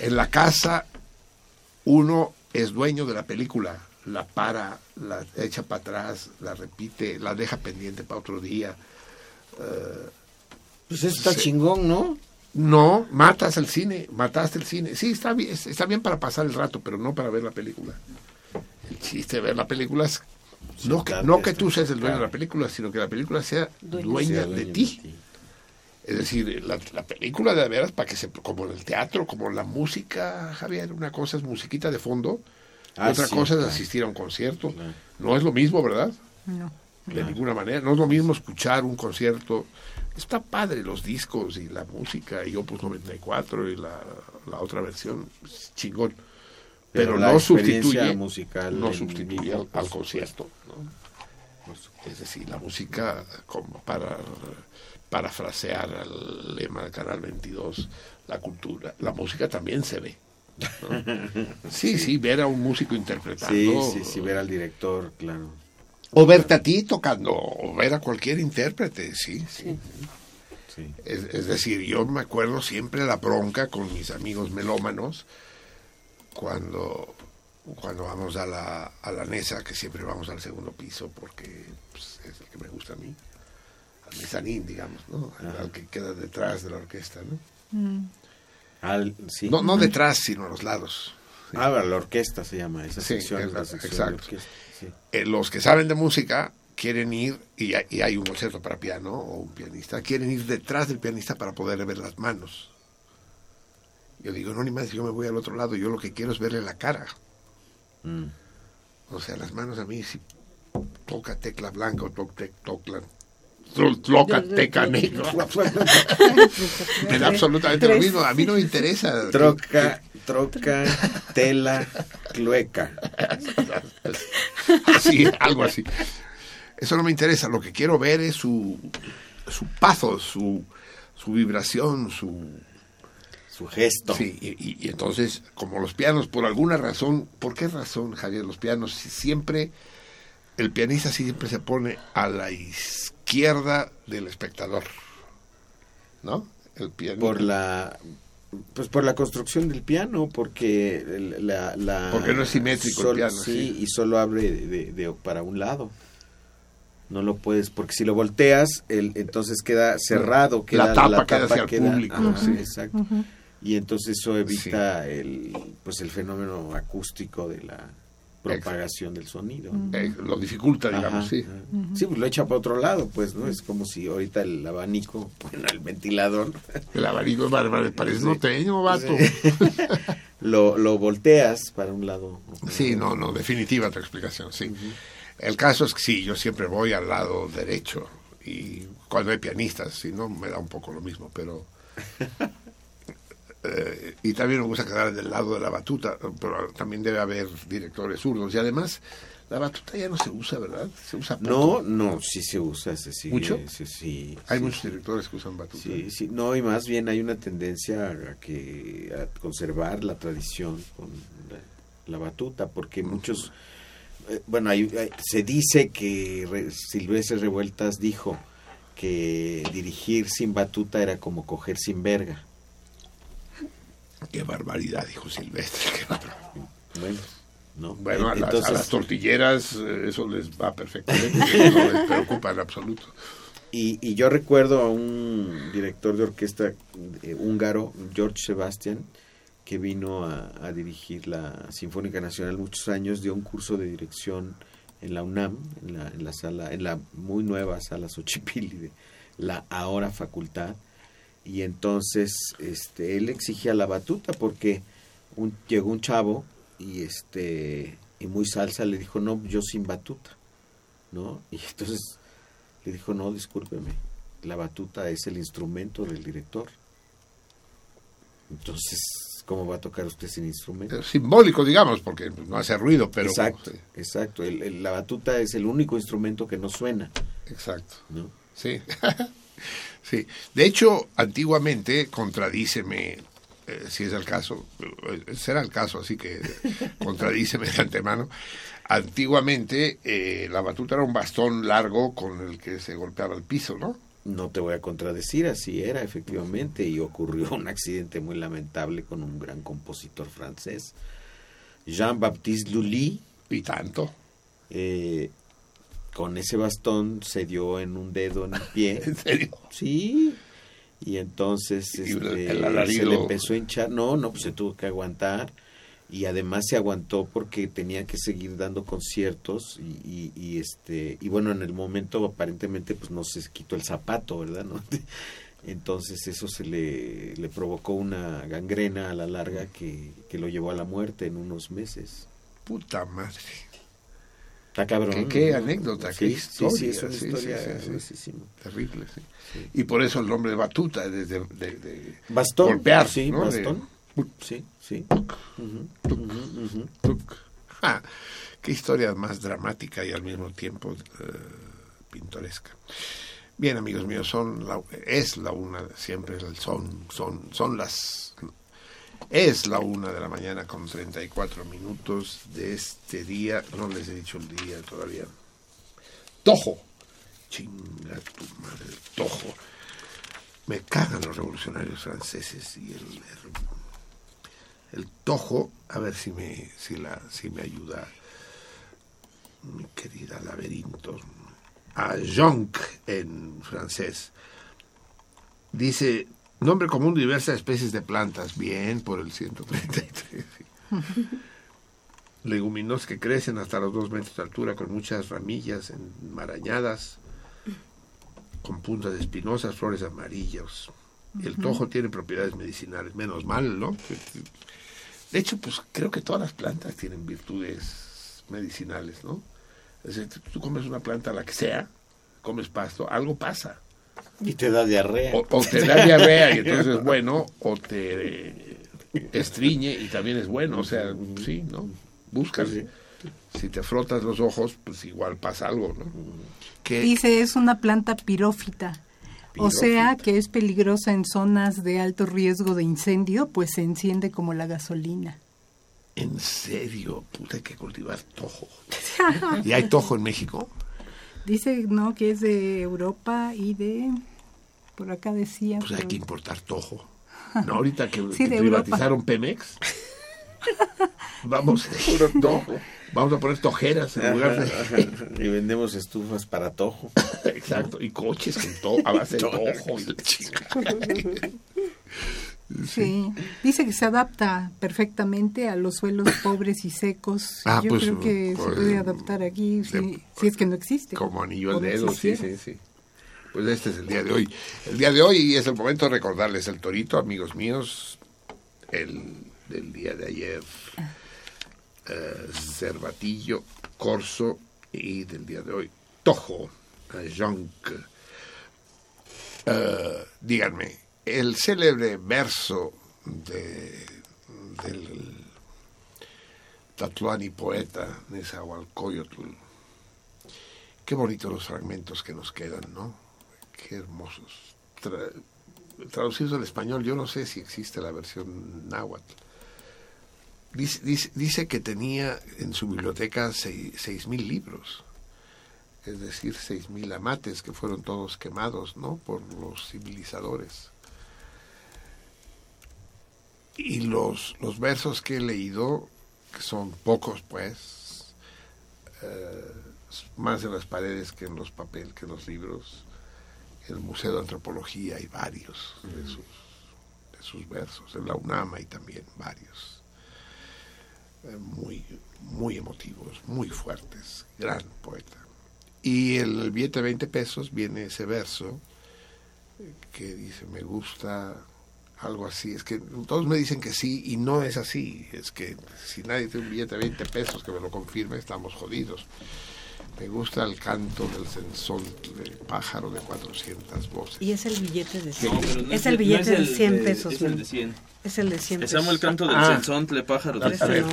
En la casa uno es dueño de la película, la para, la echa para atrás, la repite, la deja pendiente para otro día. Eh, Pues eso está chingón, ¿no? no, matas el cine, mataste el cine. Sí, está bien, está bien para pasar el rato, pero no para ver la película. El chiste de ver la película es no que, no que tú seas el dueño de la película, sino que la película sea dueña, Sea de ti. Es decir, la, la película de veras, para que se, como en el teatro, como la música, Javier, una cosa es musiquita de fondo, Ah, otra sí, cosa es claro. asistir a un concierto. No es lo mismo, ¿verdad? No. De ninguna manera. No es lo mismo escuchar un concierto. Está padre los discos y la música y Opus 94 y la, la otra versión, es chingón. Pero, Pero la no sustituye, musical no sustituye vivo, al, concierto. ¿no? Es decir, la música, como para parafrasear al lema del Canal 22, la cultura, la música también se ve. ¿no? [LAUGHS] Sí, sí, ver a un músico interpretando. Sí, sí, sí, ver al director, claro. O verte a ti tocando, o ver a cualquier intérprete, sí, sí. Sí. Es, es decir, yo me acuerdo siempre la bronca con mis amigos melómanos cuando, cuando vamos a la, a la Nesa, que siempre vamos al segundo piso porque pues, es el que me gusta a mí, mezanín, digamos, ¿no? Al, al que queda detrás de la orquesta, ¿no? Mm. Al, sí. No, no detrás, sino a los lados. Ah, la orquesta se llama, esa Sí, sección es la sección de exacto. sí. Eh, los que saben de música quieren ir, y hay, y hay un concierto para piano o un pianista, quieren ir detrás del pianista para poder ver las manos. Yo digo, no, ni más, yo me voy al otro lado, yo lo que quiero es verle la cara. Mm. O sea, las manos a mí, si toca tecla blanca o toca, toca, tecla negra, [LAUGHS] me da absolutamente lo mismo, a mí no me interesa. Troca, troca, tela, clueca. así, algo así. Eso no me interesa. Lo que quiero ver es su, su paso, su, su vibración, su... Su gesto. Sí, y, y- y entonces, como los pianos, por alguna razón, ¿por qué razón, Javier? Los pianos si- siempre, el pianista siempre se pone a la izquierda del espectador, ¿no? El piano. Por la pues por la construcción del piano, porque la, la Porque no es simétrico el piano, sí, sí. y solo abre de, de- para un lado. No lo puedes, porque si lo volteas, el, entonces queda cerrado, La queda tapa queda hacia el público, ajá, sí. exacto. Y entonces eso evita el pues el fenómeno acústico de la propagación del sonido. Eh, lo dificulta, digamos, Ajá, sí. Sí, pues lo echa para otro lado, pues, ¿no? Es como si ahorita el abanico, [LAUGHS] bueno, el ventilador. El abanico es bárbaro, parece Sí. norteño, vato. Sí. [LAUGHS] lo, lo volteas para un lado. Sí, no, no, definitiva tu explicación, sí. El caso es que sí, yo siempre voy al lado derecho y cuando hay pianistas, si no, me da un poco lo mismo, pero... [LAUGHS] eh, y también me gusta quedar del lado de la batuta, pero también debe haber directores zurdos y además la batuta ya no se usa, ¿verdad? Se usa No, poco. no, sí se usa, se sigue, ¿Mucho? Sí, sí, Hay sí, muchos directores que usan batuta. Sí, sí, no, y más bien hay una tendencia a que a conservar la tradición con la, la batuta, porque muchos, eh, bueno, hay- hay- se dice que Re- Silvestre Revueltas dijo que dirigir sin batuta era como coger sin verga. Qué barbaridad, dijo Silvestre. qué barbaridad. Bueno, no. Bueno, a, las- a Entonces- las tortilleras eh, eso les va perfectamente, [LAUGHS] no les preocupa en absoluto. Y, y yo recuerdo a un director de orquesta eh, húngaro, George Sebastian, que vino a, a dirigir la Sinfónica Nacional muchos años, dio un curso de dirección en la UNAM, en la, en la sala, en la muy nueva sala Xochipilli de la ahora facultad, y entonces este él exigía la batuta porque un, llegó un chavo y este y muy salsa le dijo no yo sin batuta no [LAUGHS] y entonces le dijo, no, discúlpeme, la batuta es el instrumento del director. Entonces, ¿cómo va a tocar usted sin instrumento? Simbólico, digamos, porque no hace ruido, pero... Exacto, exacto. El- el- la batuta es el único instrumento que no suena. Exacto. ¿no? Sí. [LAUGHS] [LAUGHS] sí. De hecho, antiguamente, contradíceme, eh, si es el caso, eh, será el caso, así que [LAUGHS] contradíceme de antemano. Antiguamente, eh, la batuta era un bastón largo con el que se golpeaba el piso, ¿no? No te voy a contradecir, así era efectivamente, y ocurrió un accidente muy lamentable con un gran compositor francés, Jean-Baptiste Lully. Y tanto. Eh, con ese bastón se dio en un dedo en el [LAUGHS] pie. ¿En serio? Sí. Y entonces Y este, el se le empezó a hinchar. No, no, pues se tuvo que aguantar. Y además se aguantó porque tenía que seguir dando conciertos. Y, y, y, este y bueno, en el momento aparentemente pues no se quitó el zapato, ¿verdad? [LAUGHS] ¿No? Entonces eso se le, le provocó una gangrena a la larga que, que lo llevó a la muerte en unos meses. Puta madre. Está cabrón. ¿Qué, qué anécdota, Sí, qué historia. sí, es una sí, historia. Terrible, sí. Y por eso el nombre de batuta, de, de, de- de Bastón. golpear, Sí, bastón. Sí, sí. Ujú, ujú, ujú. Tuc. Ah, qué historia más dramática y al mismo tiempo eh, pintoresca. Bien, amigos míos, son la, es la una, siempre el son, son, son las, es la una de la mañana con 34 minutos de este día, no les he dicho el día todavía. Tojo, chinga tu madre, Tojo. Me cagan los revolucionarios franceses y el, el Tojo, a ver si me, si la, si me ayuda mi querida laberinto, a Jonc en francés. Dice, nombre común de diversas especies de plantas, bien, por el 133. sí. [LAUGHS] Leguminosas que crecen hasta los dos metros de altura con muchas ramillas enmarañadas, con puntas espinosas, flores amarillas. El tojo tiene propiedades medicinales, menos mal, ¿no? De hecho, pues creo que todas las plantas tienen virtudes medicinales, ¿no? Es decir, tú- tú comes una planta, la que sea, comes pasto, algo pasa. Y te da diarrea. O, o te da diarrea y entonces es bueno, o te eh, estriñe y también es bueno. O sea, sí, ¿no? Buscas. Si te frotas los ojos, pues igual pasa algo, ¿no? Que, Dice, es una planta pirófita. O sea, que es peligrosa en zonas de alto riesgo de incendio, pues se enciende como la gasolina. en serio, puta, hay que cultivar tojo. [LAUGHS] ¿Y hay tojo en México? Dice, no, que es de Europa y de... Por acá decía... Pues hay que importar tojo. No, ahorita que, [LAUGHS] Sí, que de privatizaron Pemex, [LAUGHS] vamos, no, vamos a poner tojeras en lugar de... [LAUGHS] y vendemos estufas para tojo. Exacto, y coches con todo, a base de tojo y la chingada. Sí, dice que se adapta perfectamente a los suelos [COUGHS] pobres y secos. Ah, Yo pues, creo que pues, se puede adaptar aquí si, si es que no existe. Como anillo al dedo, sí, sí, sí. Pues este es el día de hoy. El día de hoy es el momento de recordarles el torito, amigos míos, el del día de ayer, eh, Cervatillo, Corso y del día de hoy, Tojo, Jonc. Eh, díganme, el célebre verso de, del Tatuani poeta Nezahualcóyotl. Qué bonitos los fragmentos que nos quedan, ¿no? Qué hermosos. Tra- traducidos al español, yo no sé si existe la versión náhuatl. Dice, que tenía en su biblioteca seis seis mil libros, es decir, seis mil amates que fueron todos quemados, ¿no? Por los civilizadores. Y los, los versos que he leído, que son pocos, pues, eh, más en las paredes que en los papeles, que en los libros. En el Museo de Antropología hay varios de sus, de sus versos, en la UNAM hay también varios. Eh, muy, muy emotivos, muy fuertes, gran poeta. Y en el billete de 20 pesos viene ese verso eh, que dice, me gusta algo así. Es que todos me dicen que sí y no es así. Es que si nadie tiene un billete de 20 pesos que me lo confirme, estamos jodidos. Me gusta el canto del sensontle, pájaro de 400 voces. Y es el billete de 100. No, pero no es es el billete no es de el 100 de- pesos. es el de 100. Es el de 100 pesos. Empezamos el canto del Ah. sensontle, pájaro A de, de, a ver,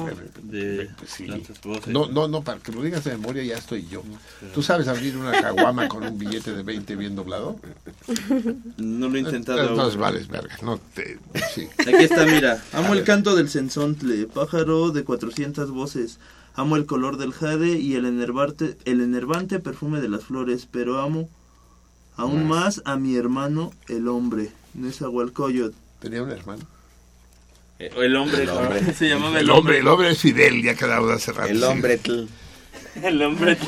de Sí. voces. No, no, no, para que lo digas de memoria ya estoy yo. ¿Tú sabes abrir una caguama con un billete de 20 bien doblado? No lo he intentado. Entonces vales verga, no te... Sí. Aquí está, mira. A Amo el ver. canto del sensontle, pájaro de 400 voces. Amo el color del jade y el enervante, el enervante perfume de las flores, pero amo Aún más a mi hermano, el hombre, Nezahualcóyotl. Tenía un hermano. Eh, El hombre, El hombre. [LAUGHS] se llamaba El hombre, el hombre es Fidel, ya quedamos hace rato. El hombre. tl. El hombre. [LAUGHS]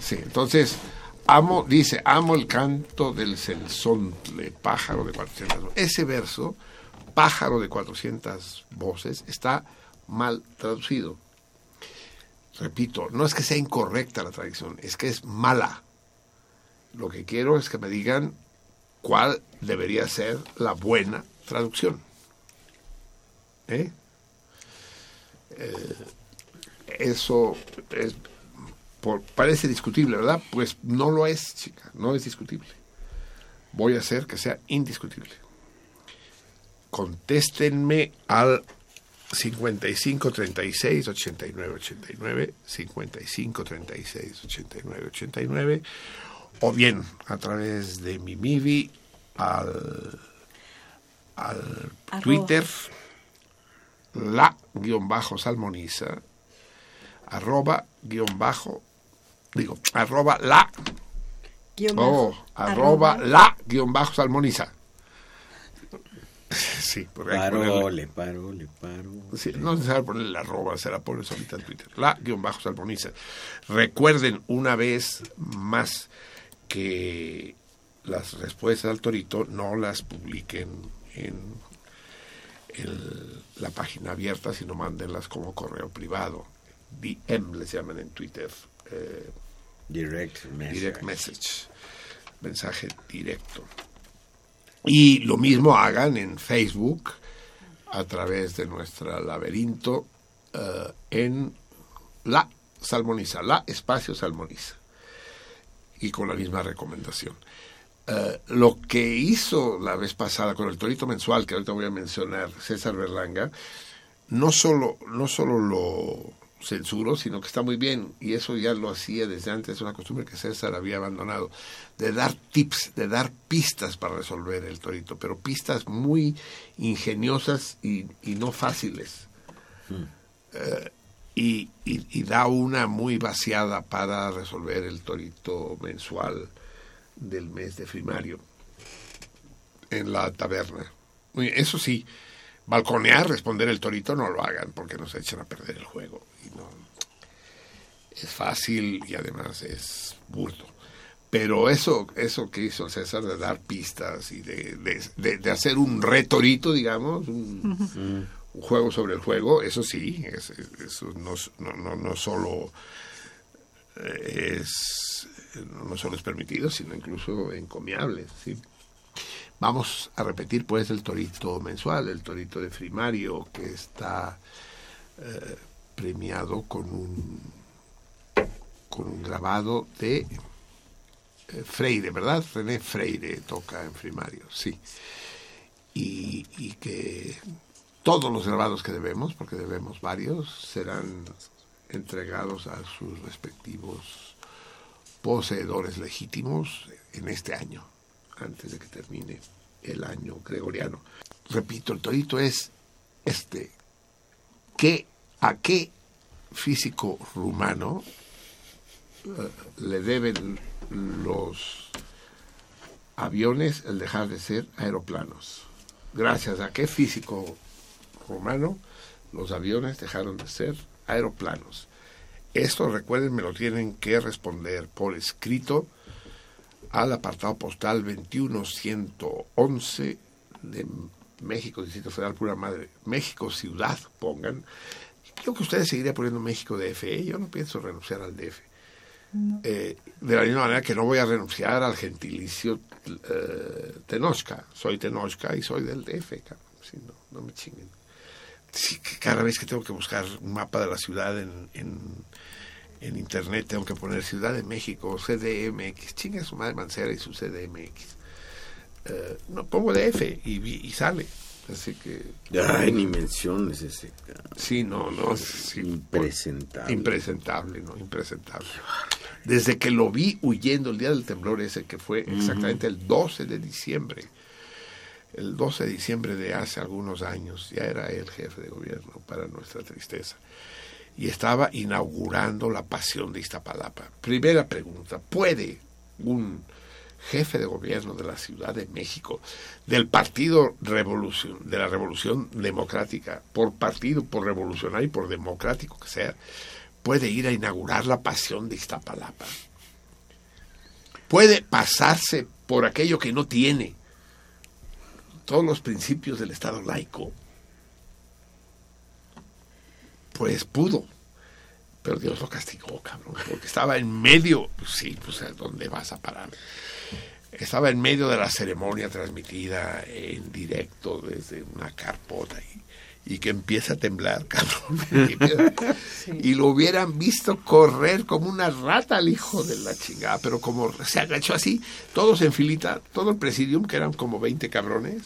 Sí, entonces, amo, dice, amo el canto del censontle, pájaro de 400 voces. Ese verso, pájaro de 400 voces, está mal traducido. Repito, no es que sea incorrecta la traducción, es que es mala. Lo que quiero es que me digan cuál debería ser la buena traducción. ¿Eh? Eh, eso parece discutible, ¿verdad? Pues no lo es, chica, no es discutible. Voy a hacer que sea indiscutible. Contéstenme al 55 36 89 89 55 36 89 89 o bien a través de mi MIBI al, al. Twitter la guion bajo salmoniza arroba guion bajo digo arroba la Guión oh, bajo, arroba arroba. la guion bajo salmoniza [LAUGHS] sí porque que ponerle- Parole, parole, parole. Sí, no es necesario ponerle la arroba, se la pone solita en Twitter. La guion bajo salmoniza. Recuerden una vez más que las respuestas al torito no las publiquen en el- la página abierta, sino mándenlas como correo privado. DM les llaman en Twitter. eh, Direct message. direct message. Mensaje directo. Y lo mismo hagan en Facebook a través de nuestra laberinto eh, en la salmoniza, la espacio salmoniza. Y con la misma recomendación. Eh, lo que hizo la vez pasada con el torito mensual, que ahorita voy a mencionar, César Berlanga, no solo, no solo lo censuró, sino que está muy bien, y eso ya lo hacía desde antes, una costumbre que César había abandonado, de dar tips, de dar pistas para resolver el torito, pero pistas muy ingeniosas y, y no fáciles. Eh, y, y- y da una muy vaciada para resolver el torito mensual del mes de primario en la taberna. Eso sí, balconear, responder el torito, no lo hagan porque nos echan a perder el juego. Y no, es fácil y además es burdo. Pero eso, eso que hizo César de dar pistas y de, de- de- de hacer un retorito, digamos, un, un juego sobre el juego, eso sí, es- es- eso no, no, no, solo eh, es no solo es permitido, sino incluso encomiable. ¿sí? Vamos a repetir pues el torito mensual, el torito de Frimario, que está eh, premiado con un con un grabado de eh, Freire, ¿verdad? René Freire toca en Frimario, sí. Y, y que todos los grabados que debemos, porque debemos varios, serán entregados a sus respectivos poseedores legítimos en este año, antes de que termine el año gregoriano. Repito, el torito es este. ¿Qué, ¿A qué físico rumano eh, le deben los aviones el dejar de ser aeroplanos? Gracias a qué físico rumano los aviones dejaron de ser aeroplanos. Esto, recuerden, me lo tienen que responder por escrito al apartado postal 21111 de México, Distrito Federal, pura madre. México Ciudad, pongan. Creo que ustedes seguirían poniendo México DF. ¿eh? Yo no pienso renunciar al DF. Eh, de la misma manera que no voy a renunciar al gentilicio eh, Tenochca. Soy Tenochca y soy del DF. Sí, no, no me chinguen. Cada vez que tengo que buscar un mapa de la ciudad en, en, en internet, tengo que poner Ciudad de México, CDMX. Chinga su madre Mancera y su CDMX. Eh, no, pongo DF y, y sale. Así que. Ay, ni menciones ese. Sí, no, no. sí, Impresentable. Impresentable, ¿no? Impresentable. Desde que lo vi huyendo el día del temblor ese, que fue exactamente el 12 de diciembre. El 12 de diciembre de hace algunos años, ya era el jefe de gobierno, para nuestra tristeza. Y estaba inaugurando la pasión de Iztapalapa. Primera pregunta, ¿puede? un jefe de gobierno de la Ciudad de México, del Partido Revolución, de la Revolución Democrática, por partido, por revolucionario y por democrático que sea, puede ir a inaugurar la pasión de Iztapalapa. Puede pasarse por aquello que no tiene todos los principios del Estado laico. Pues pudo. Pero Dios lo castigó, cabrón, porque estaba en medio, pues sí, pues ¿a dónde vas a parar? Estaba en medio de la ceremonia transmitida en directo desde una carpota y, y que empieza a temblar, [LAUGHS] cabrón. Y, empieza- y lo hubieran visto correr como una rata al hijo de la chingada, pero como se agachó así, todos en filita, todo el presidium, que eran como 20 cabrones,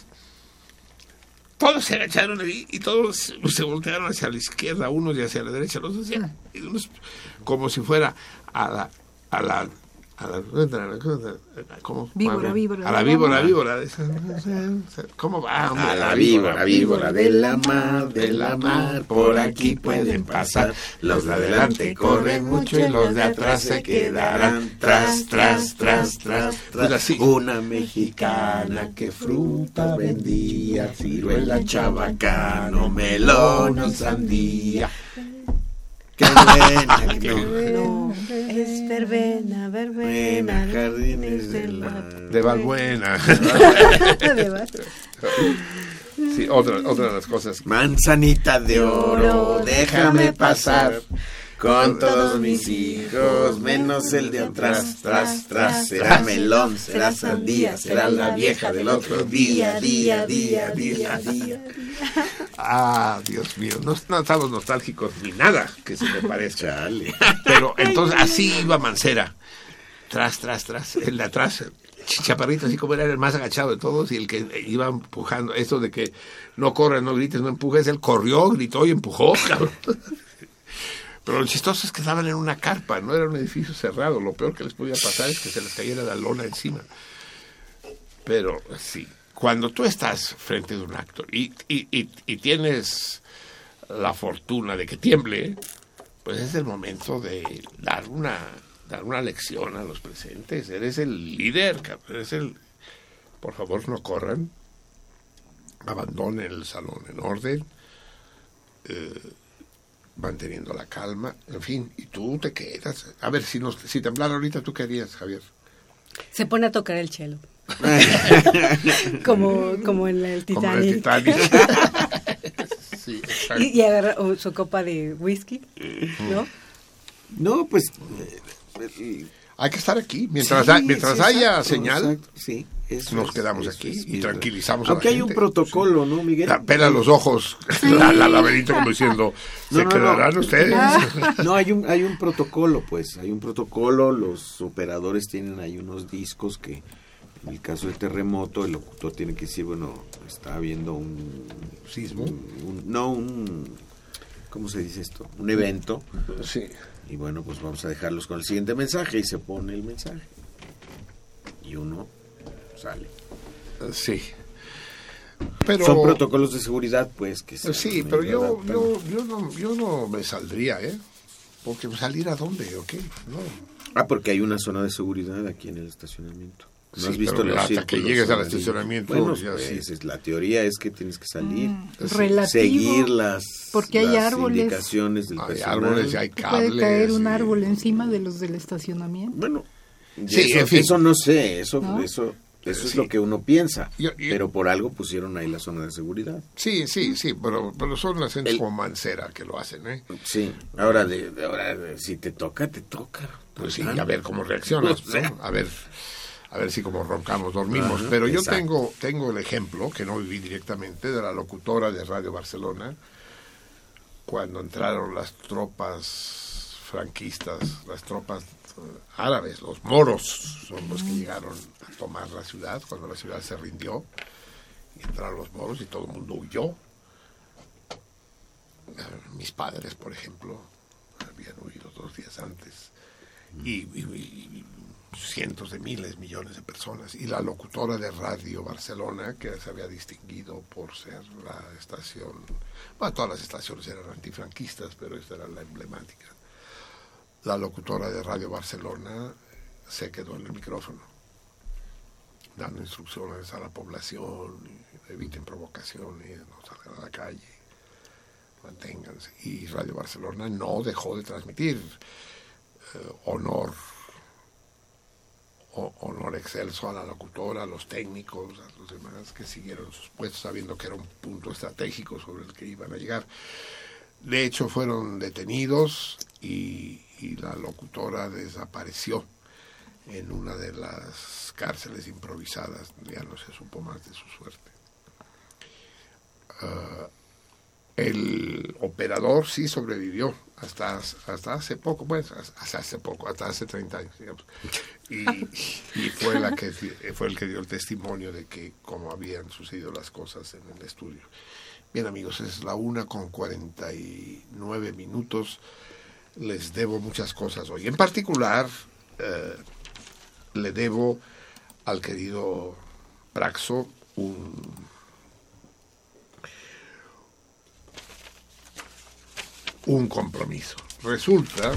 todos se agacharon ahí y todos se voltearon hacia la izquierda, unos y hacia la derecha, los dos como si fuera a la a la a la ¿cómo? Víbora, víbora. a la víbora, víbora. [LAUGHS] ¿Cómo va? hombre? A la víbora, víbora de la mar, de la mar, por aquí pueden pasar. Los de adelante corren mucho y los de atrás se quedarán. Tras, tras, tras, tras, tras. Una mexicana que fruta vendía, ciruela, chabacano, melón sandía. Qué buena, [LAUGHS] qué No, es verbena, verbena. buena, jardines de la... De Valbuena. [LAUGHS] De Val- sí, otra, otra de las cosas. Manzanita de oro, déjame pasar con todos mis hijos, menos el de atrás, tras, tras. Será melón, será sandía, será la vieja del otro día, día, día, día, día. Ah, Dios mío, no, no estamos nostálgicos ni nada que se me parezca. Pero entonces así iba Mancera. Tras, tras, tras. El de atrás, ch- chaparrito, así como era el más agachado de todos y el que iba empujando. Esto de que no corres, no grites, no empujes. Él corrió, gritó y empujó, cabrón. Pero lo chistoso es que estaban en una carpa, no era un edificio cerrado. Lo peor que les podía pasar es que se les cayera la lona encima. Pero sí, cuando tú estás frente de un actor y, y, y, tienes la fortuna de que tiemble, pues es el momento de dar una, dar una lección a los presentes. Eres el líder, eres el... Por favor, no corran, abandonen el salón en orden, eh, manteniendo la calma, en fin, y tú te quedas. A ver, si, nos, si temblara ahorita, ¿tú qué harías, Javier? Se pone a tocar el chelo. [LAUGHS] como, como en el Como en el Titanic. Titanic. [LAUGHS] Sí, y, y agarra su copa de whisky, ¿no? No, pues... Hay que estar aquí. Mientras, Sí, ha- mientras sí, haya exacto, señal, exacto, sí, eso nos es, quedamos aquí es, y tranquilizamos Aunque a la hay un protocolo, ¿no, Miguel? La pela los ojos, la, la laberinto como diciendo, No, [LAUGHS] ¿se no, quedarán no. ustedes? [LAUGHS] No, hay un, hay un protocolo, pues, hay un protocolo, los operadores tienen ahí unos discos que, en el caso del terremoto, el locutor tiene que decir, bueno, está habiendo un... ¿Sismo? un- no, un... ¿Cómo se dice esto? Un evento. Sí. Y bueno, pues vamos a dejarlos con el siguiente mensaje y se pone el mensaje. Y uno sale. Sí. Pero, Son protocolos de seguridad, pues, que se Sí, pero yo, yo, yo, no, yo no me saldría, ¿eh? Porque salir a dónde, ¿o qué? No. Ah, porque hay una zona de seguridad aquí en el estacionamiento. ¿No Sí, has visto pero los hasta que llegues al estacionamiento, Bueno, ya pues, sí, la teoría es que tienes que salir, Mm, sí, relativo, seguir las, porque hay las árboles. indicaciones del Hay personal. árboles y hay Puede caer un y- árbol encima de los del estacionamiento. Bueno, Sí, eso, en fin. eso no sé, eso, ¿No? eso, eso es lo que uno piensa. Yo- yo- pero por algo pusieron ahí la zona de seguridad. Sí, sí, sí, pero, pero son las gentes como Mancera que lo hacen, ¿eh? Sí, ahora, de, ahora si te toca, te toca. Pues sí, a ver cómo reaccionas, [LAUGHS] o sea. ¿no? A ver, a ver si como roncamos, dormimos. Ajá, Pero yo exacto. tengo, tengo el ejemplo, que no viví directamente, de la locutora de Radio Barcelona, cuando entraron las tropas franquistas, las tropas árabes, los moros, son los que llegaron a tomar la ciudad, cuando la ciudad se rindió, y entraron los moros y todo el mundo huyó. Mis padres, por ejemplo, habían huido dos días antes y cientos de miles, millones de personas. Y la locutora de Radio Barcelona, que se había distinguido por ser la estación, bueno, todas las estaciones eran antifranquistas, pero esta era la emblemática. La locutora de Radio Barcelona se quedó en el micrófono, dando instrucciones a la población, eviten provocaciones, no salgan a la calle, manténganse. Y Radio Barcelona no dejó de transmitir eh, honor, o- honor excelso a la locutora, a los técnicos, a los demás que siguieron sus puestos, sabiendo que era un punto estratégico sobre el que iban a llegar. De hecho, fueron detenidos y, y la locutora desapareció en una de las cárceles improvisadas. Ya no se supo más de su suerte. Ah, el operador sí sobrevivió hasta, hasta hace poco, pues hasta hace poco, hasta hace 30 años. Y, y fue, la que, fue el que dio el testimonio de que cómo habían sucedido las cosas en el estudio. Bien amigos, es la una con 49 minutos. Les debo muchas cosas hoy. En particular, eh, le debo al querido Praxo un, compromiso. Resulta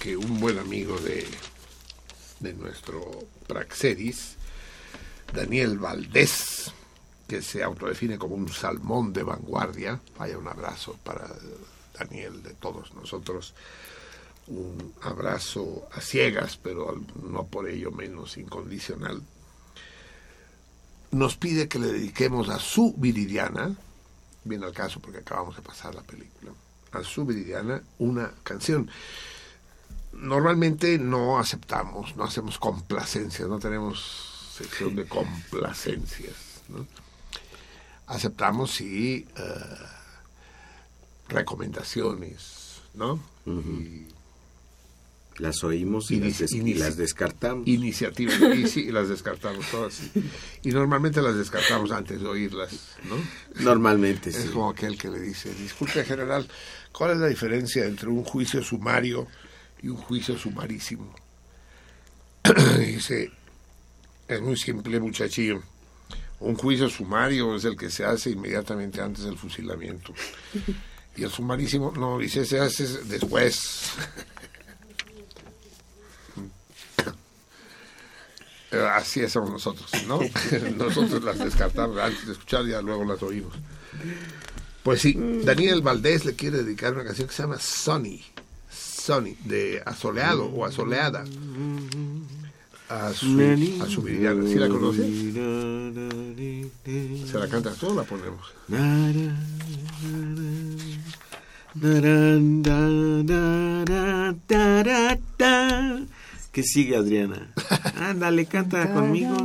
que un buen amigo de, de nuestro Praxeris, Daniel Valdés, que se autodefine como un salmón de vanguardia, vaya un abrazo para Daniel de todos nosotros, un abrazo a ciegas, pero no por ello menos incondicional, nos pide que le dediquemos a su Viridiana, viene al caso porque acabamos de pasar la película, a su Viridiana una canción. Normalmente no aceptamos, no hacemos complacencias, no tenemos sección de complacencias. ¿no? Aceptamos sí eh, recomendaciones, ¿no? Y las oímos y, las, des- y las descartamos. Iniciativas, y sí, las descartamos todas. Y normalmente las descartamos antes de oírlas, ¿no? Normalmente, Es sí. como aquel que le dice, disculpe general, ¿cuál es la diferencia entre un juicio sumario y un juicio sumarísimo? [CLEARS THROAT] dice, es muy simple muchachillo. Un juicio sumario es el que se hace inmediatamente antes del fusilamiento. Y el sumarísimo, no, dice, se hace después. Así somos nosotros, ¿no? [LAUGHS] nosotros las descartamos antes de escuchar y ya luego las oímos. Pues sí, Daniel Valdés le quiere dedicar una canción que se llama Sunny, Sunny, de asoleado o asoleada. A su, a su viridiana. ¿Sí la conoces? ¿Se la cantas tú o la ponemos? ¿Qué sigue, Adriana? [LAUGHS] Ándale, canta conmigo.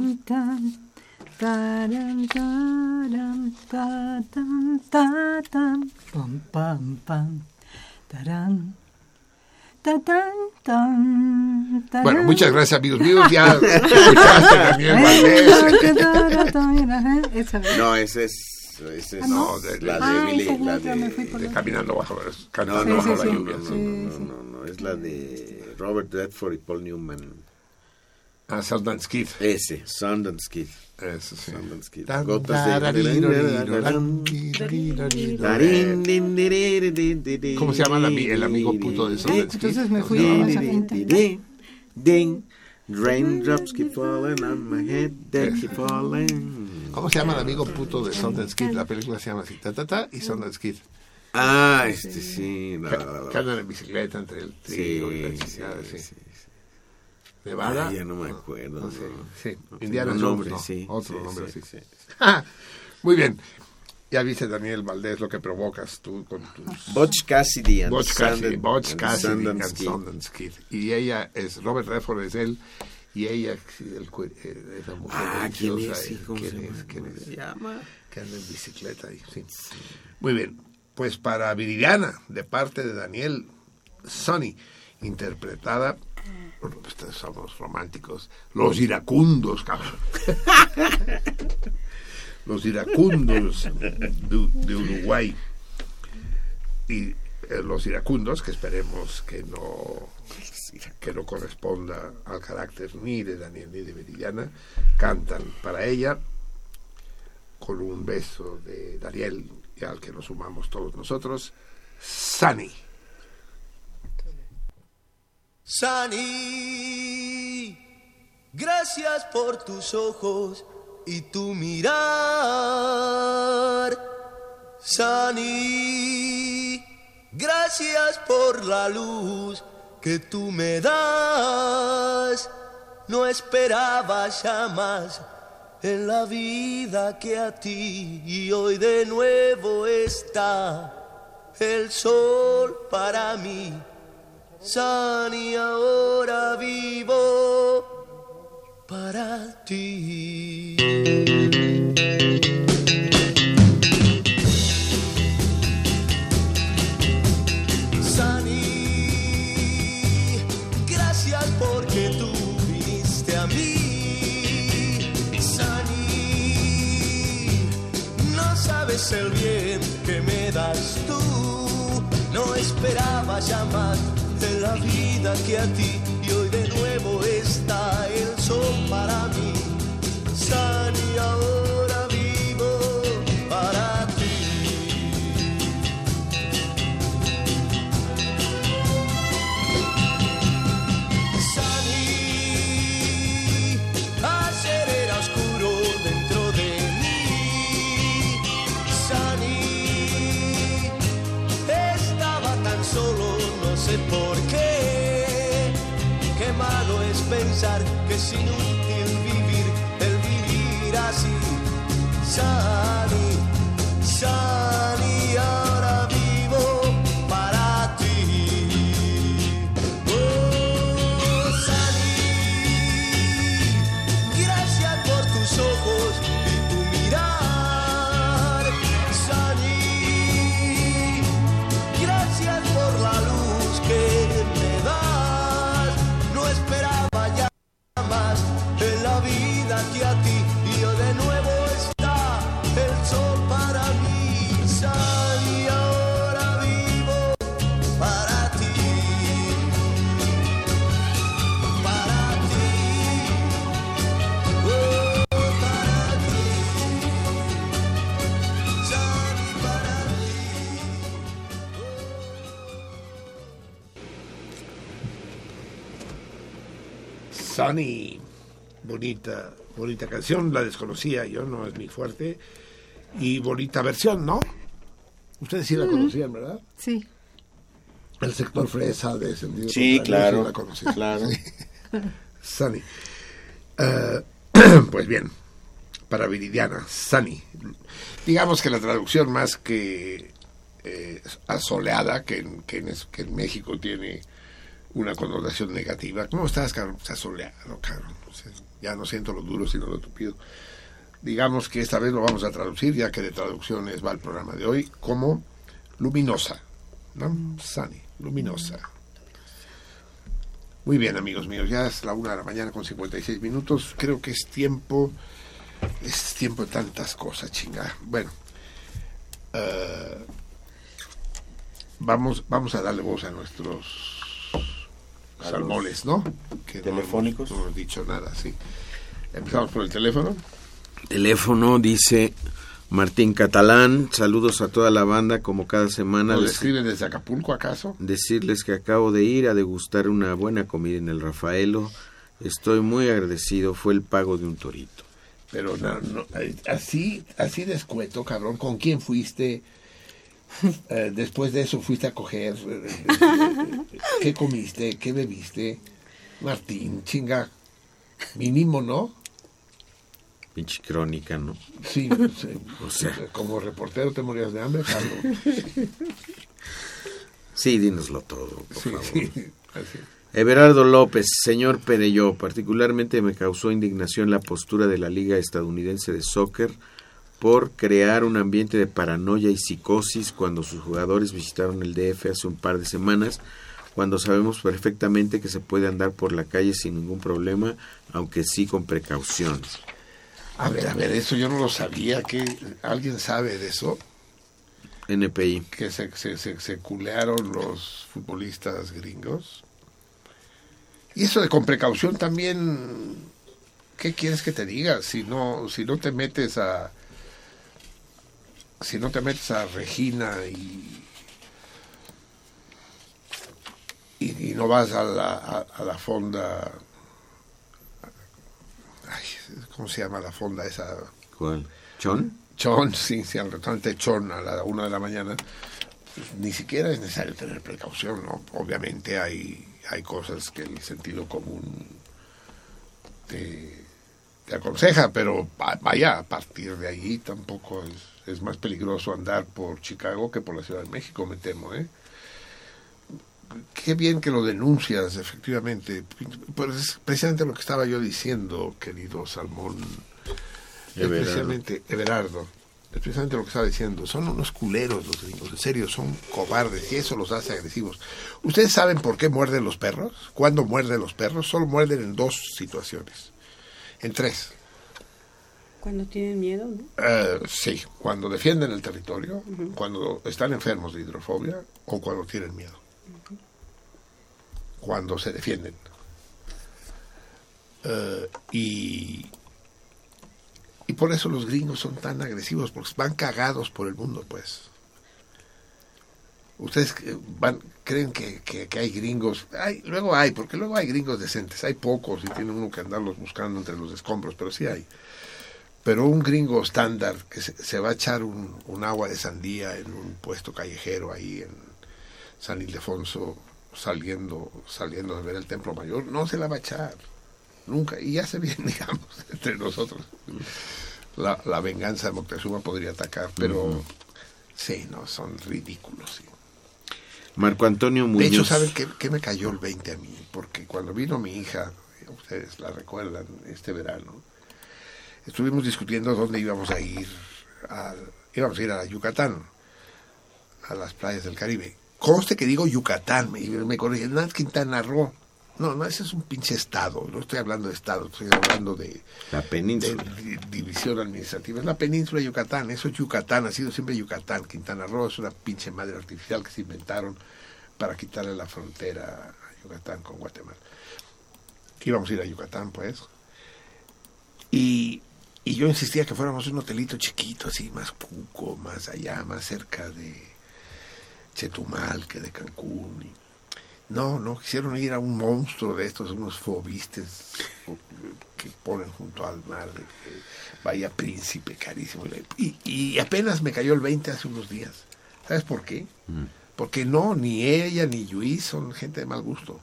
Bueno, muchas gracias amigos míos. Ya [LAUGHS] escuchaste Valdés. Vez. No, ese es. Ese es Ah, ¿no? de- la de Ah, Billy. la de, Caminando bajo, no, bajo no, la no, lluvia. no, no, no, no, es la de Robert Redford y Paul Newman. Ah, Sundance Kid. Ese, Sundance Kid. Eso sí. Sundance Kid. Gotas de... ¿Cómo se llama el, ami- el amigo puto de Sundance Kid? Entonces me fui con esa pinta. Ding, raindrops keep falling on my head, they keep falling. ¿Cómo se llama el amigo puto de Sundance Kid? La película se llama así, ta, ta, ta, y Sundance Kid. Ah, este sí. no, andan en bicicleta entre el trigo y la chingada, sí, Nevada. Ah, ya no me acuerdo. No no. sé, sí. No, Indiana Jones, nombre, no, sí. otro sí, nombre sí, sí. [LAUGHS] Muy bien. Ya viste, Daniel Valdés, lo que provocas tú con tus... Butch Cassidy and Butch Cassidy, Butch Cassidy and. Sundance Kid. Y ella es, Robert Redford es él, y ella, el, eh, esa mujer Ah, ¿quién es? Eh, ¿cómo ¿quién se llama? es? ¿Quién ¿Cómo es? Que anda en bicicleta ahí, sí. Muy bien, pues para Viridiana, de parte de Daniel Sonny, interpretada, ustedes somos románticos, los iracundos, cabrón. [LAUGHS] los iracundos de, de Uruguay. Y eh, los iracundos, que esperemos que no que no corresponda al carácter ni de Daniel ni de Viridiana, cantan para ella con un beso de Daniel y al que nos sumamos todos nosotros, Sunny. Sunny, Gracias por tus ojos y tu mirar. Sani, gracias por la luz que tú me das. No esperaba jamás en la vida que a ti y hoy de nuevo está el sol para mí. Sani, ahora vivo para ti. El bien que me das tú. No esperaba llamar de la vida que a ti y hoy de nuevo está el sol para mí. Ahora que es inútil vivir, el vivir así. Sani, Sani, Sunny, bonita, bonita canción, la desconocía yo, no es mi fuerte. Y bonita versión, ¿no? Ustedes sí la Ujú. conocían, ¿verdad? Sí. El sector fresa de sentido Sí, claro, la conocían. [LAUGHS] claro. Sunny. [CLEARS THROAT] Pues bien, para Viridiana, Sunny. Digamos que la traducción más que eh, asoleada, que en, que, en, que en México tiene una connotación negativa. ¿Cómo estás, Carlos? Estás soleado, sea, ya no siento lo duro, sino lo tupido. Digamos que esta vez lo vamos a traducir, ya que de traducciones va el programa de hoy, como luminosa. ¿No? Sunny, luminosa. Muy bien, amigos míos, ya es la una de la mañana con 56 minutos. Creo que es tiempo, es tiempo de tantas cosas, chinga. Bueno, eh, vamos, vamos a darle voz a nuestros salmones, ¿no? Que no hemos- telefónicos. No hemos dicho nada, sí. Empezamos por el teléfono. Teléfono dice Martín Catalán, saludos a toda la banda como cada semana. ¿Nos Les- escriben desde Acapulco, acaso? decirles que acabo de ir a degustar una buena comida en el Rafaelo. Estoy muy agradecido, fue el pago de un torito. Pero no, no, así, así de escueto, cabrón. ¿Con quién fuiste? Eh, después de eso fuiste a coger. eh, eh, ¿Qué comiste? ¿Qué bebiste? Martín, chinga. Mínimo, ¿no? Pinche crónica, ¿no? Sí, sí. O sea. Como reportero te morías de hambre, Carlos. Sí, dínoslo todo, por Sí, favor. sí, así. Everardo López, señor Pereyó, particularmente me causó indignación la postura de la Liga Estadounidense de Soccer por crear un ambiente de paranoia y psicosis cuando sus jugadores visitaron el DF hace un par de semanas, cuando sabemos perfectamente que se puede andar por la calle sin ningún problema, aunque sí con precaución. A ver, a ver, eso yo no lo sabía. que ¿Alguien sabe de eso? NPI. Que se, se, se, se culearon los futbolistas gringos. Y eso de con precaución también, ¿qué quieres que te diga? Si no, si no te metes a, si no te metes a Regina y, y, y no vas a la, a, a la fonda ay, ¿cómo se llama la fonda esa? ¿Cuál? ¿Chon? Chon, sí, sí, al restaurante Chon a la una de la mañana, pues, ni siquiera es necesario tener precaución, ¿no? Obviamente hay, hay cosas que el sentido común te, te aconseja, pero va- vaya, a partir de ahí tampoco es, es más peligroso andar por Chicago que por la Ciudad de México, me temo, ¿eh? Qué bien que lo denuncias, efectivamente. Pues es precisamente lo que estaba yo diciendo, querido Salmón. Everardo. precisamente, Everardo, es precisamente lo que estaba diciendo. Son unos culeros los gringos, en serio, son cobardes y eso los hace agresivos. ¿Ustedes saben por qué muerden los perros? ¿Cuándo muerden los perros? Solo muerden en dos situaciones. En tres. Cuando tienen miedo, ¿no? Eh, sí, cuando defienden el territorio, cuando están enfermos de hidrofobia o cuando tienen miedo. Cuando se defienden. Eh, y, y por eso los gringos son tan agresivos, porque van cagados por el mundo, pues. Ustedes eh, van, creen que, que- que hay gringos, hay, luego hay, porque luego hay gringos decentes, hay pocos y tiene uno que andarlos buscando entre los escombros, pero sí hay. Pero un gringo estándar que se, se va a echar un, un agua de sandía en un puesto callejero ahí en San Ildefonso, saliendo, saliendo de ver el Templo Mayor, no se la va a echar. Nunca. Y ya se bien, [LAUGHS] digamos, entre nosotros. La, la venganza de Moctezuma podría atacar, pero sí, no, son ridículos. sí. Marco Antonio Muñoz. De hecho, ¿saben qué, qué me cayó el 20 a mí? Porque cuando vino mi hija, ustedes la recuerdan, este verano, estuvimos discutiendo dónde íbamos a ir. al- íbamos a ir a Yucatán, a las playas del Caribe. Conste que digo Yucatán, me, me corrigen, no es Quintana Roo. No, no, ese es un pinche estado. No estoy hablando de estado, estoy hablando de, La península. de di- división administrativa. Es la península de Yucatán, eso es Yucatán, ha sido siempre Yucatán. Quintana Roo es una pinche madre artificial que se inventaron para quitarle la frontera a Yucatán con Guatemala. Íbamos a ir a Yucatán, pues. Y, y yo insistía que fuéramos un hotelito chiquito, así, más cuco, más allá, más cerca de Chetumal que de Cancún. y- no, no, quisieron ir a un monstruo de estos, unos fobistes que ponen junto al mar, de Bahía Príncipe, carísimo. Y, y apenas me cayó el 20 hace unos días. ¿Sabes por qué? Porque no, ni ella ni Luis son gente de mal gusto.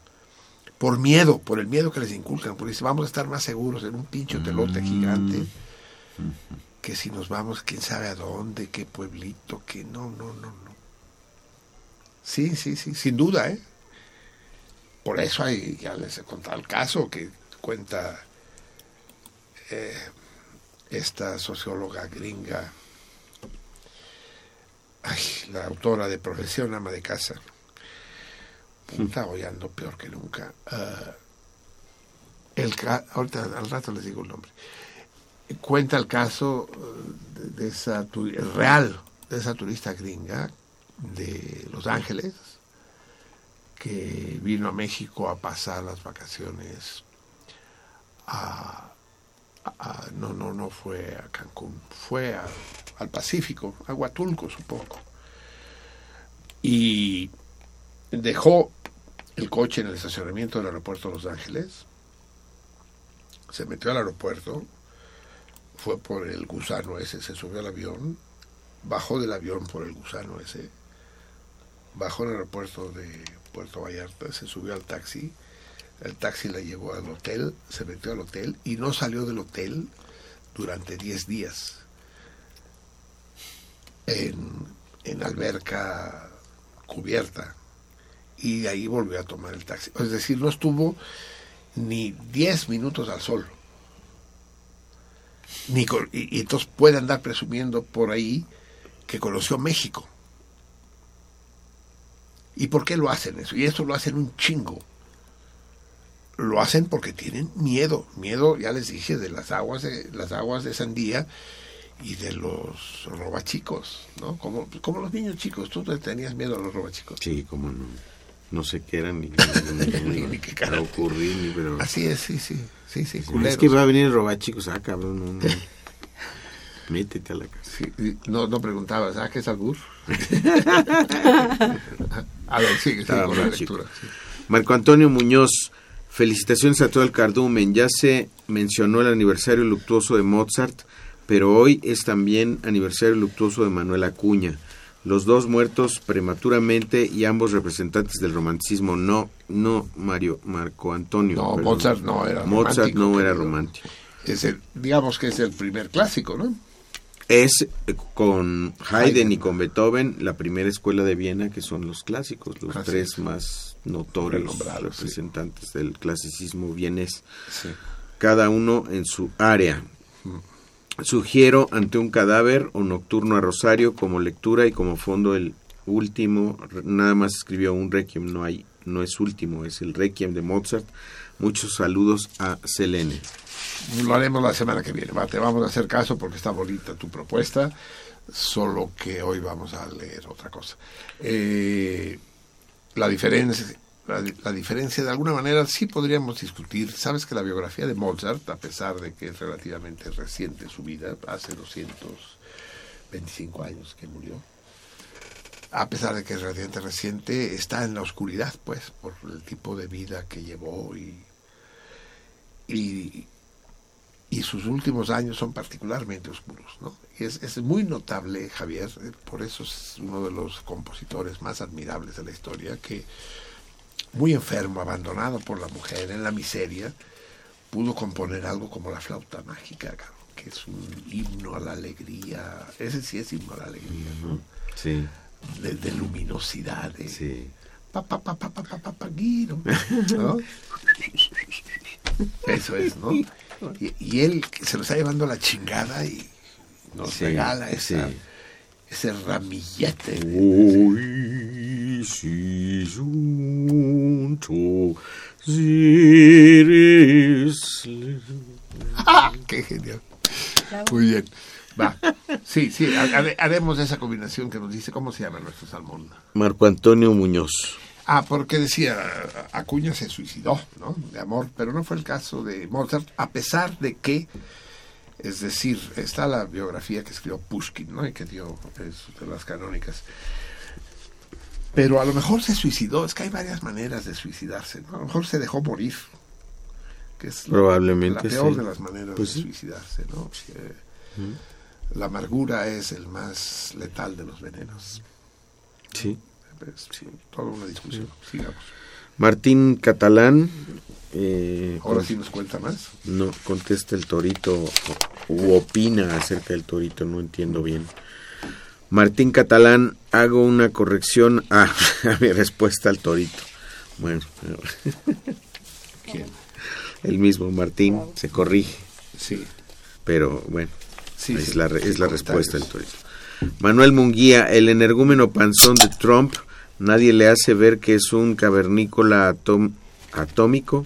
Por miedo, por el miedo que les inculcan. Porque dicen, vamos a estar más seguros en un pinche hotelote gigante que si nos vamos, quién sabe a dónde, qué pueblito, que no, no, no, no. Sí, sí, sí, sin duda, ¿eh? Por eso hay, ya les he contado el caso que cuenta eh, esta socióloga gringa, ay, la autora de Profesión Ama de Casa. Puta, hoy peor que nunca. Ah, el ahorita al rato les digo el nombre. Cuenta el caso eh, de, esa real, de esa turista gringa de Los Ángeles que vino a México a pasar las vacaciones a, no no no fue a Cancún fue al Pacífico a Huatulco supongo. Y dejó el coche en el estacionamiento del aeropuerto de Los Ángeles se metió al aeropuerto fue por el gusano ese se subió al avión bajó del avión por el gusano ese bajó en el aeropuerto de Puerto Vallarta, se subió al taxi, el taxi la llevó al hotel, se metió al hotel y no salió del hotel durante 10 días en, en alberca cubierta y de ahí volvió a tomar el taxi. Es decir, no estuvo ni 10 minutos al sol. Ni y, entonces puede andar presumiendo por ahí que conoció México. ¿Y por qué lo hacen eso? Y eso lo hacen un chingo. Lo hacen porque tienen miedo. Miedo, ya les dije, de las aguas de, las aguas de sandía y de los robachicos, ¿no? Como, como los niños chicos. ¿Tú te tenías miedo a los robachicos? Sí, como no. No sé qué eran [LAUGHS] ni, qué cara. ocurrir, ni pero... Así es, sí, sí. Sí, sí, Es culeros. que va a venir el robachicos, ah, cabrón, no, no. [LAUGHS] Métete a la casa. Sí, no, no preguntabas, ¿ah, qué es albur? [LAUGHS] a ver, sigue, sigue Estaba con la lectura. sí. Marco Antonio Muñoz, Felicitaciones a todo el cardumen. Ya se mencionó el aniversario luctuoso de Mozart, pero hoy es también aniversario luctuoso de Manuel Acuña. Los dos muertos prematuramente y ambos representantes del romanticismo. No, no, Mario, Marco Antonio. No, perdón. Mozart no era Mozart romántico, no era romántico. Es el, digamos que es el primer clásico, ¿no? Es eh, con Haydn y con Beethoven la primera escuela de Viena, que son los clásicos, los Así tres es. más notorios sí. representantes del clasicismo vienés, cada uno en su área. Sugiero ante un cadáver o nocturno a Rosario como lectura y como fondo el último, nada más escribió un requiem, no hay, no es último, es el requiem de Mozart. Muchos saludos a Selene. Lo haremos la semana que viene. Te vamos a hacer caso porque está bonita tu propuesta, solo que hoy vamos a leer otra cosa. Eh, la diferencia, la, la diferencia de alguna manera sí podríamos discutir. Sabes que la biografía de Mozart, a pesar de que es relativamente reciente su vida, hace 225 años que murió, a pesar de que es relativamente reciente, está en la oscuridad, pues, por el tipo de vida que llevó y, y, y sus últimos años son particularmente oscuros, ¿no? Y es, es muy notable, Javier, eh, por eso es uno de los compositores más admirables de la historia, que muy enfermo, abandonado por la mujer, en la miseria, pudo componer algo como la flauta mágica, que es un himno a la alegría. Ese sí es himno a la alegría, ¿no? Sí. De, de luminosidad. De, sí. Pa, pa, pa, pa, pa, pa, pa, pa ¿no? Eso es, ¿no? Y, y, él se lo está llevando la chingada y nos sí, regala esa... Sí ese ramillete. Hoy si junto ¡Ah! ¡Qué genial! Muy bien. Va. Sí, sí, ha- hare- haremos esa combinación que nos dice cómo se llama nuestro salmón. Marco Antonio Muñoz. Ah, porque decía, Acuña se suicidó, ¿no? De amor, pero no fue el caso de Mozart, a pesar de que, es decir, está la biografía que escribió Pushkin, ¿no? Y que dio, es de las canónicas. Pero a lo mejor se suicidó, es que hay varias maneras de suicidarse, ¿no? A lo mejor se dejó morir, que es la- Probablemente, la peor sí. de las maneras Pues de sí. suicidarse, ¿no? Eh, La amargura es el más letal de los venenos. Sí. Es toda una discusión. Sigamos. Martín Catalán. Eh, Ahora con- sí nos cuenta más. No, contesta el torito o- u opina acerca del torito, no entiendo bien. Martín Catalán, hago una corrección a, [LAUGHS] a mi respuesta al torito. Bueno, [LAUGHS] ¿Quién? el mismo Martín se corrige. Sí. Pero bueno, Sí, es, sí, la, es la respuesta del torito. Manuel Munguía, el energúmeno panzón de Trump, nadie le hace ver que es un cavernícola atómico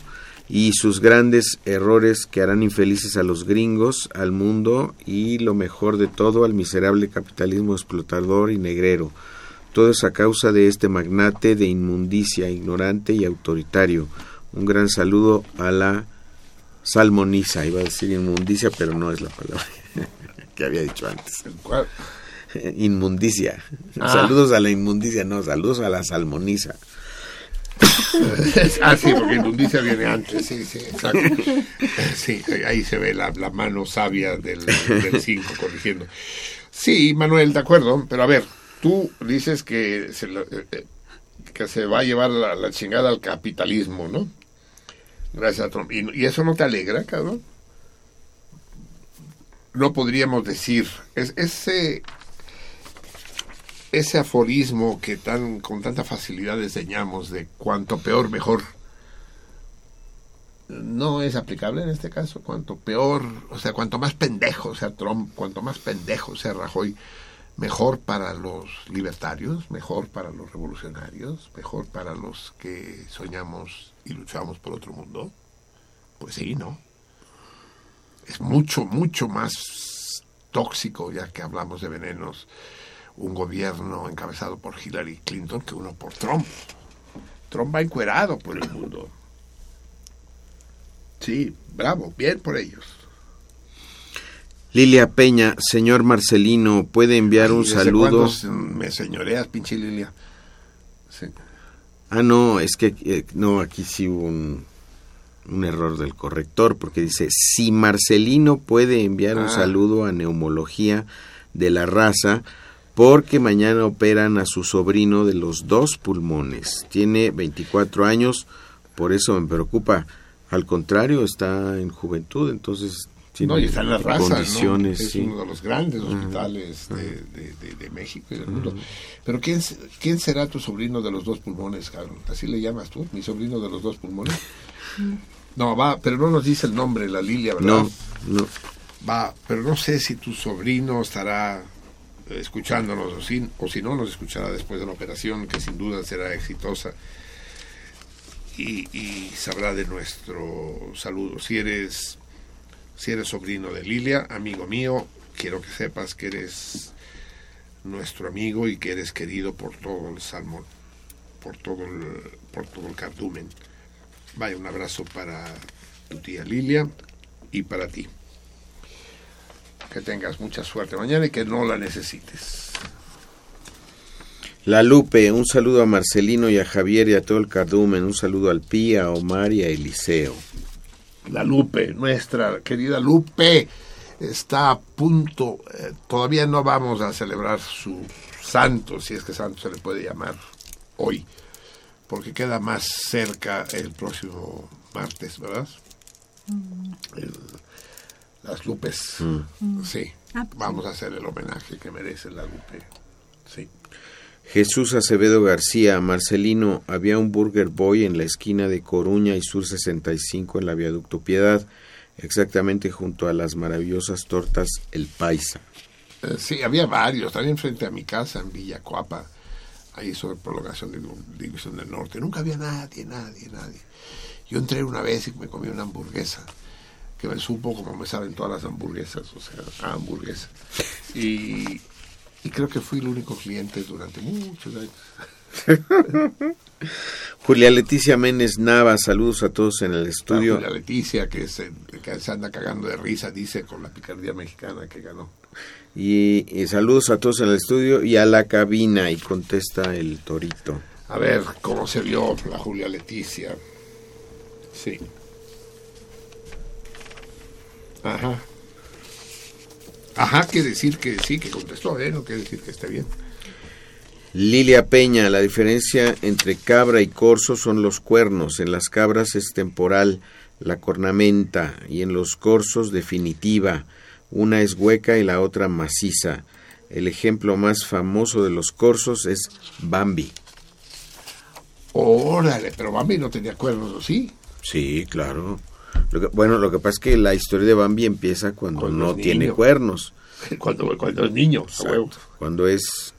y sus grandes errores que harán infelices a los gringos, al mundo y lo mejor de todo al miserable capitalismo explotador y negrero. Todo es a causa de este magnate de inmundicia, ignorante y autoritario. Un gran saludo a la salmoniza, iba a decir inmundicia, pero no es la palabra [LAUGHS] que había dicho antes. ¿Cuál? Inmundicia. Ah. Saludos a la inmundicia, no, saludos a la salmoniza. [LAUGHS] ah, sí, porque inmundicia viene antes, sí, sí, exacto. Sí, ahí se ve la, la mano sabia del 5 corrigiendo. Sí, Manuel, de acuerdo, pero a ver, tú dices que se, eh, eh, que se va a llevar la, chingada al capitalismo, ¿no? Gracias a Trump. ¿Y, y eso no te alegra, cabrón? No podríamos decir, es, ese, ese aforismo que tan con tanta facilidad desdeñamos de cuanto peor mejor no es aplicable en este caso. Cuanto peor o sea cuanto más pendejo sea Trump cuanto más pendejo sea Rajoy mejor para los libertarios mejor para los revolucionarios mejor para los que soñamos y luchamos por otro mundo. Pues sí no es mucho mucho más tóxico ya que hablamos de venenos un gobierno encabezado por Hillary Clinton que uno por Trump. Trump va encuerado por el mundo. Sí, bravo, bien por ellos. Lilia Peña, señor Marcelino, ¿puede enviar un ¿Desde saludo? me señoreas, pinche Lilia? Sí. Ah, no, es que eh, no, aquí sí hubo un un error del corrector, porque dice, si Marcelino puede enviar un Ah. saludo a Neumología de la Raza, porque mañana operan a su sobrino de los dos pulmones. Tiene 24 años, por eso me preocupa. Al contrario, está en juventud, entonces tiene No, y está en la raza. Es sí. uno de los grandes hospitales de, de- de- de México y del mundo. Pero ¿quién, se- ¿quién será tu sobrino de los dos pulmones, cabrón? ¿Así le llamas tú? ¿Mi sobrino de los dos pulmones? [LAUGHS] No, va, pero no nos dice el nombre, la Lilia, ¿verdad? No, no. Va, pero no sé si tu sobrino estará escuchándonos o si, no nos escuchará después de la operación, que sin duda será exitosa. Y, y sabrá de nuestro saludo. Si eres, si eres sobrino de Lilia, amigo mío, quiero que sepas que eres nuestro amigo y que eres querido por todo el salmón, por todo el, por todo el cardumen. Vaya, un abrazo para tu tía Lilia y para ti. Que tengas mucha suerte mañana y que no la necesites. La Lupe, un saludo a Marcelino y a Javier y a todo el cardumen, un saludo al Pía, a Omar y a Eliseo. La Lupe, nuestra querida Lupe, está a punto, eh, todavía no vamos a celebrar su santo, si es que santo se le puede llamar hoy, porque queda más cerca el próximo martes, ¿verdad? El- las Lupes, Mm. sí, Ah, pues vamos a hacer el homenaje que merece la Lupe, sí. Jesús Acevedo García, Marcelino, había un Burger Boy en la esquina de Coruña y Sur 65 en la Viaducto Piedad, exactamente junto a las maravillosas tortas El Paisa. Eh, sí, había varios, también frente a mi casa en Villa Coapa, ahí sobre prolongación de División del Norte. Nunca había nadie, nadie, nadie. Yo entré una vez y me comí una hamburguesa, que me supo como me saben todas las hamburguesas, o sea, a hamburguesa. Y, y creo que fui el único cliente durante muchos años. [LAUGHS] Julia Leticia Méndez Nava, saludos a todos en el La estudio. Julia Leticia, que se, que se anda cagando de risa, dice con la picardía mexicana que ganó. Y, y saludos a todos en el estudio y a la cabina y contesta el torito. A ver cómo se vio la Julia Leticia. Sí. Ajá. Ajá, quiere decir que sí, que contestó, ¿eh? No quiere decir que esté bien. Lilia Peña, la diferencia entre cabra y corzo son los cuernos. En las cabras es temporal, la cornamenta, y en los corzos definitiva. Una es hueca y la otra maciza. El ejemplo más famoso de los corzos es Bambi. Órale, pero Bambi no tenía cuernos, ¿o sí? Sí, claro. Lo que- bueno, lo que pasa es que la historia de Bambi empieza cuando Cuando no tiene cuernos. [LAUGHS] Cuando, cuando es niño, a Exacto. huevo. Cuando es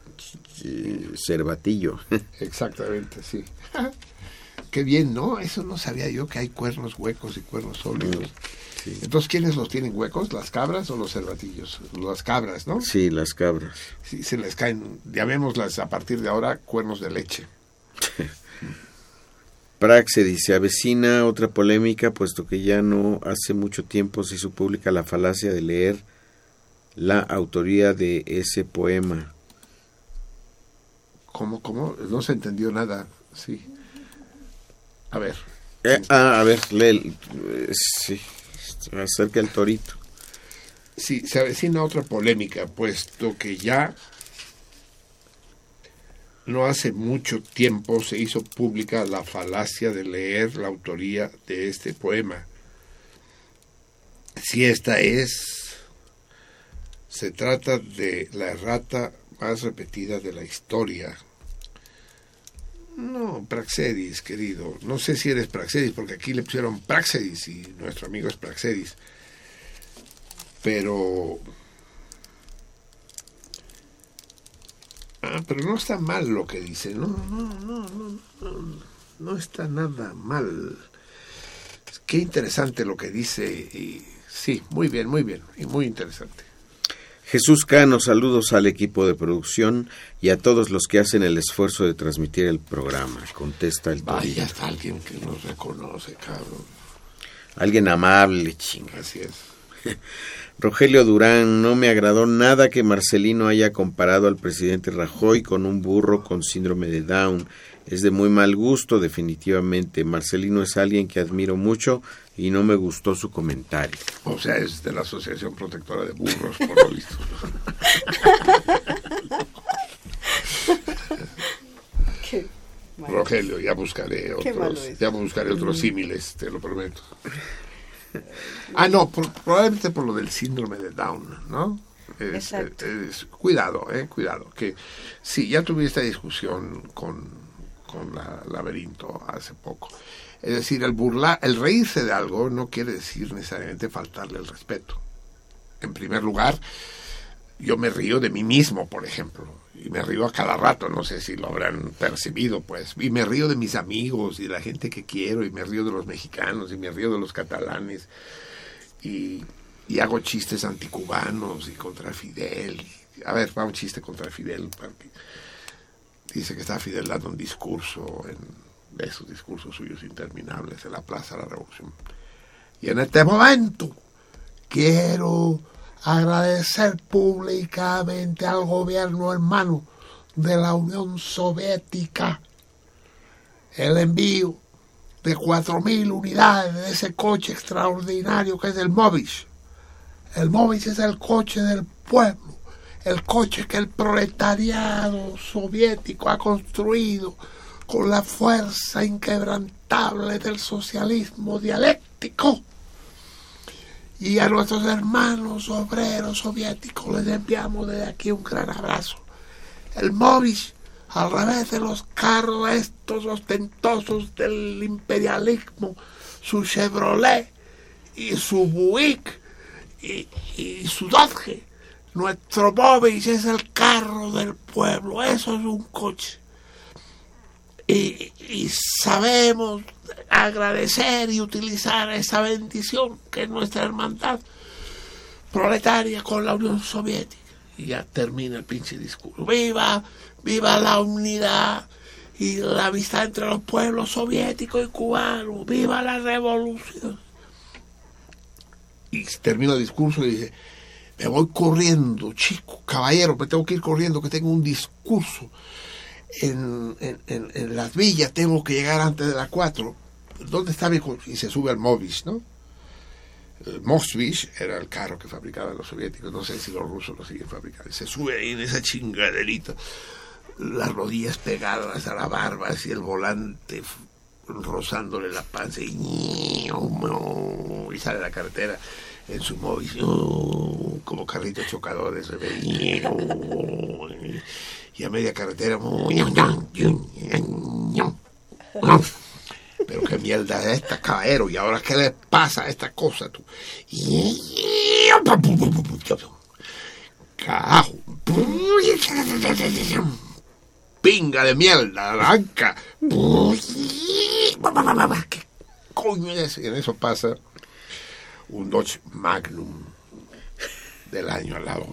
eh, cervatillo. [LAUGHS] Exactamente, sí. [LAUGHS] Qué bien, ¿no? Eso no sabía yo que hay cuernos huecos y cuernos sólidos. Entonces, ¿quiénes los tienen huecos? ¿Las cabras o los cervatillos? Las cabras, ¿no? Sí, las cabras. Sí, se les caen, llamémoslas a partir de ahora cuernos de leche. Praxe dice, avecina otra polémica, puesto que ya no hace mucho tiempo se hizo pública la falacia de leer la autoría de ese poema. ¿Cómo, cómo? No se entendió nada, sí. A ver. Eh, ah, a ver, lee, eh, sí, acerca del torito. Sí, se avecina otra polémica, puesto que ya no hace mucho tiempo se hizo pública la falacia de leer la autoría de este poema. Si esta es, se trata de la errata más repetida de la historia. No, Praxedis, querido. No sé si eres Praxedis, porque aquí le pusieron Praxedis y nuestro amigo es Praxedis. Pero... Ah, pero no está mal lo que dice. No, no, no, no, no, no está nada mal. Qué interesante lo que dice. Y sí, muy bien, muy bien. Y muy interesante. Jesús Cano, saludos al equipo de producción y a todos los que hacen el esfuerzo de transmitir el programa. Contesta el. Vaya, está alguien que nos reconoce, cabrón. Alguien amable, chinga. Así es. [LAUGHS] Rogelio Durán, no me agradó nada que Marcelino haya comparado al presidente Rajoy con un burro con síndrome de Down. Es de muy mal gusto, definitivamente. Marcelino es alguien que admiro mucho y no me gustó su comentario. O sea, es de la Asociación Protectora de Burros, por lo visto. [LAUGHS] Qué. Rogelio, ya buscaré otros, ya buscaré otros símiles, te lo prometo. Ah, no, por- probablemente por lo del síndrome de Down, ¿no? Es- Exacto. es- cuidado, eh, cuidado. Que sí, ya tuve esta discusión con, con la laberinto hace poco. Es decir, el burlar, el reírse de algo no quiere decir necesariamente faltarle el respeto. En primer lugar, yo me río de mí mismo, por ejemplo, y me río a cada rato, no sé si lo habrán percibido, pues, y me río de mis amigos y de la gente que quiero, y me río de los mexicanos, y me río de los catalanes, y, y hago chistes anticubanos y contra Fidel. A ver, va un chiste contra Fidel, dice que está Fidel dando un discurso, en, de esos discursos suyos interminables en la Plaza de la Revolución. Y en este momento quiero agradecer públicamente al gobierno hermano de la Unión Soviética el envío de 4.000 unidades de ese coche extraordinario que es el Movich. El Movich es el coche del pueblo, el coche que el proletariado soviético ha construido con la fuerza inquebrantable del socialismo dialéctico y a nuestros hermanos obreros soviéticos les enviamos desde aquí un gran abrazo. El Movish, al revés de los carros estos ostentosos del imperialismo, su Chevrolet y su Buick y, su Dodge, nuestro Movish es el carro del pueblo, eso es un coche. Y, sabemos agradecer y utilizar esa bendición que es nuestra hermandad proletaria con la Unión Soviética. Y ya termina el pinche discurso. ¡Viva! ¡Viva la unidad! Y la amistad entre los pueblos soviéticos y cubanos. ¡Viva la revolución! Y termina el discurso y dice, me voy corriendo, chico, caballero, me tengo que ir corriendo, que tengo un discurso en, en, en- las villas, tengo que llegar antes de las 4. ¿Dónde está mi coche? Y se sube al Movish, ¿no? El Moskvich era el carro que fabricaban los soviéticos, no sé si los rusos lo siguen fabricando. Se sube ahí en esa chingaderita, las rodillas pegadas a la barba, así el volante rozándole la panza y, sale la carretera en su móvil como carritos chocadores y a media carretera pero qué mierda es esta caballero y ahora qué le pasa a esta cosa tú carajo pinga de mierda arranca qué coño es y en eso pasa un Dodge Magnum del año al lado.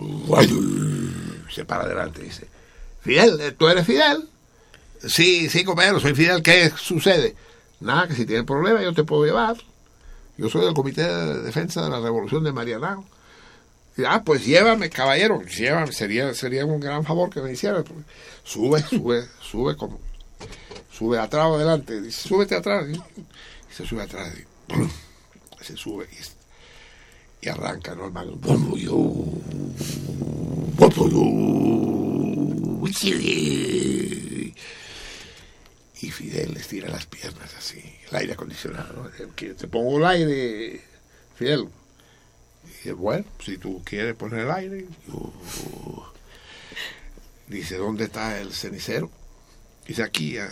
Se para adelante y dice Fidel, ¿tú eres Fidel? Sí, sí, compañero, soy Fidel. ¿Qué sucede? Nada, que si tienes problema yo te puedo llevar. Yo soy del Comité de Defensa de la Revolución de Marianao. Ah, pues llévame, caballero, llévame. Sería, sería un gran favor que me hiciera. Sube, sube, sube como... Sube atrás o adelante. Dice, súbete atrás. Y se sube atrás. Y, [CLEARS THROAT] se sube y, y arranca, ¿no? El Y Fidel les tira las piernas así, el aire acondicionado. ¿no? Te pongo el aire, Fidel. Y bueno, si tú quieres poner el aire. Dice, ¿dónde está el cenicero? Dice, aquí, a,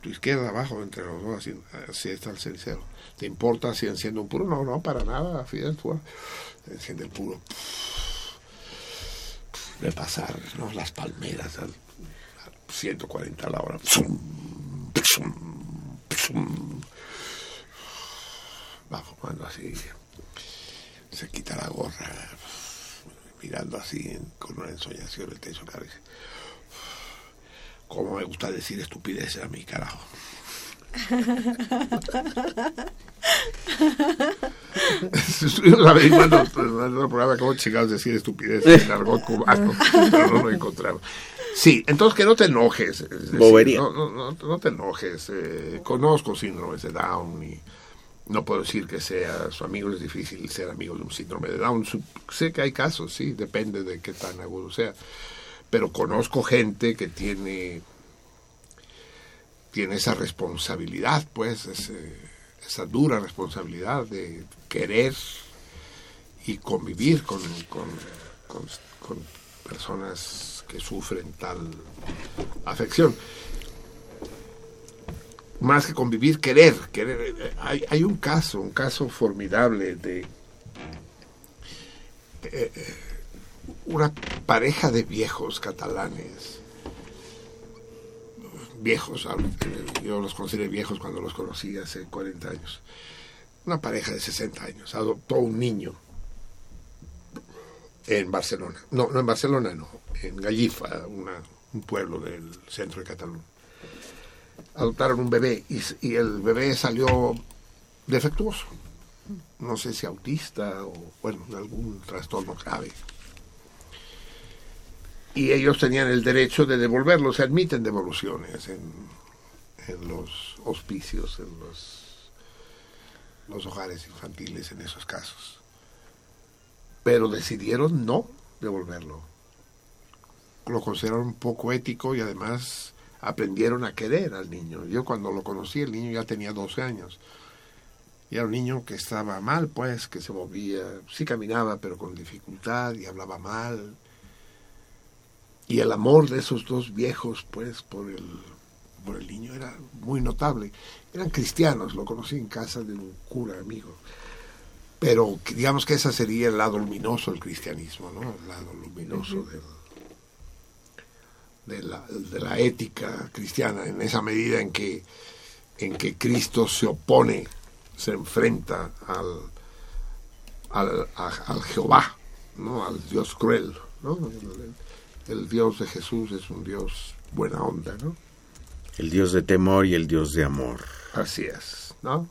tu izquierda, abajo, entre los dos, así, está el cenicero. ¿Te importa si enciende un puro? No, no, para nada, Fidel. Tú, enciende el puro. De pasar ¿no? las palmeras al, a 140 a la hora. Va fumando así. Se quita la gorra, mirando así con una ensoñación el techo dice, ¿Cómo me gusta decir estupideces a mí, carajo? [LAUGHS] Estuvimos averiguando en el programa cómo chingados decir estupidez en argot cubano, pero no lo encontramos. Sí, entonces que no te enojes. es decir, Bobería. No, no, no, te enojes. eh, conozco síndromes de Down y no puedo decir que sea su amigo. Es difícil ser amigo de un síndrome de Down. Sé que hay casos, sí, depende de qué tan agudo sea. Pero conozco gente que tiene, tiene esa responsabilidad, pues, ese- esa dura responsabilidad de querer y convivir con, personas que sufren tal afección. Más que convivir, querer. querer. Hay, hay un caso, un caso formidable de eh, eh, una pareja de viejos catalanes. Viejos, yo los consideré viejos cuando los conocí hace 40 años. Una pareja de 60 años adoptó un niño en Barcelona. No, no en Barcelona, no. En Gallifa, una- un pueblo del centro de Cataluña. Adoptaron un bebé y, el bebé salió defectuoso. No sé si autista o, bueno, algún trastorno grave. Y ellos tenían el derecho de devolverlo. Se admiten devoluciones en, en los hospicios, en los, los hogares infantiles, en esos casos pero decidieron no devolverlo. Lo consideraron poco ético y además aprendieron a querer al niño. Yo cuando lo conocí, el niño ya tenía 12 años. Y era un niño que estaba mal, pues, que se movía, sí caminaba, pero con dificultad y hablaba mal. Y el amor de esos dos viejos, pues, por el, por el niño era muy notable. Eran cristianos, lo conocí en casa de un cura amigo pero digamos que ese sería el lado luminoso del cristianismo, ¿no? El lado luminoso del- de, la, de la ética cristiana, en esa medida en que, en que Cristo se opone, se enfrenta al, al, a- al Jehová, ¿no? Al Dios cruel, ¿no? El, el Dios de Jesús es un Dios buena onda, ¿no? El Dios de temor y el Dios de amor. Así es, ¿no?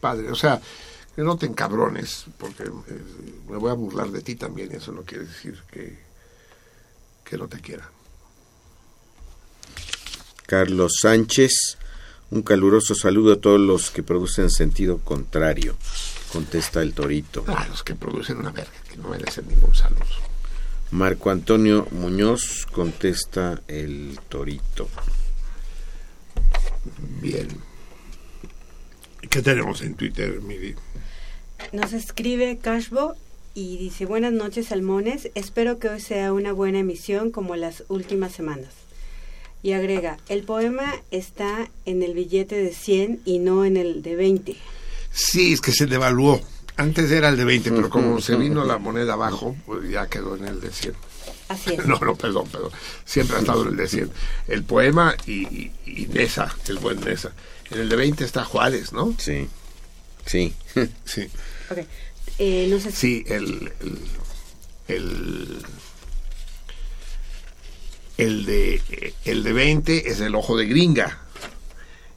Padre, o sea, que no te encabrones, porque eh, me voy a burlar de ti también, y eso no quiere decir que, que no te quiera. Carlos Sánchez, un caluroso saludo a todos los que producen sentido contrario, contesta el Torito. Ah, los que producen una verga, que no merecen ningún saludo. Marco Antonio Muñoz contesta el Torito. Bien. ¿Qué tenemos en Twitter, Miri? Nos escribe Cashbo y dice, buenas noches, Salmones. Espero que hoy sea una buena emisión como las últimas semanas. Y agrega, el poema está en el billete de 100 y no en el de 20. Sí, es que se devaluó. Antes era el de 20, pero como se vino la moneda abajo, pues ya quedó en el de 100. Así es. [LAUGHS] No, no, perdón, perdón. Siempre ha estado en el de 100. El poema y, y, y Nesa, el buen Nesa. En el de 20 está Juárez, ¿no? Sí. Sí. [LAUGHS] sí. Ok. Eh, nos es- Sí, el, el, el, el de, el de 20 es el ojo de gringa.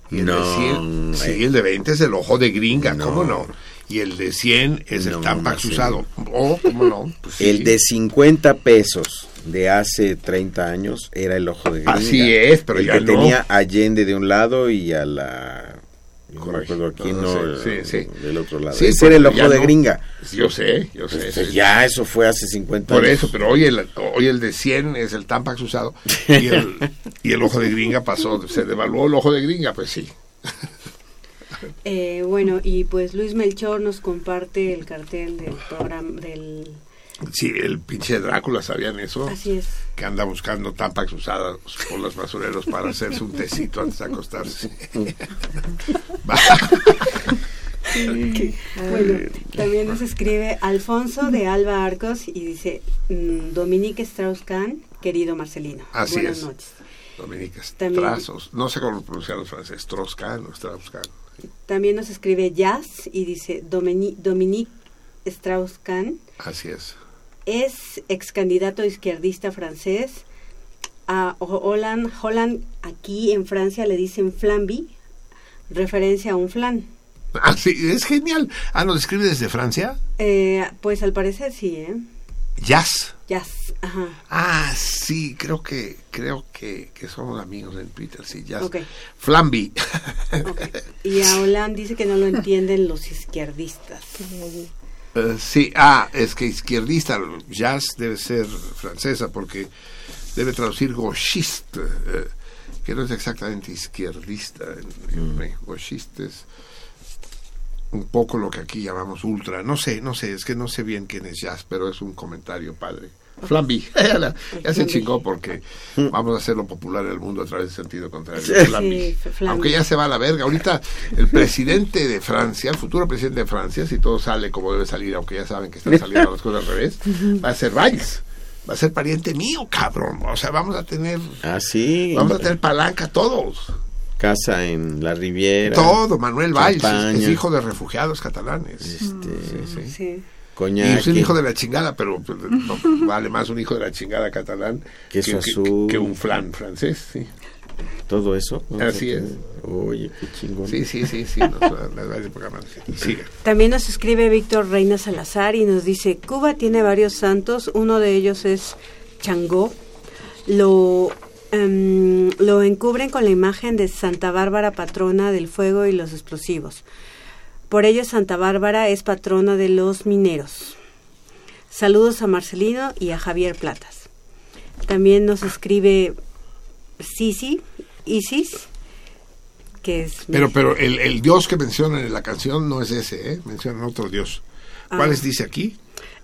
Y el No, de 100, eh. sí, el de 20 es el ojo de gringa, ¿cómo no? Y el de 100 es el No, Tampax Marcelo. usado. Oh, ¿cómo no? [LAUGHS] Pues sí. El de 50 pesos de hace 30 años era el ojo de gringa. Así es, pero el ya que no. tenía Allende de un lado y a la... No Correcto. acuerdo quién, No, no, sí, sí, sí. del otro lado. Sí, Ese era el ojo de no. gringa. Yo sé, yo sé. Pues ese- ya, eso fue hace 50 Por años. eso, pero hoy el, hoy el de 100 es el Tampax usado y el, [LAUGHS] y el ojo de gringa pasó, se devaluó el ojo de gringa, pues sí. Eh, bueno, y pues Luis Melchor nos comparte el cartel del programa del... Sí, el pinche Drácula, ¿sabían eso? Así es. Que anda buscando Tampax usados por los basureros para hacerse un tecito antes de acostarse. [LAUGHS] Que- Bueno, también nos escribe Alfonso de Alba Arcos y dice mm, Dominique Strauss-Kahn, querido Marcelino. Así Buenas es. noches. También- Strazos. No sé cómo pronunciar los franceses. Strauss-Kahn o Strauss-Kahn. También nos escribe Jazz y dice Domini- Dominique Strauss-Kahn Así es. es ex candidato izquierdista francés. A Ho- Holland, Holland aquí en Francia le dicen Flamby. referencia a un flan. Ah, sí, es genial. Ah, ¿nos escribe desde Francia? Eh, pues al parecer sí, ¿eh? Jazz. Jazz, ajá. Ah, sí, creo que creo que, que somos amigos en Twitter, sí, Jazz. Ok. Flamby. Y a dice que no lo entienden los izquierdistas. Eh, sí, ah, es que izquierdista, jazz debe ser francesa porque debe traducir gauchiste, eh, que no es exactamente izquierdista. En, en- gauchiste es un poco lo que aquí llamamos ultra. No sé, no sé, es que no sé bien quién es jazz, pero es un comentario padre. [LAUGHS] Flamby, [LAUGHS] ya, se chingó porque vamos a hacerlo popular en el mundo a través del sentido contrario. Sí, Flamby. Aunque ya se va a la verga. Ahorita el presidente de Francia, el futuro presidente de Francia, si todo sale como debe salir, aunque ya saben que están saliendo las cosas al revés, va a ser Valls. Va a ser pariente mío, cabrón. O sea, vamos a tener, Ah, sí. vamos a tener palanca todos. Casa en la Riviera. Todo, Manuel Valls, es- hijo de refugiados catalanes. Este, Sí. Coñac. Y es un hijo de la chingada, pero pues, no, vale más un hijo de la chingada catalán Queso que, azul. que un flan francés. Sí. Todo eso. Así es. Oye, qué chingón. Sí, sí, sí, sí. nos-. También nos escribe Víctor Reina Salazar y nos dice, Cuba tiene varios santos, uno de ellos es Changó. Lo, em, lo encubren con la imagen de Santa Bárbara, patrona del fuego y los explosivos. Por ello Santa Bárbara es patrona de los mineros. Saludos a Marcelino y a Javier Platas. También nos escribe Sisi, Isis, que es... Pero, pero el, el dios que mencionan en la canción no es ese, ¿eh? Mencionan otro dios. ¿Cuáles Ah. dice aquí?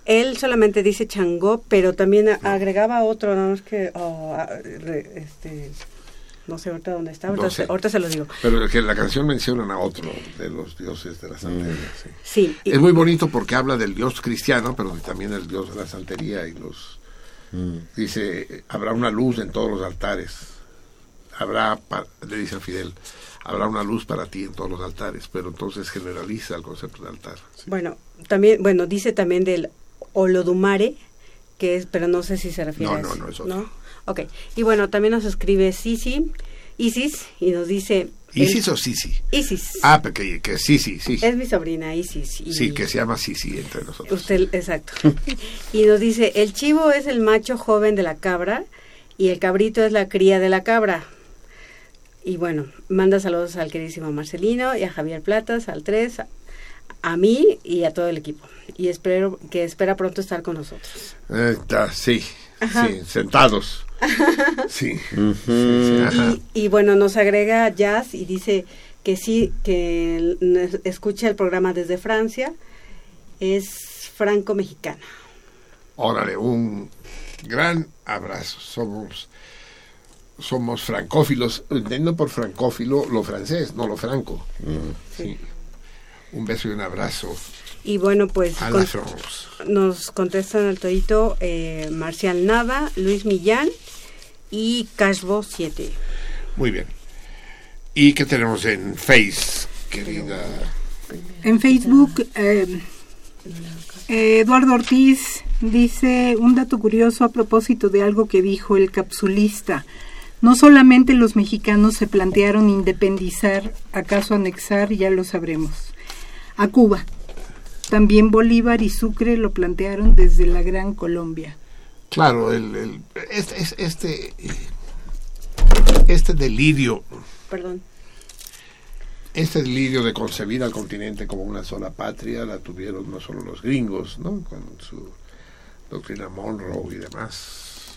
Él solamente dice Changó, pero también a- agregaba otro, nada más que, oh, ah, este, no sé ahorita dónde está, ahorita, No se, sé. ahorita se los digo. Pero que la canción mencionan a otro de los dioses de la santería. sí. Es muy bonito porque habla del dios cristiano, pero también del dios de la santería y los... Dice, habrá una luz en todos los altares. Habrá, le dice a Fidel, habrá una luz para ti en todos los altares, pero entonces generaliza el concepto de altar. bueno, también, bueno, dice también del Olodumare, que es, pero no sé si se refiere No, a no, eso, no, es otro. Ok, y bueno, también nos escribe Sisi, Isis, y nos dice... ¿Isis el- o Sisi? Isis. Ah, porque que Sisi, sí. Es mi sobrina Isis. Y Sí, que se llama Sisi entre nosotros. Usted, exacto. [LAUGHS] y nos dice, el chivo es el macho joven de la cabra y el cabrito es la cría de la cabra. Y bueno, manda saludos al queridísimo Marcelino y a Javier Platas, al 3, a, mí y a todo el equipo. Y espero que espera pronto estar con nosotros. Eh, está, sí, sí, sentados. Sí. Sí, sí, ajá. Y, y bueno, nos agrega Jazz y dice que sí, que escucha el programa desde Francia. Es franco-mexicana. Órale, un gran abrazo. Somos somos francófilos. Entiendo por francófilo lo francés, no lo franco. Sí. Un beso y un abrazo. Y bueno, pues A con- nos contestan al todito eh, Marcial Nava, Luis Millán y Cashbo 7. Muy bien. ¿Y qué tenemos en Face, querida? En Facebook, eh, Eduardo Ortiz dice un dato curioso a propósito de algo que dijo el capsulista. No solamente los mexicanos se plantearon independizar, acaso anexar, ya lo sabremos, a Cuba. También Bolívar y Sucre lo plantearon desde la Gran Colombia. Claro, el, el- este, es- este, este delirio, Perdón. este delirio de concebir al continente como una sola patria, la tuvieron no solo los gringos, ¿no? Con su doctrina Monroe y demás,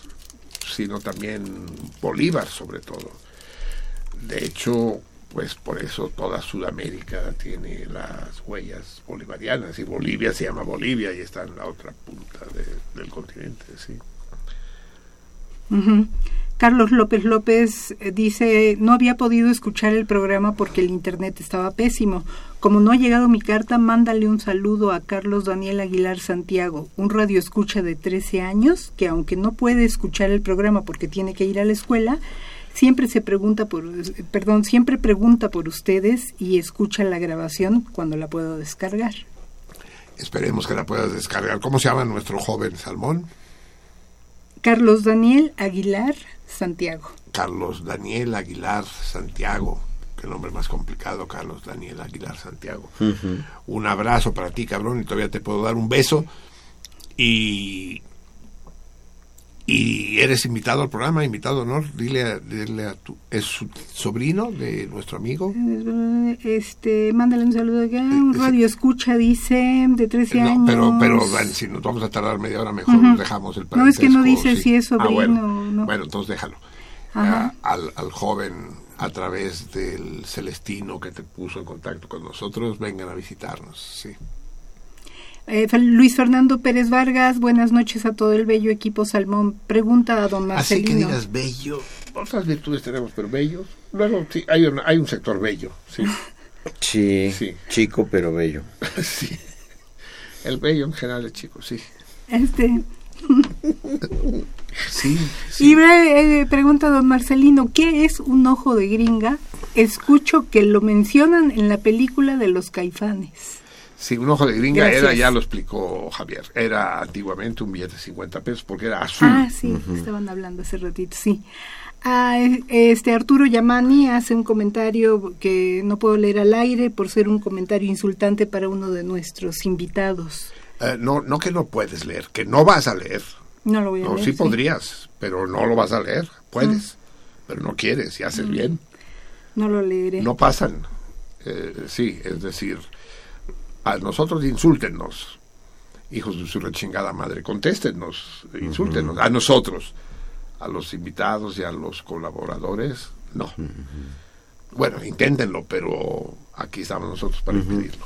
sino también Bolívar sobre todo. De hecho, pues por eso toda Sudamérica tiene las huellas bolivarianas y Bolivia se llama Bolivia y está en la otra punta de- del continente, sí. Carlos López López eh, dice, no había podido escuchar el programa porque el internet estaba pésimo. Como no ha llegado mi carta, mándale un saludo a Carlos Daniel Aguilar Santiago, un radio escucha de 13 años que aunque no puede escuchar el programa porque tiene que ir a la escuela, siempre se pregunta por, eh, perdón, siempre pregunta por ustedes y escucha la grabación cuando la puedo descargar. Esperemos que la puedas descargar. ¿Cómo se llama nuestro joven salmón? Carlos Daniel Aguilar Santiago. Carlos Daniel Aguilar Santiago. qué nombre más complicado, Carlos Daniel Aguilar Santiago. Un abrazo para ti, cabrón, y todavía te puedo dar un beso. Y y eres invitado al programa, invitado honor, dile a, dile a tu es su sobrino de nuestro amigo. Este, mándale un saludo acá, un radio escucha, dice, de 13 Eh, No, años. pero pero bueno, si nos vamos a tardar media hora mejor Ujú. dejamos el No, es que no dice sí. si es Ah, sobrino bueno. o no. Bueno, entonces déjalo. Ah, al, al joven a través del Celestino que te puso en contacto con nosotros, vengan a visitarnos, sí. Eh, Luis Fernando Pérez Vargas, buenas noches a todo el bello equipo Salmón. Pregunta a don Así que Marcelino. digas bello. Otras virtudes tenemos, pero bellos. Luego sí, hay un, hay un sector bello, sí. [LAUGHS] Sí, chico pero bello. [LAUGHS] sí. El bello en general es chico, sí. Este, [LAUGHS] Sí, Y eh, pregunta a don Marcelino, ¿qué es un ojo de gringa? Escucho que lo mencionan en la película de los caifanes. Sí, un ojo de gringa Gracias. era, ya lo explicó Javier, era antiguamente un billete de 50 pesos porque era azul. Ah, sí, estaban hablando hace ratito, sí. Ah, este Arturo Yamani hace un comentario que no puedo leer al aire por ser un comentario insultante para uno de nuestros invitados. Eh, no, no que no puedes leer, que no vas a leer. No lo voy a No, leer. sí podrías, pero no lo vas a leer. Puedes, pero no quieres y haces Mm. bien. No lo leeré. No pasan. Eh, sí, es decir, a nosotros insúltenos, hijos de su rechingada madre, contéstenos, insúltenos, a nosotros, a los invitados y a los colaboradores, no. Bueno, inténtenlo, pero aquí estamos nosotros para impedirlo.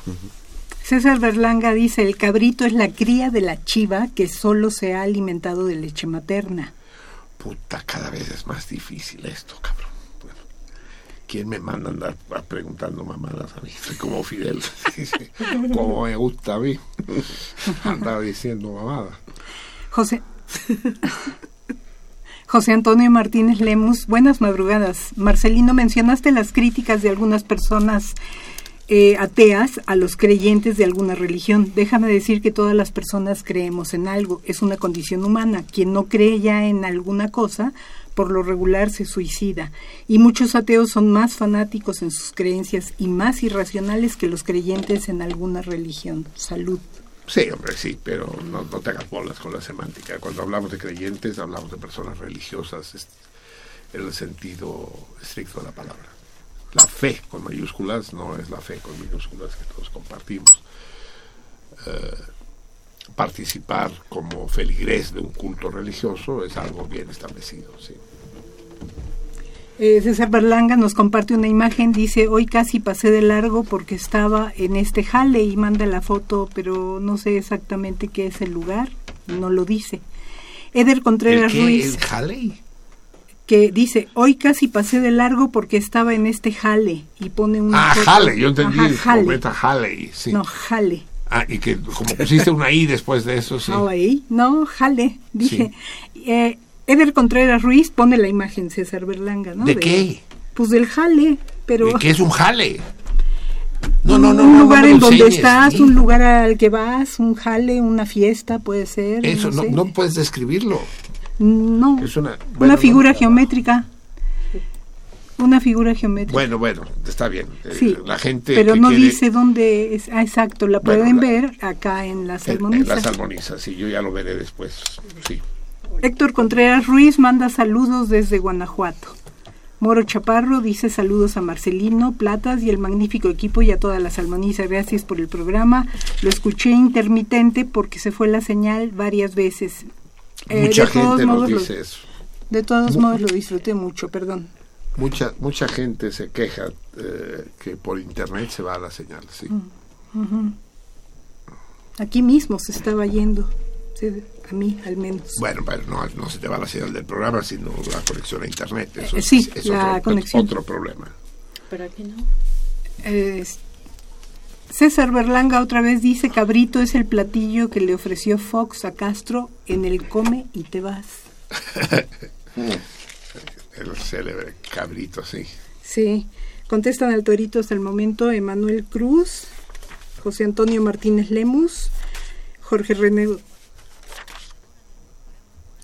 César Berlanga dice, el cabrito es la cría de la chiva que solo se ha alimentado de leche materna. Puta, cada vez es más difícil esto, cabrón. ¿Quién me manda a andar preguntando mamadas a mí? Soy como Fidel. [LAUGHS] [LAUGHS] Como me gusta a mí. Andaba diciendo mamadas. José. [LAUGHS] José Antonio Martínez Lemus, buenas madrugadas. Marcelino, mencionaste las críticas de algunas personas eh, ateas a los creyentes de alguna religión. Déjame decir que todas las personas creemos en algo, es una condición humana. Quien no cree ya en alguna cosa, por lo regular se suicida. Y muchos ateos son más fanáticos en sus creencias y más irracionales que los creyentes en alguna religión. Salud. Sí, hombre, sí, pero no, no te hagas bolas con la semántica. Cuando hablamos de creyentes, hablamos de personas religiosas en el sentido estricto de la palabra. La fe con mayúsculas no es la fe con minúsculas que todos compartimos. Eh, participar como feligrés de un culto religioso es algo bien establecido, sí. Eh, César Berlanga nos comparte una imagen, dice, hoy casi pasé de largo porque estaba en este jale y manda la foto, pero no sé exactamente qué es el lugar, no lo dice. Eder Contreras ¿El qué? Ruiz, ¿El Halley? que dice, hoy casi pasé de largo porque estaba en este jale y pone una Ah, foto. Halley, yo entendí Ajá, jale. Halley, sí. No, jale. Ah, y que como pusiste una I después de eso, sí. Halley, no, jale, dije. Eh, Eder Contreras Ruiz pone la imagen, César Berlanga, ¿no? ¿De qué? Pues del jale, pero... ¿De ¿Qué es un jale? No, no, no. un no, lugar no en donde enseñes, estás, sí. un lugar al que vas, un jale, una fiesta, puede ser. Eso, no, sé. no puedes describirlo. No, Es una, una figura geométrica. Una figura geométrica. Bueno, bueno, está bien. Eh, Sí, la gente pero que no quiere- dice dónde es. Ah, exacto, la Bueno, pueden la- ver acá en la en- salmoniza. En la salmoniza, sí, yo ya lo veré después, sí. Héctor Contreras Ruiz manda saludos desde Guanajuato. Moro Chaparro dice saludos a Marcelino, Platas y el magnífico equipo y a toda la salmoniza. Gracias por el programa. Lo escuché intermitente porque se fue la señal varias veces. Eh, Mucha de todos gente nos modos lo- dice eso. De todos Mu- modos lo disfruté mucho, perdón. Mucha, mucha gente se queja eh, que por internet se va la señal, sí. Ujú. Aquí mismo se estaba yendo, a mí al menos. Bueno, pero no, no se te va la señal del programa, sino la conexión a internet. Eso Eh, es- sí, es la otro, conexión. otro problema. Pero aquí no. Es- César Berlanga otra vez dice, cabrito es el platillo que le ofreció Fox a Castro en el come y te vas. [LAUGHS] El célebre cabrito, sí. Sí, contestan al torito hasta el momento Emanuel Cruz, José Antonio Martínez Lemus, Jorge René,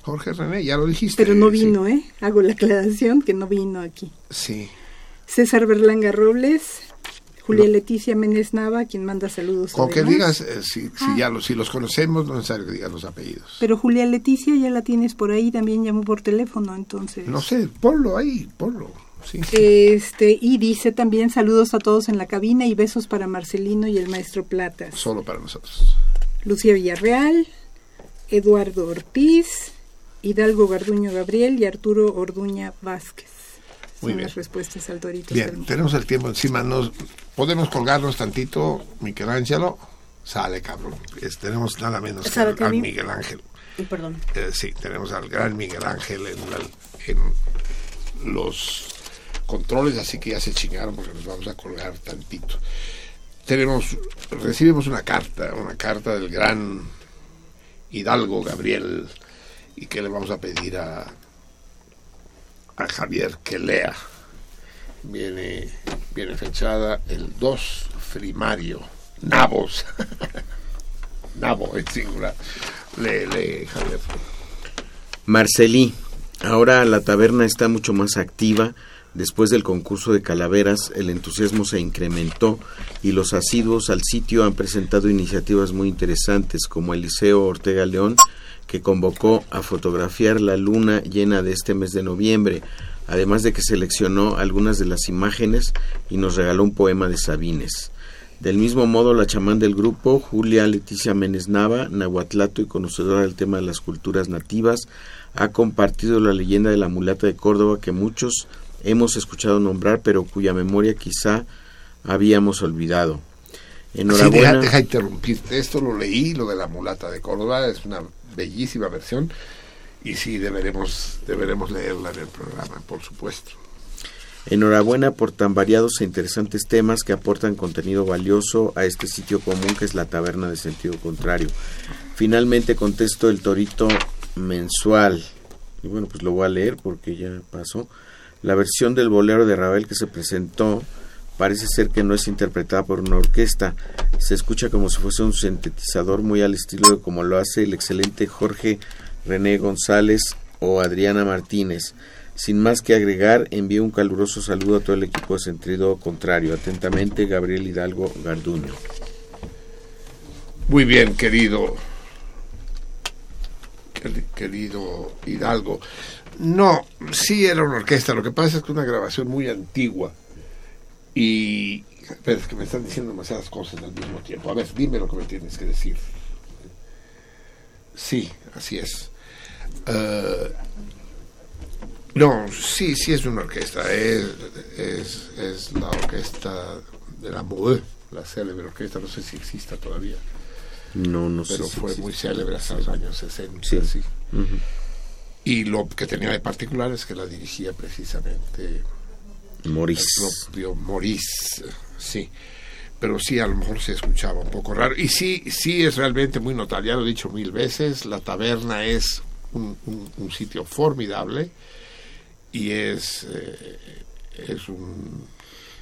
Jorge René, ya lo dijiste. pero no sí. vino, ¿eh? Hago la aclaración que no vino aquí. Sí. César Berlanga Robles, Julia Leticia Méndez Nava, quien manda saludos. Con que digas, eh, si, si Ah. ya los, si los conocemos, no es necesario que digas los apellidos. Pero Julia Leticia ya la tienes por ahí, también llamó por teléfono, entonces. No sé, ponlo ahí, ponlo. Sí. Este, y dice también saludos a todos en la cabina y besos para Marcelino y el maestro Platas. Solo para nosotros. Lucía Villarreal, Eduardo Ortiz, Hidalgo Garduño Gabriel y Arturo Orduña Vázquez. Muy Son bien. las respuestas al Torito. Bien, tenemos el tiempo encima. Nos podemos colgarnos tantito, Michelangelo. Sale, cabrón. Es- tenemos nada menos que ¿Sabe al, mi- Miguel Ángel. Eh, Perdón. Eh, sí, tenemos al gran Miguel Ángel en, la- en los controles, así que ya se chingaron porque nos vamos a colgar tantito. Tenemos, recibimos una carta, una carta del gran Hidalgo Gabriel, y que le vamos a pedir a, a Javier que lea. Viene, viene fechada el 2 primario, Nabos. [LAUGHS] Nabo en singular. Lee, lee, Javier. Marcelí, ahora la taberna está mucho más activa. Después del concurso de calaveras, el entusiasmo se incrementó y los asiduos al sitio han presentado iniciativas muy interesantes, como Eliseo Ortega León, que convocó a fotografiar la luna llena de este mes de noviembre, además de que seleccionó algunas de las imágenes y nos regaló un poema de Sabines. Del mismo modo, la chamán del grupo, Julia Leticia Menes Nava, nahuatlato y conocedora del tema de las culturas nativas, ha compartido la leyenda de la mulata de Córdoba que muchos hemos escuchado nombrar, pero cuya memoria quizá habíamos olvidado. Sí, Enhorabuena. deja, deja interrumpirte. Esto lo leí, lo de la mulata de Córdoba, es una bellísima versión. Y sí, deberemos, deberemos leerla en el programa, por supuesto. Enhorabuena por tan variados e interesantes temas que aportan contenido valioso a este sitio común que es la taberna de sentido contrario. Finalmente contesto el torito mensual. Y bueno, pues lo voy a leer porque ya pasó. La versión del bolero de Ravel que se presentó parece ser que no es interpretada por una orquesta. Se escucha como si fuese un sintetizador muy al estilo de como lo hace el excelente Jorge René González o Adriana Martínez. Sin más que agregar, envío un caluroso saludo a todo el equipo de Sentido Contrario. Atentamente, Gabriel Hidalgo Garduño. Muy bien, querido. queri- Querido Hidalgo. No, sí era una orquesta. Lo que pasa es que una grabación muy antigua. Y. Pero es que me están diciendo demasiadas cosas al mismo tiempo. A ver, dime lo que me tienes que decir. Sí, así es. Eh, no, sí, sí es una orquesta. Es, es, es la orquesta de la MOE, la célebre orquesta. No sé si exista todavía. No, no sé Pero fue muy célebre hasta los años 60. Sí. sí. Y lo que tenía de particular es que la dirigía precisamente Maurice. el propio Maurice, sí. Pero sí, a lo mejor se escuchaba un poco raro. Y sí, sí es realmente muy notable, ya lo he dicho mil veces, la taberna es un, un- un sitio formidable y es, eh, es, un,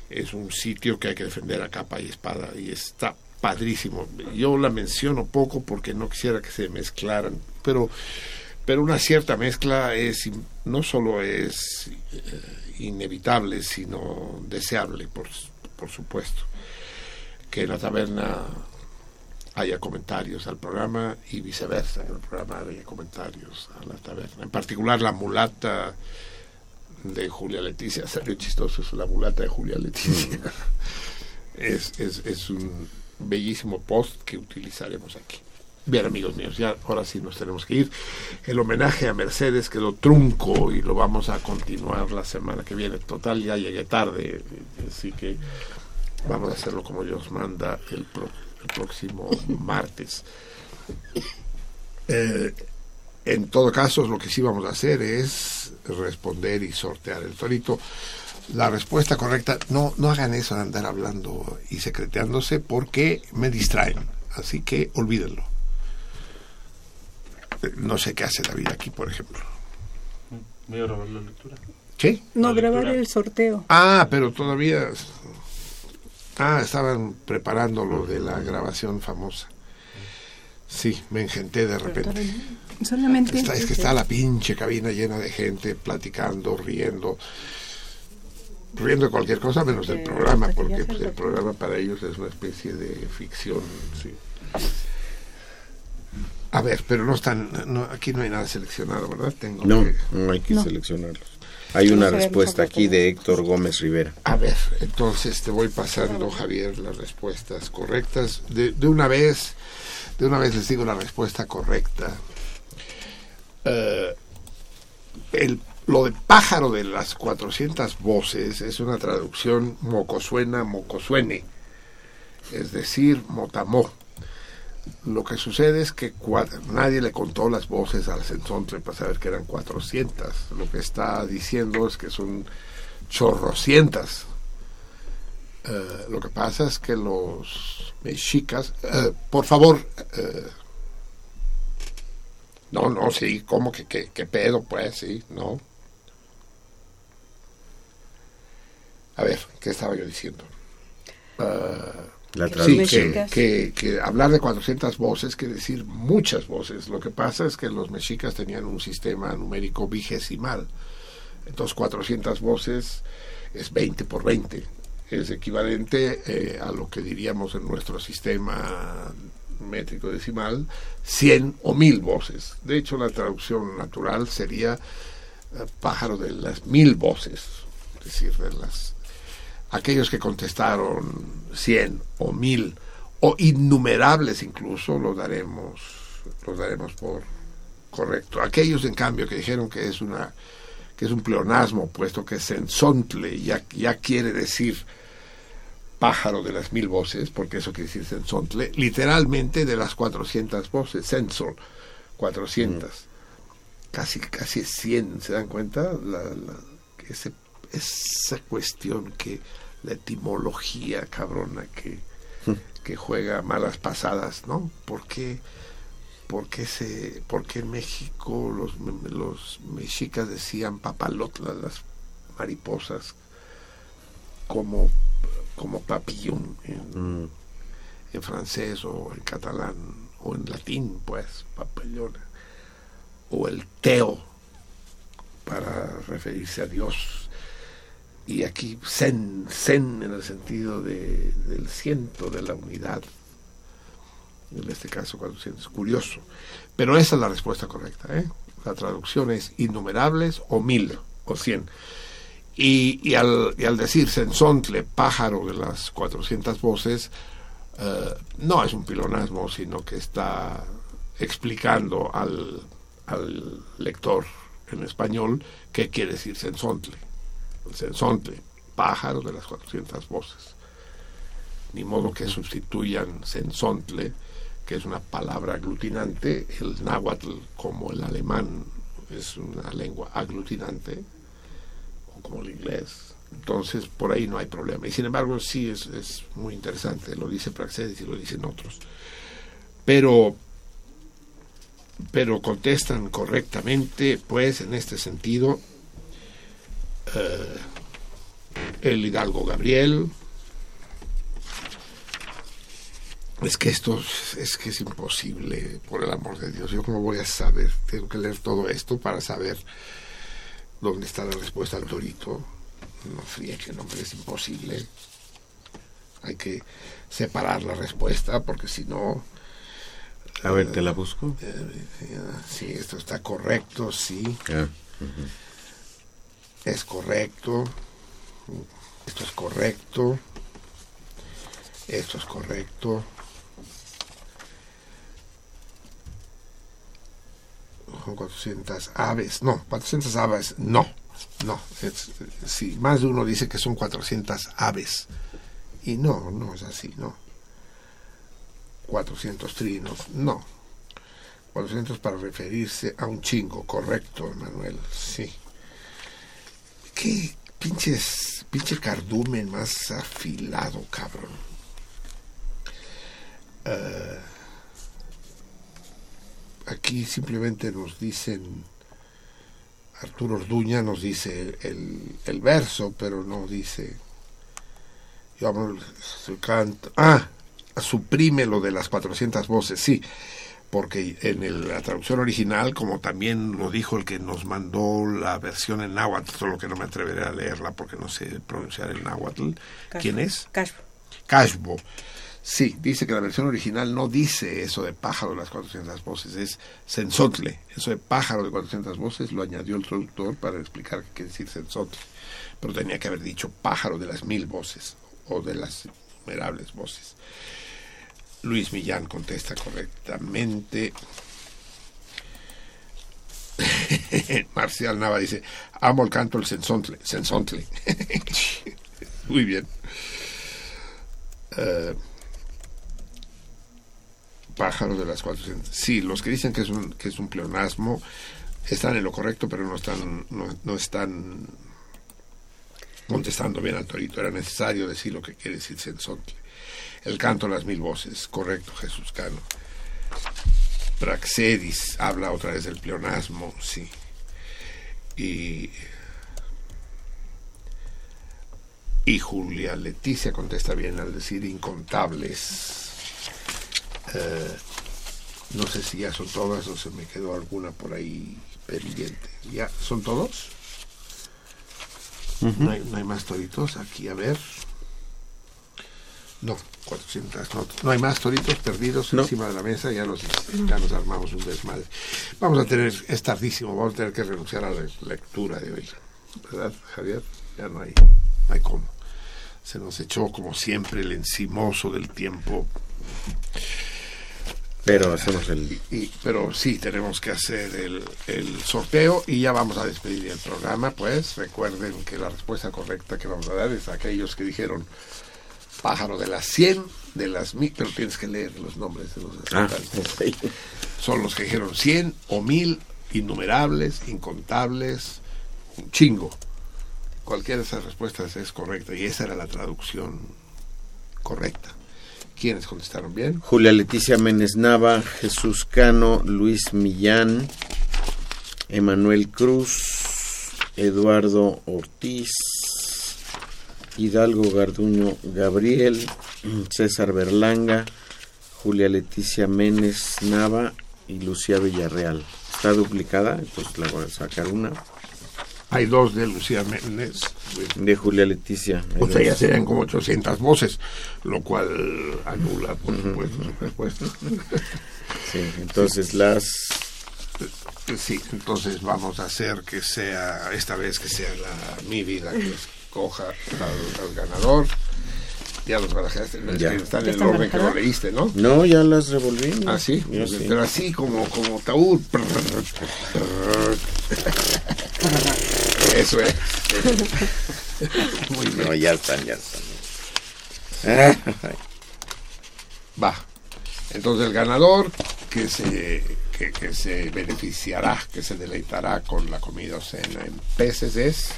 es un sitio que hay que defender a capa y espada y está padrísimo. Yo la menciono poco porque no quisiera que se mezclaran, pero pero una cierta mezcla es no solo es eh, inevitable sino deseable por, por supuesto. Que en la taberna haya comentarios al programa y viceversa que en el programa haya comentarios a la taberna. En particular la mulata de Julia Leticia [LAUGHS] salió chistoso es la mulata de Julia Leticia. [LAUGHS] Es, es, es un bellísimo post que utilizaremos aquí Bien, amigos míos, ya ahora sí nos tenemos que ir. El homenaje a Mercedes quedó trunco y lo vamos a continuar la semana que viene. Total, ya llegué tarde, así que vamos a hacerlo como Dios manda el, pro- el próximo [LAUGHS] martes. Eh, en todo caso, lo que sí vamos a hacer es responder y sortear el torito. La respuesta correcta, no, no hagan eso de andar hablando y secreteándose porque me distraen. Así que olvídenlo. Eh, No sé qué hace David aquí, por ejemplo. Voy a grabar la lectura. ¿Qué? No, La grabar lectura. el sorteo. Ah, pero todavía... Ah, estaban preparando lo de la grabación famosa. Sí, me engenté de repente. Solamente. Está- es que está la pinche cabina llena de gente platicando, riendo. riendo de cualquier cosa menos del programa, porque pues, el programa para ellos es una especie de ficción. Sí. A ver, pero no están, no, aquí no hay nada seleccionado, ¿verdad? Tengo No, que- no hay que seleccionarlos. Hay una respuesta aquí de Héctor Gómez Rivera. A ver, entonces te voy pasando, Javier, las respuestas correctas. De, de una vez, de una vez les digo la respuesta correcta. Eh, el, lo de pájaro de las 400 voces es una traducción mocosuena, mocosuene, es decir, motamó. Lo que sucede es que nadie le contó las voces al Sensontle para saber que eran 400. Lo que está diciendo es que son chorrocientas. Eh, lo que pasa es que los mexicas, eh, por favor, eh, no, no, sí, ¿cómo que qué, pedo? Pues sí, no. A ver, ¿qué estaba yo diciendo? La sí, traducción. que, que, que hablar de 400 voces quiere decir muchas voces. Lo que pasa es que los mexicas tenían un sistema numérico vigesimal. Entonces 400 voces es 20 por 20. Es equivalente eh, a lo que diríamos en nuestro sistema métrico decimal, 100 o 1000 voces. De hecho, la traducción natural sería eh, pájaro de las mil voces, es decir, de las aquellos que contestaron 100 o 1000 o innumerables incluso los daremos los daremos por correcto. Aquellos en cambio que dijeron que es una que es un pleonasmo puesto que sensontle ya ya quiere decir pájaro de las mil voces, porque eso quiere decir sensontle, literalmente de las 400 voces, sensor, 400. Casi, casi 100, ¿se dan cuenta? La, la- que ese- esa cuestión que la etimología cabrona que, [LAUGHS] que juega malas pasadas, ¿no? ¿Por qué, por qué se, por qué en México los, los mexicas decían papalotla, las mariposas, como, como papillon en, en francés o en catalán o en latín, pues, papillona, o el teo para referirse a Dios. Y aquí zen, zen en el sentido de, del ciento, de la unidad. En este caso, 400. Curioso. Pero esa es la respuesta correcta. ¿eh? La traducción es innumerables o mil o cien. Y, y al, y al decir sensontle, pájaro de las 400 voces, eh, no es un pilonasmo, sino que está explicando al, al lector en español qué quiere decir sensontle. Sensontle, pájaro de las 400 voces. Ni modo que sustituyan sensontle, que es una palabra aglutinante, el náhuatl como el alemán es una lengua aglutinante, o como el inglés. Entonces, por ahí no hay problema. Y sin embargo, sí es, es muy interesante. Lo dice Praxedis y lo dicen otros. Pero, pero contestan correctamente, pues, en este sentido, eh, el Hidalgo Gabriel. Es que esto es- que es imposible, por el amor de Dios. Yo cómo voy a saber, tengo que leer todo esto para saber dónde está la respuesta al torito. No friegue, no, hombre, es imposible. Hay que separar la respuesta porque si no... A ver, te la busco. eh, sí, esto está correcto, sí. Ah, Es correcto. Esto es correcto. Esto es correcto. Son 400 aves. No, 400 aves. No. No. Es, sí, más de uno dice que son 400 aves. Y no, no es así, no. 400 trinos. No. 400 para referirse a un chingo. Correcto, Manuel. Sí. Qué pinches, pinche cardumen más afilado, cabrón. Eh, aquí simplemente nos dicen, Arturo Orduña nos dice el, el verso, pero no dice, yo hablo su canto. Ah, suprime lo de las 400 voces, sí. Porque en el- la traducción original, como también lo dijo el que nos mandó la versión en náhuatl, solo que no me atreveré a leerla porque no sé pronunciar el náhuatl. ¿Quién es? Cashbo. Cashbo. Sí, dice que la versión original no dice eso de pájaro de las 400 voces, es sensotle. Eso de pájaro de 400 voces lo añadió el traductor para explicar qué quiere decir sensotle. Pero tenía que haber dicho pájaro de las mil voces o de las innumerables voces. Luis Millán contesta correctamente. [LAUGHS] Marcial Nava dice, amo el canto del sensontle. sensontle. [LAUGHS] Muy bien. Eh, pájaro de las 400. Sí, los que dicen que es un, que es un pleonasmo están en lo correcto, pero no están, no, no están contestando bien al torito. Era necesario decir lo que quiere decir sensontle. El canto de las mil voces, correcto, Jesús Cano. Praxedis habla otra vez del pleonasmo, sí. Y, y Julia Leticia contesta bien al decir incontables. Eh, no sé si ya son todas o se me quedó alguna por ahí pendiente. ¿Ya son todos? No, hay, no hay más toritos aquí, a ver. No, 400, no, no hay más toritos perdidos encima de la mesa, ya, los, ya nos armamos un desmadre. Vamos a tener, es tardísimo, vamos a tener que renunciar a la lectura de hoy. ¿Verdad, Javier? Ya no hay, no hay cómo. Se nos echó, como siempre, el encimoso del tiempo. Pero hacemos el... Y, pero sí, tenemos que hacer el, el sorteo y ya vamos a despedir el programa. Pues recuerden que la respuesta correcta que vamos a dar es a aquellos que dijeron pájaro de las 100, de las mil, pero tienes que leer los nombres de los Ah. [LAUGHS] Son los que dijeron 100 o 1000, innumerables, incontables, un chingo. Cualquiera de esas respuestas es correcta y esa era la traducción correcta. ¿Quiénes contestaron bien? Julia Leticia Méndez Nava, Jesús Cano, Luis Millán, Emanuel Cruz, Eduardo Ortiz, Hidalgo Garduño Gabriel, César Berlanga, Julia Leticia Méndez Nava y Lucía Villarreal. Está duplicada, entonces la voy a sacar una. Hay dos de Lucía Méndez. De Julia Leticia. O sea, ya serían como 800 voces, lo cual anula, por supuesto, su respuesta. Sí, entonces las... Sí, entonces vamos a hacer que sea, esta vez que sea la mi vida que escoja al, al ganador. Ya los barajaste, no, es Ya. que están ¿Ya en el orden que lo leíste, ¿no? No, ya las revolví. Ah, sí, Yo sí. pero así como, como taúd. Eso es. Muy bien. No, ya están, ya están. [LAUGHS] Va. Entonces el ganador que se, que, que se beneficiará, que se deleitará con la comida o cena en peces es...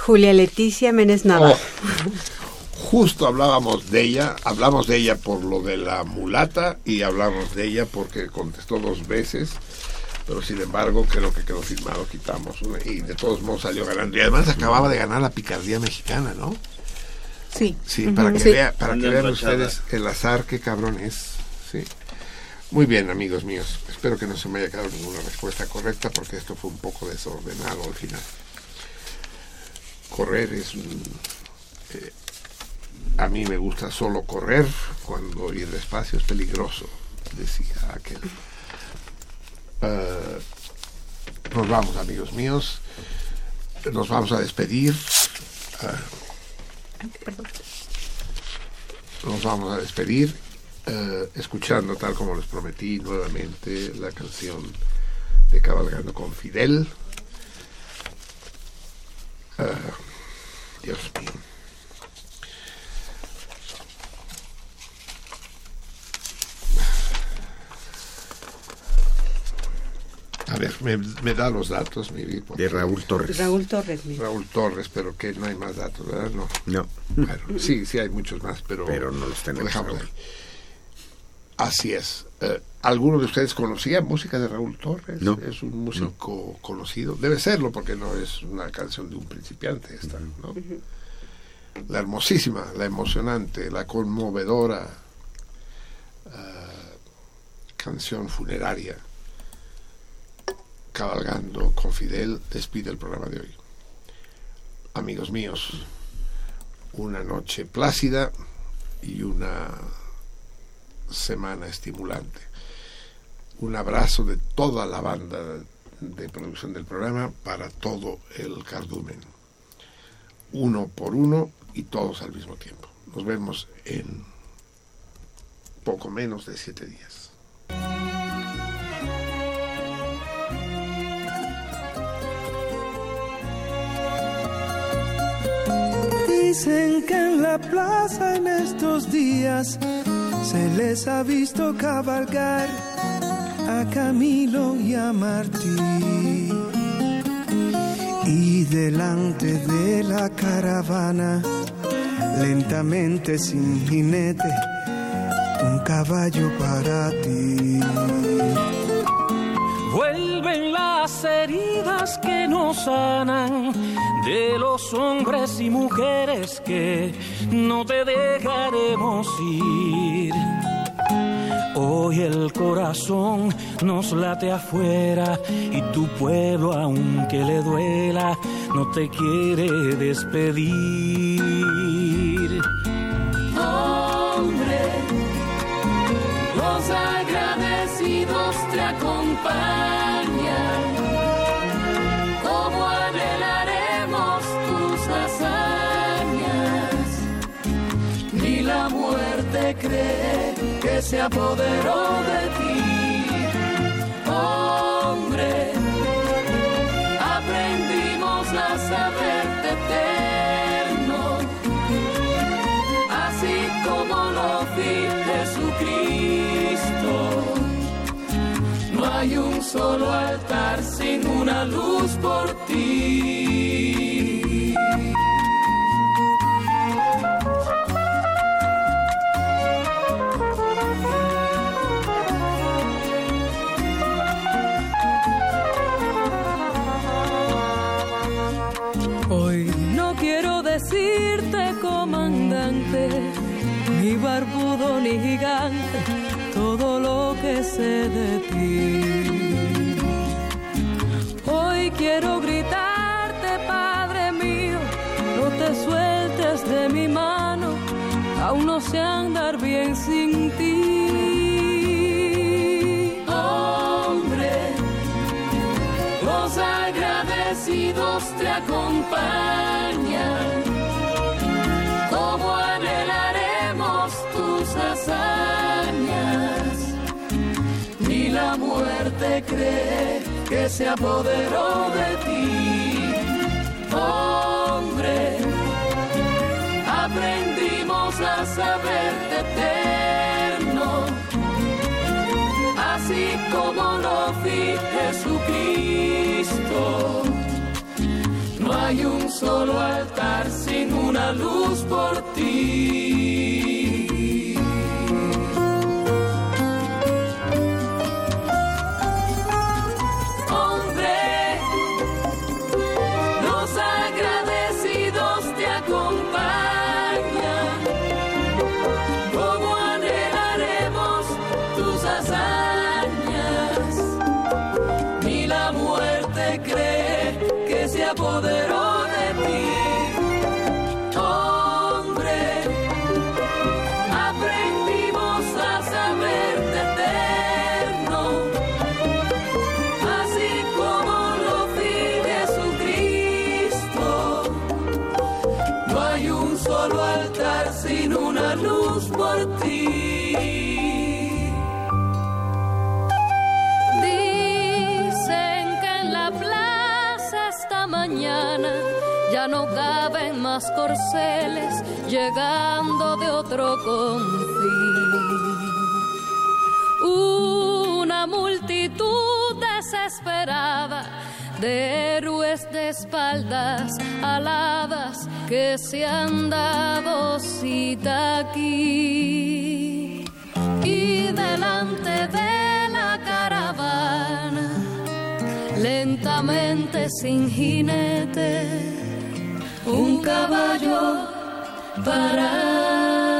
Julia Leticia Méndez Nava. Oh, justo hablábamos de ella, hablamos de ella por lo de la mulata y hablamos de ella porque contestó dos veces, pero sin embargo creo que quedó firmado, quitamos una, y de todos modos salió ganando. Y además acababa de ganar la picardía mexicana, ¿no? Sí. Sí, para que, Sí. vea, para que vean ustedes el azar, qué cabrón es. Sí. Muy bien, amigos míos. Espero que no se me haya quedado ninguna respuesta correcta porque esto fue un poco desordenado al final. Correr es un... eh, a mí me gusta solo correr cuando ir despacio es peligroso, decía aquel. Eh, nos vamos, amigos míos. Nos vamos a despedir. Eh, nos vamos a despedir escuchando, tal como les prometí, nuevamente la canción de Cabalgando con Fidel. Eh, Dios mío. A ver, me, me da los datos, mi vida, De. Raúl Torres. Raúl Torres. mira. Raúl Torres, pero que no hay más datos, ¿verdad? No. No. Bueno, sí, sí hay muchos más, pero, Pero no los tenemos dejamos ahora. ahí. Así es. Eh, ¿Alguno de ustedes conocía música de Raúl Torres? No. Es un músico conocido. Debe serlo porque no es una canción de un principiante esta, ¿no? La hermosísima, la emocionante, la conmovedora eh, canción funeraria, cabalgando con Fidel, despide el programa de hoy. Amigos míos, una noche plácida y una semana estimulante. Un abrazo de toda la banda de producción del programa para todo el cardumen. Uno por uno y todos al mismo tiempo. Nos vemos en poco menos de siete días. Dicen que en la plaza en estos días se les ha visto cabalgar a Camilo y a Martí. Y delante de la caravana, lentamente sin jinete, un caballo para ti. Vuelven las heridas que nos sanan de los hombres y mujeres que no te dejaremos ir. Hoy el corazón nos late afuera y tu pueblo, aunque le duela, no te quiere despedir. Hombre, los agradecidos te acompañan. Como anhelaremos tus hazañas. Ni la muerte cree que se apoderó de ti. Hombre, solo altar sin una luz por ti. Hoy no quiero decirte comandante, ni barbudo ni gigante, todo lo que sé de ti. Quiero gritarte, Padre mío, no te sueltes de mi mano, aún no sé andar bien sin ti. Hombre, los agradecidos te acompañan. Como anhelaremos tus hazañas. Ni la muerte cree que se apoderó de ti. Hombre, aprendimos a saberte eterno así como lo vi Jesucristo. No hay un solo altar sin una luz por ti. Más corceles llegando de otro confín. Una multitud desesperada de héroes de espaldas aladas que se han dado cita aquí. Y delante de la caravana, lentamente sin jinete, un caballo para